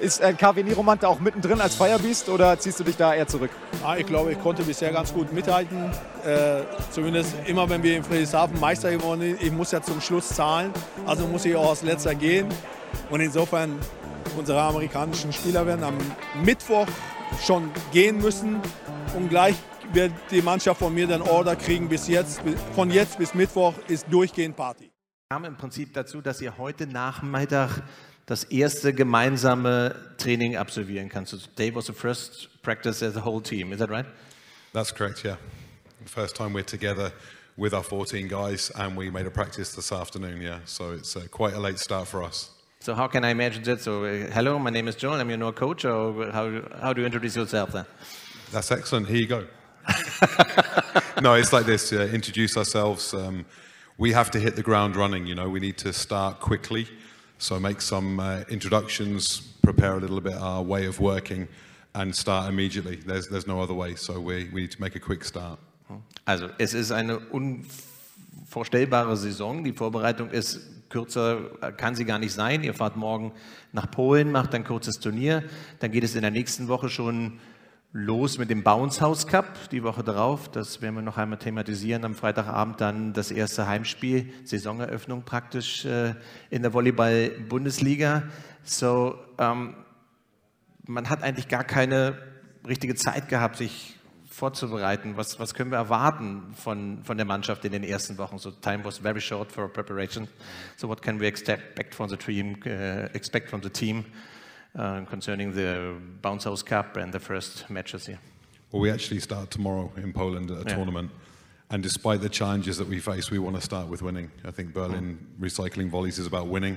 Speaker 11: Ist äh, KW Niromant da auch mittendrin als Firebeast oder ziehst du dich da eher zurück?
Speaker 12: Ah, ich glaube, ich konnte bisher ganz gut mithalten. Äh, zumindest immer, wenn wir in Friedrichshafen Meister geworden sind. Ich muss ja zum Schluss zahlen, also muss ich auch als letzter gehen. Und insofern, unsere amerikanischen Spieler werden am Mittwoch schon gehen müssen. Und gleich wird die Mannschaft von mir dann Order kriegen. Bis jetzt, von jetzt bis Mittwoch ist durchgehend Party.
Speaker 8: kam im Prinzip dazu, dass ihr heute Nachmittag das erste gemeinsame Training absolvieren kannst. So today was the first practice as a whole team. Is that right?
Speaker 13: That's correct, yeah. First time we're together with our 14 guys, and we made a practice this afternoon, yeah. So it's uh, quite a late start for us.
Speaker 8: So how can I imagine that? So uh, hello, my name is Joel. I'm your new coach. Or how, how do you introduce yourself then?
Speaker 13: That's excellent. Here you go. [LAUGHS] no, it's like this. Uh, introduce ourselves. Um, we have to hit the ground running. You know, we need to start quickly. So make some uh, introductions, prepare a little bit our way of working, and start immediately. There's there's no other way. So we, we need to make a quick start.
Speaker 8: Also es ist eine unvorstellbare Saison. Die Vorbereitung ist kürzer, kann sie gar nicht sein. Ihr fahrt morgen nach Polen, macht ein kurzes Turnier. Dann geht es in der nächsten Woche schon los mit dem Bounce House Cup, die Woche darauf. Das werden wir noch einmal thematisieren. Am Freitagabend dann das erste Heimspiel, Saisoneröffnung praktisch äh, in der Volleyball-Bundesliga. So, ähm, man hat eigentlich gar keine richtige Zeit gehabt, sich vorzubereiten. Was, was können wir erwarten von, von der Mannschaft in den ersten Wochen? So time was very short for preparation. So what can we expect from the team? Uh, expect from the team uh, Uh, concerning the Bounce House Cup and the first matches here?
Speaker 13: Well, we actually start tomorrow in Poland at a
Speaker 8: Yeah.
Speaker 13: tournament. And despite the challenges that we face, we want to start with winning. I think Berlin mm. recycling volleys is about winning.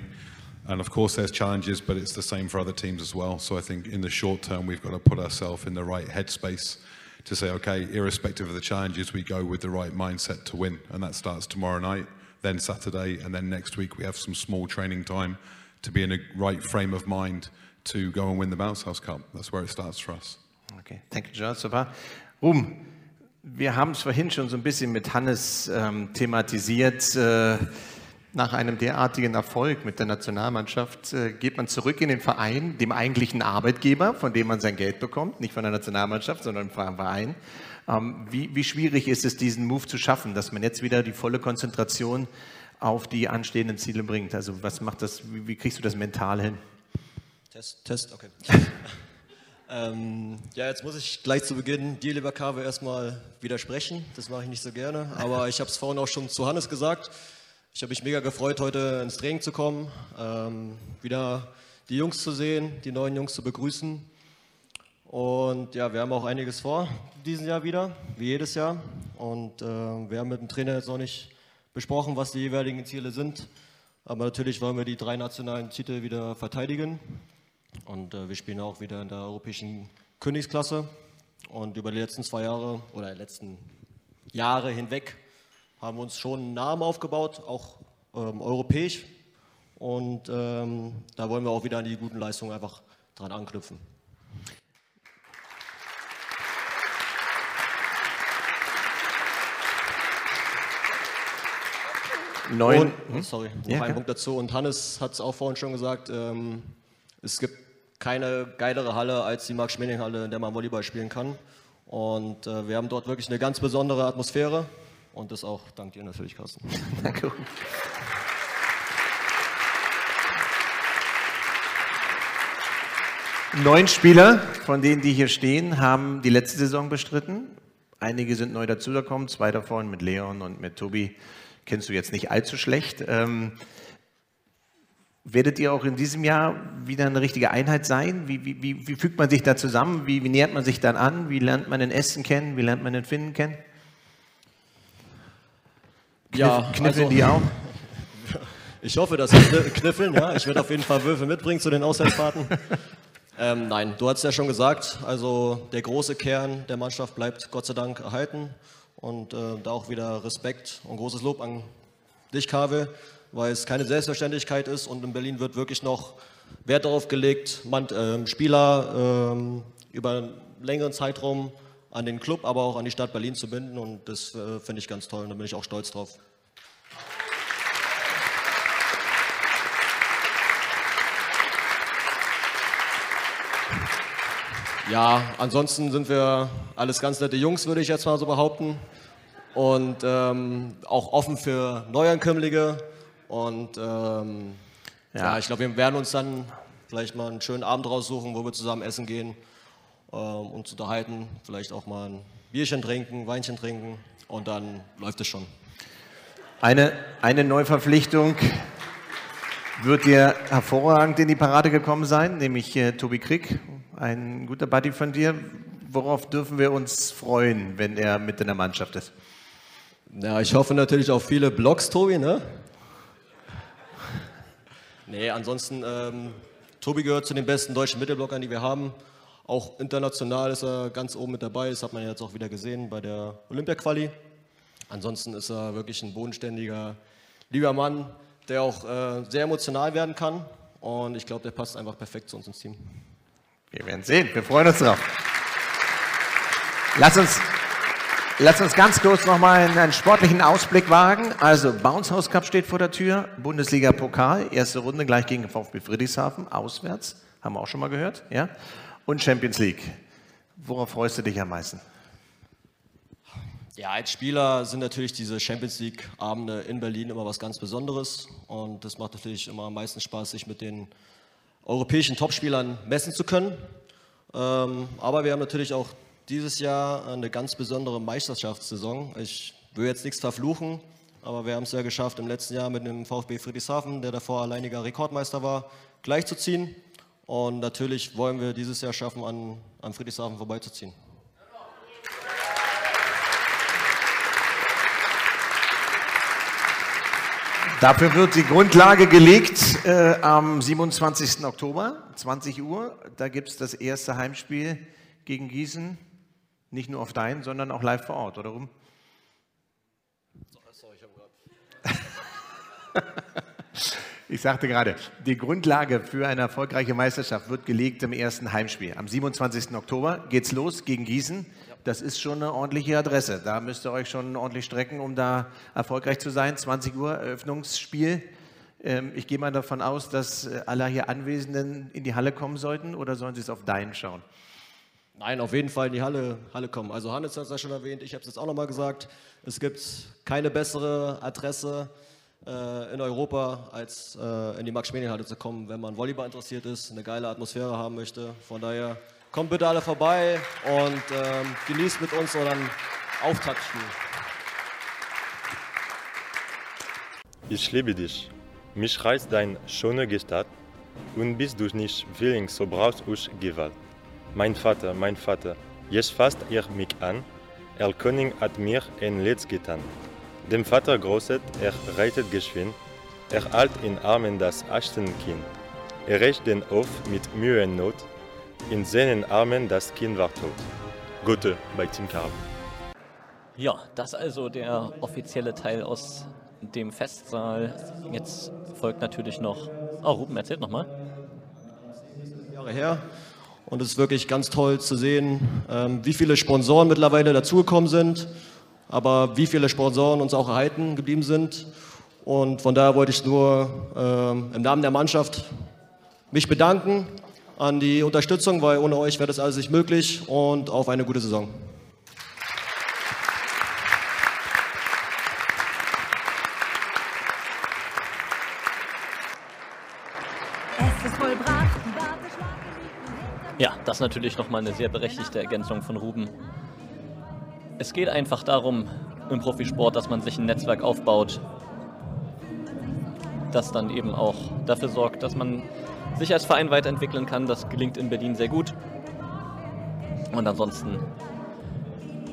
Speaker 13: And of course, there's challenges, but it's the same for other teams as well. So I think in the short term, we've got to put ourselves in the right headspace to say, okay, irrespective of the challenges, we go with the right mindset to win. And that starts tomorrow night, then Saturday, and then next week we have some small training time to be in a right frame of mind to go and win the Bounce House Cup. That's where it starts for us.
Speaker 8: Okay, thank you, John. Super. Ruhm, wir haben es vorhin schon so ein bisschen mit Hannes ähm, thematisiert. Äh, nach einem derartigen Erfolg mit der Nationalmannschaft äh, geht man zurück in den Verein, dem eigentlichen Arbeitgeber, von dem man sein Geld bekommt, nicht von der Nationalmannschaft, sondern vom Verein. Ähm, wie, wie schwierig ist es, diesen Move zu schaffen, dass man jetzt wieder die volle Konzentration auf die anstehenden Ziele bringt? Also was macht das, wie, wie kriegst du das mental hin?
Speaker 14: Test, Test, okay. [LAUGHS] ähm, ja, jetzt muss ich gleich zu Beginn dir, lieber Kave, erstmal widersprechen. Das mache ich nicht so gerne. Aber ich habe es vorhin auch schon zu Hannes gesagt. Ich habe mich mega gefreut, heute ins Training zu kommen, ähm, wieder die Jungs zu sehen, die neuen Jungs zu begrüßen. Und ja, wir haben auch einiges vor diesen Jahr wieder, wie jedes Jahr. Und äh, wir haben mit dem Trainer jetzt noch nicht besprochen, was die jeweiligen Ziele sind. Aber natürlich wollen wir die drei nationalen Titel wieder verteidigen. Und äh, wir spielen auch wieder in der europäischen Königsklasse. Und über die letzten zwei Jahre oder die letzten Jahre hinweg haben wir uns schon einen Namen aufgebaut, auch ähm, europäisch. Und ähm, da wollen wir auch wieder an die guten Leistungen einfach dran anknüpfen.
Speaker 8: Neun.
Speaker 14: Und,
Speaker 8: Hm?
Speaker 14: sorry, noch
Speaker 8: Ja,
Speaker 14: ein. Punkt dazu. Und Hannes hat es auch vorhin schon gesagt, ähm, es gibt keine geilere Halle als die Max-Schmeling-Halle, in der man Volleyball spielen kann. Und äh, wir haben dort wirklich eine ganz besondere Atmosphäre. Und das auch dank dir natürlich, Carsten. [LAUGHS]
Speaker 8: Danke. Neun Spieler von denen, die hier stehen, haben die letzte Saison bestritten. Einige sind neu dazugekommen, zwei davon mit Leon und mit Tobi kennst du jetzt nicht allzu schlecht. Ähm, werdet ihr auch in diesem Jahr wieder eine richtige Einheit sein? Wie, wie, wie, wie fügt man sich da zusammen? Wie, nähert man sich dann an? Wie lernt man den Essen kennen? Wie lernt man den Finnen kennen?
Speaker 14: Ja,
Speaker 8: kniffeln
Speaker 14: also-
Speaker 8: die auch? [LAUGHS]
Speaker 14: Ich hoffe, dass sie kni- kniffeln. Ja. Ich werde auf jeden Fall Würfel mitbringen zu den Auswärtsfahrten. Ähm, nein, du hast ja schon gesagt, also der große Kern der Mannschaft bleibt Gott sei Dank erhalten. Und äh, da auch wieder Respekt und großes Lob an dich, Kave, weil es keine Selbstverständlichkeit ist und in Berlin wird wirklich noch Wert darauf gelegt, man, ähm, Spieler ähm, über einen längeren Zeitraum an den Club, aber auch an die Stadt Berlin zu binden. Und das äh, finde ich ganz toll und da bin ich auch stolz drauf. Ja, ansonsten sind wir alles ganz nette Jungs, würde ich jetzt mal so behaupten. Und ähm, auch offen für Neuankömmlinge. Und ähm, ja.
Speaker 8: Ja.
Speaker 14: ich glaube, wir werden uns dann vielleicht mal einen schönen Abend raussuchen, wo wir zusammen essen gehen, ähm, uns unterhalten, vielleicht auch mal ein Bierchen trinken, Weinchen trinken und dann läuft es schon.
Speaker 8: Eine, eine Neuverpflichtung wird dir hervorragend in die Parade gekommen sein, nämlich äh, Tobi Krieg, ein guter Buddy von dir. Worauf dürfen wir uns freuen, wenn er mit in der Mannschaft ist?
Speaker 14: Ja, ich hoffe natürlich auf viele Blogs, Tobi, ne? Nee, ansonsten, ähm, Tobi gehört zu den besten deutschen Mittelblockern, die wir haben. Auch international ist er ganz oben mit dabei, das hat man jetzt auch wieder gesehen bei der Olympia-Quali. Ansonsten ist er wirklich ein bodenständiger, lieber Mann, der auch äh, sehr emotional werden kann. Und ich glaube, der passt einfach perfekt zu uns ins Team.
Speaker 8: Wir werden sehen, wir freuen uns drauf. Lass uns, lass uns ganz kurz nochmal einen, einen sportlichen Ausblick wagen. Also, Bounce House Cup steht vor der Tür, Bundesliga-Pokal, erste Runde gleich gegen VfB Friedrichshafen, auswärts, haben wir auch schon mal gehört, ja? Und Champions League. Worauf freust du dich am meisten?
Speaker 14: Ja, als Spieler sind natürlich diese Champions League-Abende in Berlin immer was ganz Besonderes. Und das macht natürlich immer am meisten Spaß, sich mit den europäischen Topspielern messen zu können. Ähm, aber wir haben natürlich auch dieses Jahr eine ganz besondere Meisterschaftssaison. Ich will jetzt nichts verfluchen, aber wir haben es ja geschafft, im letzten Jahr mit dem VfB Friedrichshafen, der davor alleiniger Rekordmeister war, gleichzuziehen. Und natürlich wollen wir dieses Jahr schaffen, an, an Friedrichshafen vorbeizuziehen.
Speaker 8: Dafür wird die Grundlage gelegt äh, am 27. Oktober, 20 Uhr. Da gibt es das erste Heimspiel gegen Gießen. Nicht nur auf dein, sondern auch live vor Ort, oder rum? [LAUGHS] Ich sagte gerade, die Grundlage für eine erfolgreiche Meisterschaft wird gelegt im ersten Heimspiel. Am 27. Oktober geht's los gegen Gießen. Das ist schon eine ordentliche Adresse. Da müsst ihr euch schon ordentlich strecken, um da erfolgreich zu sein. 20 Uhr Eröffnungsspiel. Ähm, Ich gehe mal davon aus, dass äh, alle hier Anwesenden in die Halle kommen sollten oder sollen sie es auf deinen schauen?
Speaker 14: Nein, auf jeden Fall in die Halle, Halle kommen. Also Hannes hat es ja schon erwähnt, ich habe es jetzt auch nochmal gesagt. Es gibt keine bessere Adresse äh, in Europa, als äh, in die Max-Schmeling-Halle zu kommen, wenn man Volleyball interessiert ist, eine geile Atmosphäre haben möchte. Von daher kommt bitte alle vorbei und ähm, genießt mit uns unseren Auftaktspiel.
Speaker 15: Ich liebe dich. Mich reißt dein schöne Gestalt und bist du nicht willing, so brauchst ich Gewalt. Mein Vater, mein Vater, jetzt fasst er mich an. Er König hat mir ein Letz getan. Dem Vater großet, er reitet geschwind. Er halt in Armen das Achtenkind. Er rächt den Hof mit Mühe und Not. In seinen Armen das Kind war tot. Gute bei Team Karl.
Speaker 1: Ja, das also der offizielle Teil aus dem Festsaal. Jetzt folgt natürlich noch. Oh, Ruben, erzählt nochmal.
Speaker 14: Jahre her. Und es ist wirklich ganz toll zu sehen, ähm, wie viele Sponsoren mittlerweile dazugekommen sind, aber wie viele Sponsoren uns auch erhalten geblieben sind. Und von daher wollte ich nur ähm, im Namen der Mannschaft mich bedanken an die Unterstützung, weil ohne euch wäre das alles nicht möglich und auf eine gute Saison.
Speaker 1: Das natürlich nochmal eine sehr berechtigte Ergänzung von Ruben. Es geht einfach darum, im Profisport, dass man sich ein Netzwerk aufbaut, das dann eben auch dafür sorgt, dass man sich als Verein weiterentwickeln kann. Das gelingt in Berlin sehr gut. Und ansonsten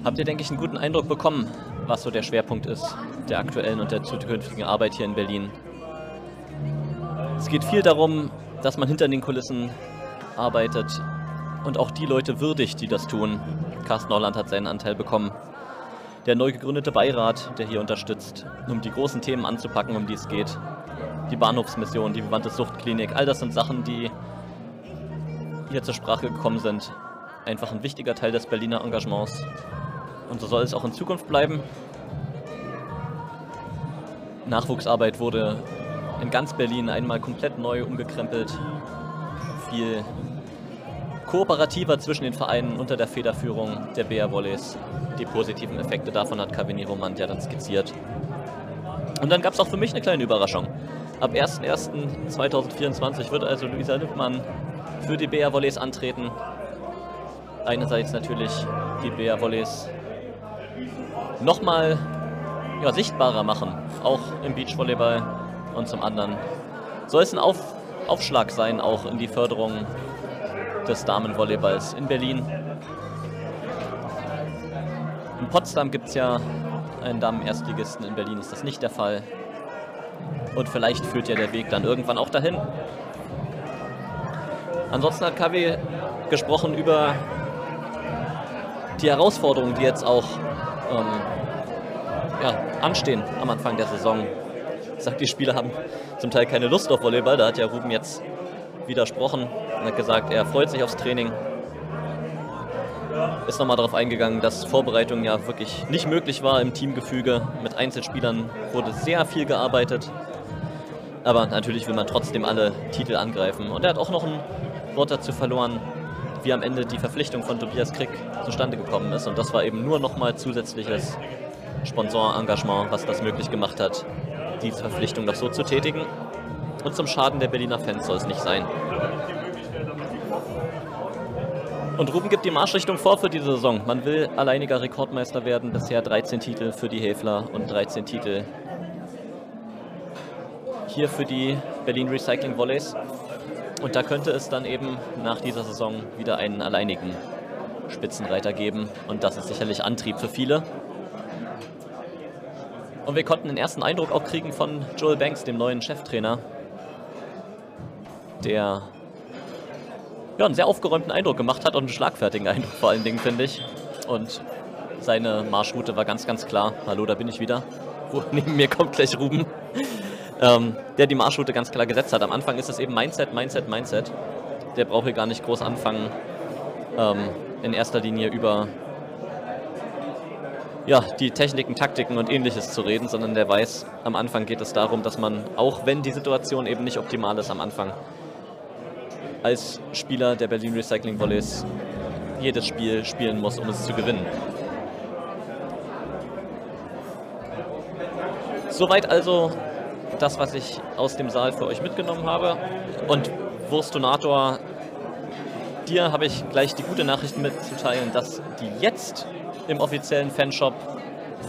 Speaker 1: habt ihr, denke ich, einen guten Eindruck bekommen, was so der Schwerpunkt ist der aktuellen und der zukünftigen Arbeit hier in Berlin. Es geht viel darum, dass man hinter den Kulissen arbeitet und auch die Leute würdigt, die das tun. Carsten Holland hat seinen Anteil bekommen. Der neu gegründete Beirat, der hier unterstützt, um die großen Themen anzupacken, um die es geht. Die Bahnhofsmission, die bewandte Suchtklinik, all das sind Sachen, die hier zur Sprache gekommen sind. Einfach ein wichtiger Teil des Berliner Engagements. Und so soll es auch in Zukunft bleiben. Nachwuchsarbeit wurde in ganz Berlin einmal komplett neu umgekrempelt. Viel kooperativer zwischen den Vereinen unter der Federführung der BR Volleys. Die positiven Effekte davon hat Kavini Romant ja dann skizziert. Und dann gab es auch für mich eine kleine Überraschung. Ab 01.01.2024 wird also Luisa Lippmann für die BR Volleys antreten. Einerseits natürlich die BR Volleys nochmal ja, sichtbarer machen, auch im Beachvolleyball. Und zum anderen soll es ein Auf Aufschlag sein, auch in die Förderung des Damenvolleyballs in Berlin. In Potsdam gibt es ja einen Damen-Erstligisten, in Berlin ist das nicht der Fall. Und vielleicht führt ja der Weg dann irgendwann auch dahin. Ansonsten hat KW gesprochen über die Herausforderungen, die jetzt auch ähm, ja, anstehen am Anfang der Saison. Ich sag, die Spieler haben zum Teil keine Lust auf Volleyball. Da hat ja Ruben jetzt widersprochen und hat gesagt, er freut sich aufs Training. Ist nochmal darauf eingegangen, dass Vorbereitung ja wirklich nicht möglich war im Teamgefüge. Mit Einzelspielern wurde sehr viel gearbeitet. Aber natürlich will man trotzdem alle Titel angreifen. Und er hat auch noch ein Wort dazu verloren, wie am Ende die Verpflichtung von Tobias Krick zustande gekommen ist. Und das war eben nur nochmal zusätzliches Sponsorengagement, was das möglich gemacht hat, diese Verpflichtung noch so zu tätigen. Und zum Schaden der Berliner Fans soll es nicht sein. Und Ruben gibt die Marschrichtung vor für diese Saison. Man will alleiniger Rekordmeister werden. Bisher 13 Titel für die Häfler und 13 Titel hier für die Berlin Recycling Volleys. Und da könnte es dann eben nach dieser Saison wieder einen alleinigen Spitzenreiter geben. Und das ist sicherlich Antrieb für viele. Und wir konnten den ersten Eindruck auch kriegen von Joel Banks, dem neuen Cheftrainer, der ja, einen sehr aufgeräumten Eindruck gemacht hat und einen schlagfertigen Eindruck vor allen Dingen, finde ich. Und seine Marschroute war ganz, ganz klar. Hallo, da bin ich wieder. Wo, [LAUGHS] neben mir kommt gleich Ruben. Ähm, der die Marschroute ganz klar gesetzt hat. Am Anfang ist es eben Mindset, Mindset, Mindset. Der braucht hier gar nicht groß anfangen, ähm, in erster Linie über ja, die Techniken, Taktiken und ähnliches zu reden, sondern der weiß, am Anfang geht es darum, dass man, auch wenn die Situation eben nicht optimal ist am Anfang, als Spieler der Berlin Recycling Volleys jedes Spiel spielen muss, um es zu gewinnen. Soweit also das, was ich aus dem Saal für euch mitgenommen habe. Und Wurstonator, dir habe ich gleich die gute Nachricht mitzuteilen, dass die jetzt im offiziellen Fanshop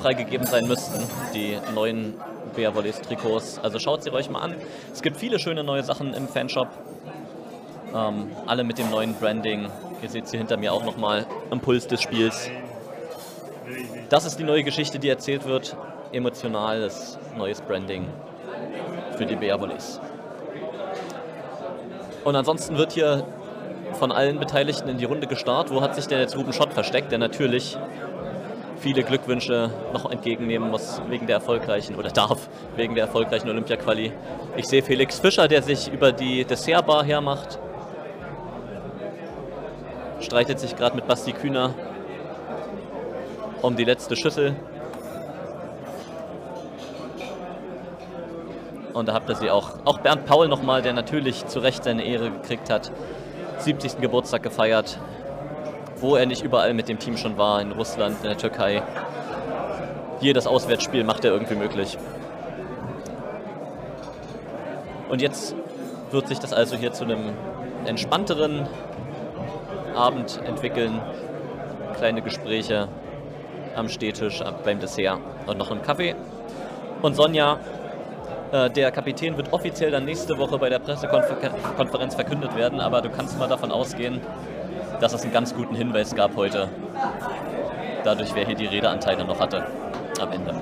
Speaker 1: freigegeben sein müssten, die neuen Bea Volleys Trikots. Also schaut sie euch mal an. Es gibt viele schöne neue Sachen im Fanshop. Ähm, alle mit dem neuen Branding. Ihr seht sie hinter mir auch nochmal am Puls des Spiels. Das ist die neue Geschichte, die erzählt wird. Emotionales neues Branding für die Bea Volleys. Und ansonsten wird hier von allen Beteiligten in die Runde gestarrt. Wo hat sich denn jetzt Ruben Schott versteckt, der natürlich viele Glückwünsche noch entgegennehmen muss wegen der erfolgreichen oder darf wegen der erfolgreichen Olympia-Quali. Ich sehe Felix Fischer, der sich über die Dessertbar hermacht. Streitet sich gerade mit Basti Kühner um die letzte Schüssel. Und da habt ihr sie auch. Auch Bernd Paul nochmal, der natürlich zu Recht seine Ehre gekriegt hat. 70. Geburtstag gefeiert, wo er nicht überall mit dem Team schon war, in Russland, in der Türkei. Jedes Auswärtsspiel macht er irgendwie möglich. Und jetzt wird sich das also hier zu einem entspannteren Abend entwickeln. Kleine Gespräche am Stehtisch, beim Dessert und noch im Kaffee. Und Sonja äh, der Kapitän wird offiziell dann nächste Woche bei der Pressekonferenz verkündet werden, aber du kannst mal davon ausgehen, dass es einen ganz guten Hinweis gab heute. Dadurch, wer hier die Redeanteile noch hatte am Ende.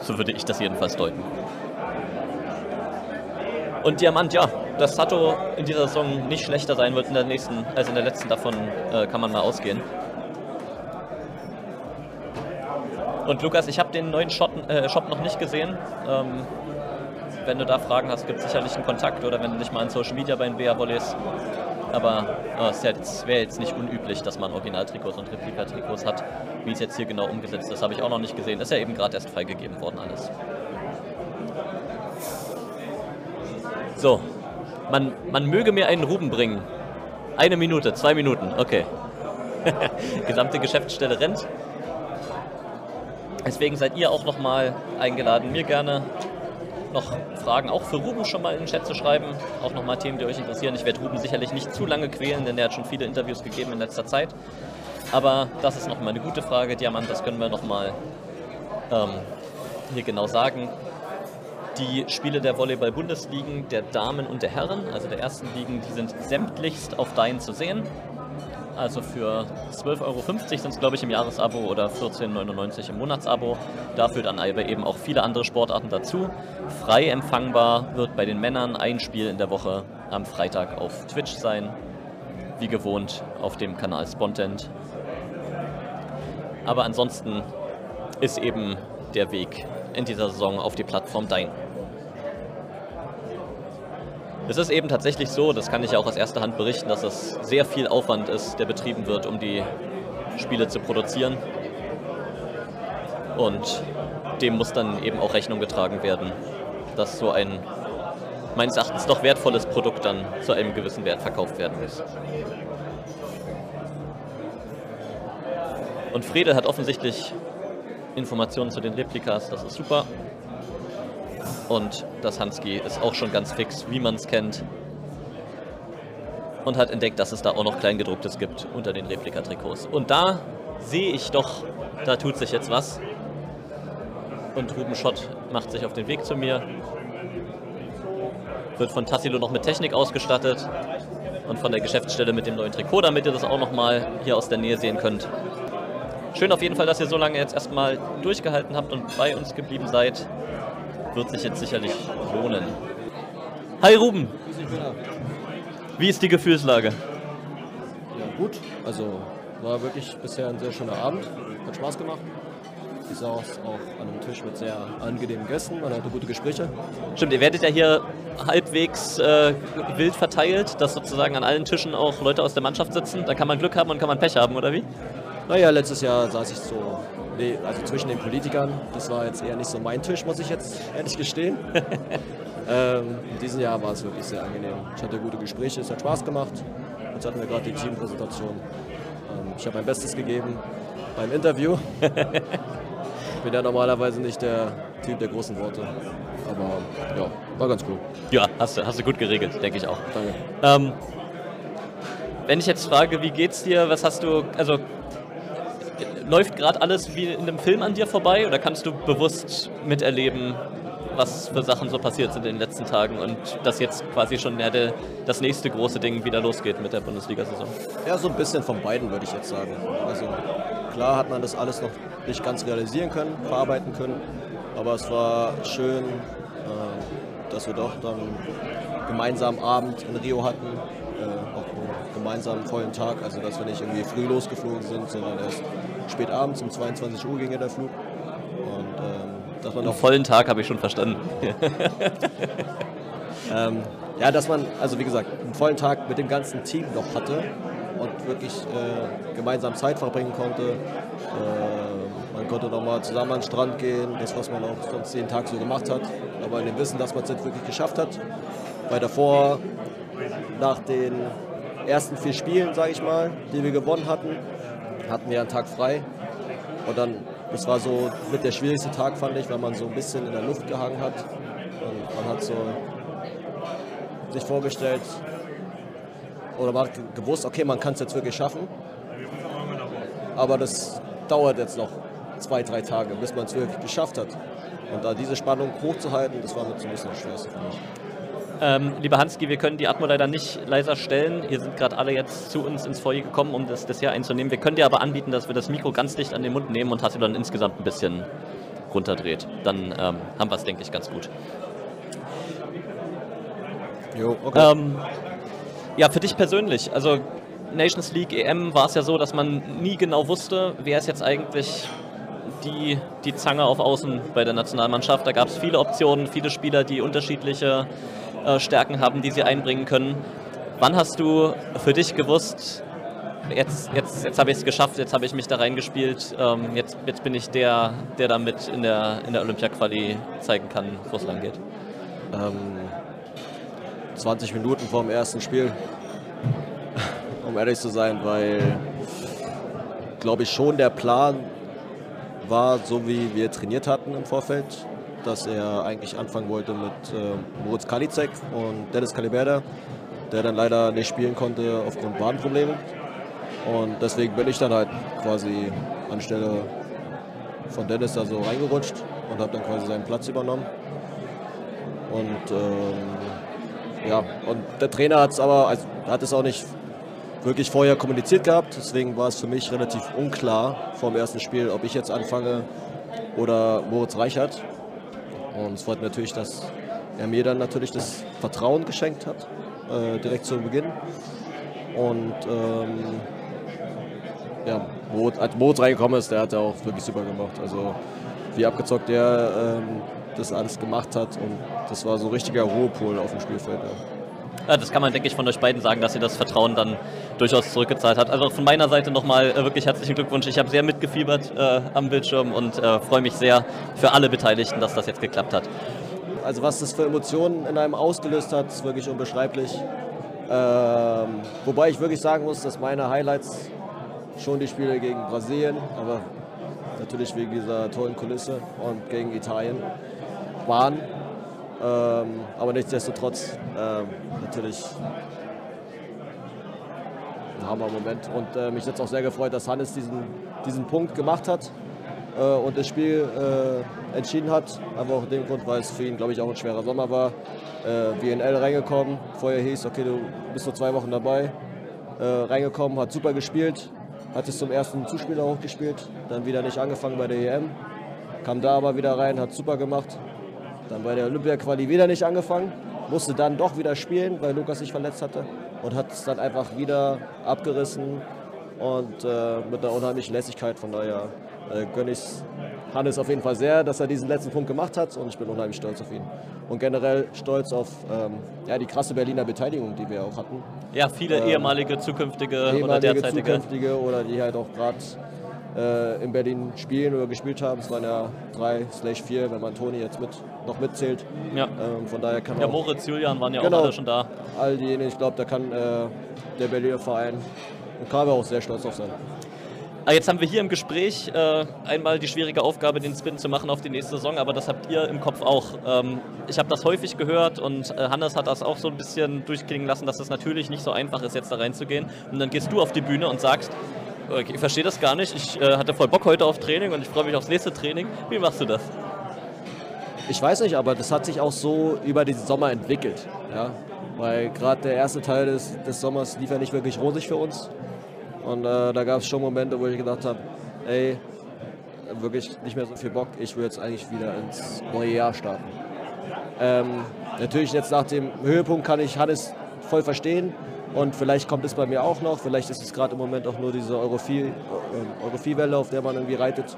Speaker 1: So würde ich das jedenfalls deuten. Und Diamant, ja, dass Sato in dieser Saison nicht schlechter sein wird in der nächsten, als in der letzten, davon äh, kann man mal ausgehen. Und Lukas, ich habe den neuen Shop, äh, Shop, noch nicht gesehen. Ähm, wenn du da Fragen hast, gibt es sicherlich einen Kontakt oder wenn du dich mal in Social Media bei den BA Volleys. Aber äh, es ja wäre jetzt nicht unüblich, dass man Originaltrikots und Replika-Trikots hat. Wie es jetzt hier genau umgesetzt ist, habe ich auch noch nicht gesehen. Ist ja eben gerade erst freigegeben worden alles. So, man, man möge mir einen Ruben bringen. Eine Minute, zwei Minuten, okay. [LAUGHS] Gesamte Geschäftsstelle rennt. Deswegen seid ihr auch nochmal eingeladen, mir gerne noch Fragen auch für Ruben schon mal in den Chat zu schreiben. Auch nochmal Themen, die euch interessieren. Ich werde Ruben sicherlich nicht zu lange quälen, denn er hat schon viele Interviews gegeben in letzter Zeit. Aber das ist nochmal eine gute Frage, Diamant, das können wir nochmal ähm, hier genau sagen. Die Spiele der Volleyball-Bundesligen, der Damen und der Herren, also der ersten Ligen, die sind sämtlichst auf Dein zu sehen. Also für 12,50 Euro sind es, glaube ich, im Jahresabo oder 14,99 Euro im Monatsabo. Dafür dann aber eben auch viele andere Sportarten dazu. Frei empfangbar wird bei den Männern ein Spiel in der Woche am Freitag auf Twitch sein. Wie gewohnt auf dem Kanal Spontent. Aber ansonsten ist eben der Weg in dieser Saison auf die Plattform Dein. Es ist eben tatsächlich so, das kann ich auch aus erster Hand berichten, dass es sehr viel Aufwand ist, der betrieben wird, um die Spiele zu produzieren. Und dem muss dann eben auch Rechnung getragen werden, dass so ein meines Erachtens doch wertvolles Produkt dann zu einem gewissen Wert verkauft werden muss. Und Fredel hat offensichtlich Informationen zu den Replikas, das ist super. Und das Hanski ist auch schon ganz fix, wie man es kennt. Und hat entdeckt, dass es da auch noch Kleingedrucktes gibt unter den Replikatrikots. Und da sehe ich doch, da tut sich jetzt was. Und Ruben Schott macht sich auf den Weg zu mir. Wird von Tassilo noch mit Technik ausgestattet. Und von der Geschäftsstelle mit dem neuen Trikot, damit ihr das auch nochmal hier aus der Nähe sehen könnt. Schön auf jeden Fall, dass ihr so lange jetzt erstmal durchgehalten habt und bei uns geblieben seid wird sich jetzt sicherlich lohnen. Hi Ruben! Wie ist die Gefühlslage?
Speaker 14: Ja, gut. Also war wirklich bisher ein sehr schöner Abend. Hat Spaß gemacht. Ich saß auch an einem Tisch mit sehr angenehmen Gästen. Man hatte gute Gespräche.
Speaker 1: Stimmt, ihr werdet ja hier halbwegs äh, wild verteilt, dass sozusagen an allen Tischen auch Leute aus der Mannschaft sitzen. Da kann man Glück haben und kann man Pech haben, oder wie?
Speaker 14: Naja, letztes Jahr saß ich so Nee, also zwischen den Politikern, das war jetzt eher nicht so mein Tisch, muss ich jetzt ehrlich gestehen. [LAUGHS] ähm, in diesem Jahr war es wirklich sehr angenehm. Ich hatte gute Gespräche, es hat Spaß gemacht. Jetzt hatten wir gerade die Teampräsentation. Ähm, ich habe mein Bestes gegeben beim Interview. ich [LAUGHS] bin ja normalerweise nicht der Typ der großen Worte. Aber ja, war ganz cool.
Speaker 1: Ja, hast du, hast du gut geregelt, denke ich auch.
Speaker 14: Danke.
Speaker 1: Ähm, wenn ich jetzt frage, wie geht's dir, was hast du, also läuft gerade alles wie in einem Film an dir vorbei oder kannst du bewusst miterleben, was für Sachen so passiert sind in den letzten Tagen und dass jetzt quasi schon der, das nächste große Ding wieder losgeht mit der Bundesliga-Saison?
Speaker 14: Ja, so ein bisschen von beiden würde ich jetzt sagen. Also klar hat man das alles noch nicht ganz realisieren können, verarbeiten können, aber es war schön, äh, dass wir doch dann gemeinsam Abend in Rio hatten, äh, auch einen gemeinsamen vollen Tag, also dass wir nicht irgendwie früh losgeflogen sind, sondern erst spät abends um 22 Uhr ging ja der Flug. Und, ähm, dass man
Speaker 1: Einen vollen Tag habe ich schon verstanden. [LAUGHS]
Speaker 14: ähm, ja, dass man, also wie gesagt, einen vollen Tag mit dem ganzen Team noch hatte und wirklich äh, gemeinsam Zeit verbringen konnte. Äh, man konnte nochmal zusammen an den Strand gehen, das, was man auch sonst jeden Tag so gemacht hat. Aber in dem Wissen, dass man es jetzt wirklich geschafft hat. Weil davor, nach den ersten vier Spielen, sage ich mal, die wir gewonnen hatten, hatten wir einen Tag frei. Und dann, das war so mit der schwierigste Tag, fand ich, weil man so ein bisschen in der Luft gehangen hat. Und man hat so sich vorgestellt, oder man hat gewusst, okay, man kann es jetzt wirklich schaffen. Aber das dauert jetzt noch zwei, drei Tage, bis man es wirklich geschafft hat. Und da diese Spannung hochzuhalten, das war mit so ein bisschen das Schwerste für mich.
Speaker 1: Ähm, lieber Hanski, wir können die Atmo leider nicht leiser stellen. Ihr sind gerade alle jetzt zu uns ins Foyer gekommen, um das, das hier einzunehmen. Wir können dir aber anbieten, dass wir das Mikro ganz dicht an den Mund nehmen und Hasse dann insgesamt ein bisschen runterdreht. Dann ähm, haben wir es, denke ich, ganz gut.
Speaker 14: Jo, okay.
Speaker 1: Ähm, ja, für dich persönlich, also Nations League EM war es ja so, dass man nie genau wusste, wer ist jetzt eigentlich die, die Zange auf Außen bei der Nationalmannschaft. Da gab es viele Optionen, viele Spieler, die unterschiedliche äh, Stärken haben, die sie einbringen können. Wann hast du für dich gewusst, jetzt, jetzt, jetzt habe ich es geschafft, jetzt habe ich mich da reingespielt, ähm, jetzt, jetzt bin ich der, der damit in der, in der Olympia-Quali zeigen kann, wo es lang geht?
Speaker 14: Ähm, 20 Minuten vor dem ersten Spiel. um ehrlich zu sein, weil, glaube ich, schon der Plan war, so wie wir trainiert hatten im Vorfeld, dass er eigentlich anfangen wollte mit äh, Moritz Kalicek und Dennis Kaliberda, der dann leider nicht spielen konnte aufgrund Bahnproblemen. Und deswegen bin ich dann halt quasi anstelle von Dennis da so reingerutscht und habe dann quasi seinen Platz übernommen. Und ähm, ja, und der Trainer hat es aber, also, hat es auch nicht wirklich vorher kommuniziert gehabt. Deswegen war es für mich relativ unklar vom ersten Spiel, ob ich jetzt anfange oder Moritz Reichert. Und es freut mich natürlich, dass er mir dann natürlich das Vertrauen geschenkt hat, äh, direkt zu Beginn. Und ähm, ja, Moritz, als Moritz reingekommen ist, der hat ja auch wirklich super gemacht. Also wie abgezockt der ähm, das alles gemacht hat und das war so ein richtiger Ruhepol auf dem Spielfeld.
Speaker 1: Ja. Das kann man, denke ich, von euch beiden sagen, dass ihr das Vertrauen dann durchaus zurückgezahlt habt. Also von meiner Seite nochmal äh, wirklich herzlichen Glückwunsch. Ich habe sehr mitgefiebert äh, am Bildschirm und äh, freue mich sehr für alle Beteiligten, dass das jetzt geklappt hat.
Speaker 14: Also was das für Emotionen in einem ausgelöst hat, ist wirklich unbeschreiblich. Ähm, wobei ich wirklich sagen muss, dass meine Highlights schon die Spiele gegen Brasilien, aber natürlich wegen dieser tollen Kulisse und gegen Italien waren. Ähm, aber nichtsdestotrotz ähm, natürlich ein Hammer-Moment. Und äh, mich jetzt auch sehr gefreut, dass Hannes diesen, diesen Punkt gemacht hat äh, und das Spiel äh, entschieden hat. Aber auch aus dem Grund, weil es für ihn, glaube ich, auch ein schwerer Sommer war. Äh, WNL reingekommen, vorher hieß, okay, du bist nur zwei Wochen dabei. Äh, reingekommen, hat super gespielt, hat es zum ersten Zuspieler hochgespielt, dann wieder nicht angefangen bei der EM. Kam da aber wieder rein, hat super gemacht. Dann bei der Olympia-Quali wieder nicht angefangen, musste dann doch wieder spielen, weil Lukas sich verletzt hatte und hat es dann einfach wieder abgerissen und äh, mit einer unheimlichen Lässigkeit. Von daher äh, gönne ich Hannes auf jeden Fall sehr, dass er diesen letzten Punkt gemacht hat und ich bin unheimlich stolz auf ihn. Und generell stolz auf ähm, ja, die krasse Berliner Beteiligung, die wir auch hatten.
Speaker 1: Ja, viele
Speaker 14: Ähm,
Speaker 1: ehemalige, zukünftige oder
Speaker 14: ehemalige,
Speaker 1: derzeitige.
Speaker 14: zukünftige oder die halt auch gerade äh, in Berlin spielen oder gespielt haben. Es waren ja drei slash vier, wenn man Toni jetzt mit, noch mitzählt.
Speaker 1: Ja.
Speaker 14: Ähm, von daher kann
Speaker 1: Ja,
Speaker 14: auch-
Speaker 1: Moritz, Julian waren ja
Speaker 14: Genau.
Speaker 1: auch alle schon da.
Speaker 14: All diejenigen, ich glaube, da kann äh, der Berliner Verein und Kabe auch sehr stolz auf sein.
Speaker 1: Ah, Jetzt haben wir hier im Gespräch äh, einmal die schwierige Aufgabe, den Spin zu machen auf die nächste Saison, aber das habt ihr im Kopf auch. Ähm, ich habe das häufig gehört und äh, Hannes hat das auch so ein bisschen durchklingen lassen, dass es natürlich nicht so einfach ist, jetzt da reinzugehen. Und dann gehst du auf die Bühne und sagst, okay, ich verstehe das gar nicht, ich äh, hatte voll Bock heute auf Training und ich freue mich aufs nächste Training. Wie machst du das?
Speaker 14: Ich weiß nicht, aber das hat sich auch so über den Sommer entwickelt. Ja? Weil gerade der erste Teil des, des Sommers lief ja nicht wirklich rosig für uns. Und äh, da gab es schon Momente, wo ich gedacht habe, ey, wirklich nicht mehr so viel Bock, ich will jetzt eigentlich wieder ins neue Jahr starten. Ähm, natürlich jetzt nach dem Höhepunkt kann ich Hannes voll verstehen und vielleicht kommt es bei mir auch noch, vielleicht ist es gerade im Moment auch nur diese Europhi- äh, Europhi-Welle, auf der man irgendwie reitet.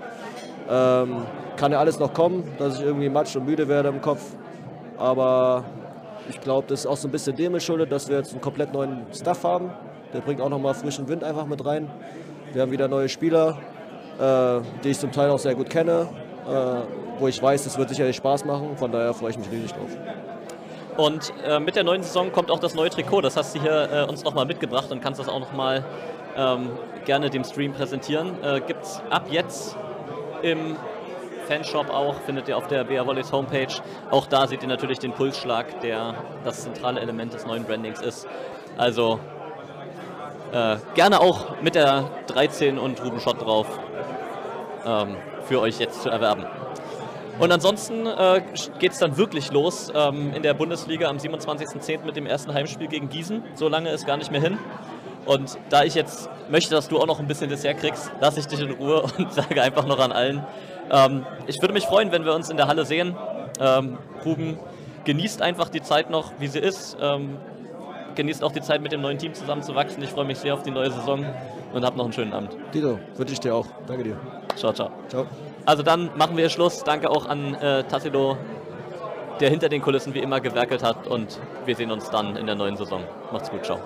Speaker 14: Ähm, kann ja alles noch kommen, dass ich irgendwie matsch und müde werde im Kopf. Aber ich glaube, das ist auch so ein bisschen dem geschuldet, dass wir jetzt einen komplett neuen Staff haben. Der bringt auch nochmal frischen Wind einfach mit rein. Wir haben wieder neue Spieler, äh, die ich zum Teil auch sehr gut kenne, äh, wo ich weiß, das wird sicherlich Spaß machen. Von daher freue ich mich riesig drauf.
Speaker 1: Und äh, mit der neuen Saison kommt auch das neue Trikot. Das hast du hier äh, uns nochmal mitgebracht und kannst das auch nochmal ähm, gerne dem Stream präsentieren. Äh, Gibt es ab jetzt im Fanshop auch, findet ihr auf der BR Volleys Homepage. Auch da seht ihr natürlich den Pulsschlag, der das zentrale Element des neuen Brandings ist. Also äh, gerne auch mit der 13 und Ruben Schott drauf ähm, für euch jetzt zu erwerben. Und ansonsten äh, geht es dann wirklich los ähm, in der Bundesliga am 27.10. mit dem ersten Heimspiel gegen Gießen. So lange ist gar nicht mehr hin. Und da ich jetzt möchte, dass du auch noch ein bisschen Dessert kriegst, lasse ich dich in Ruhe [LAUGHS] und sage einfach noch an allen, ähm, ich würde mich freuen, wenn wir uns in der Halle sehen. Ähm, Ruben genießt einfach die Zeit noch, wie sie ist. Ähm, genießt auch die Zeit, mit dem neuen Team zusammenzuwachsen. Ich freue mich sehr auf die neue Saison und hab noch einen schönen Abend.
Speaker 14: Dito, wünsche ich dir auch. Danke dir.
Speaker 1: Ciao, ciao.
Speaker 14: Ciao.
Speaker 1: Also dann machen wir Schluss. Danke auch an äh, Tassilo, der hinter den Kulissen wie immer gewerkelt hat und wir sehen uns dann in der neuen Saison. Macht's gut, ciao.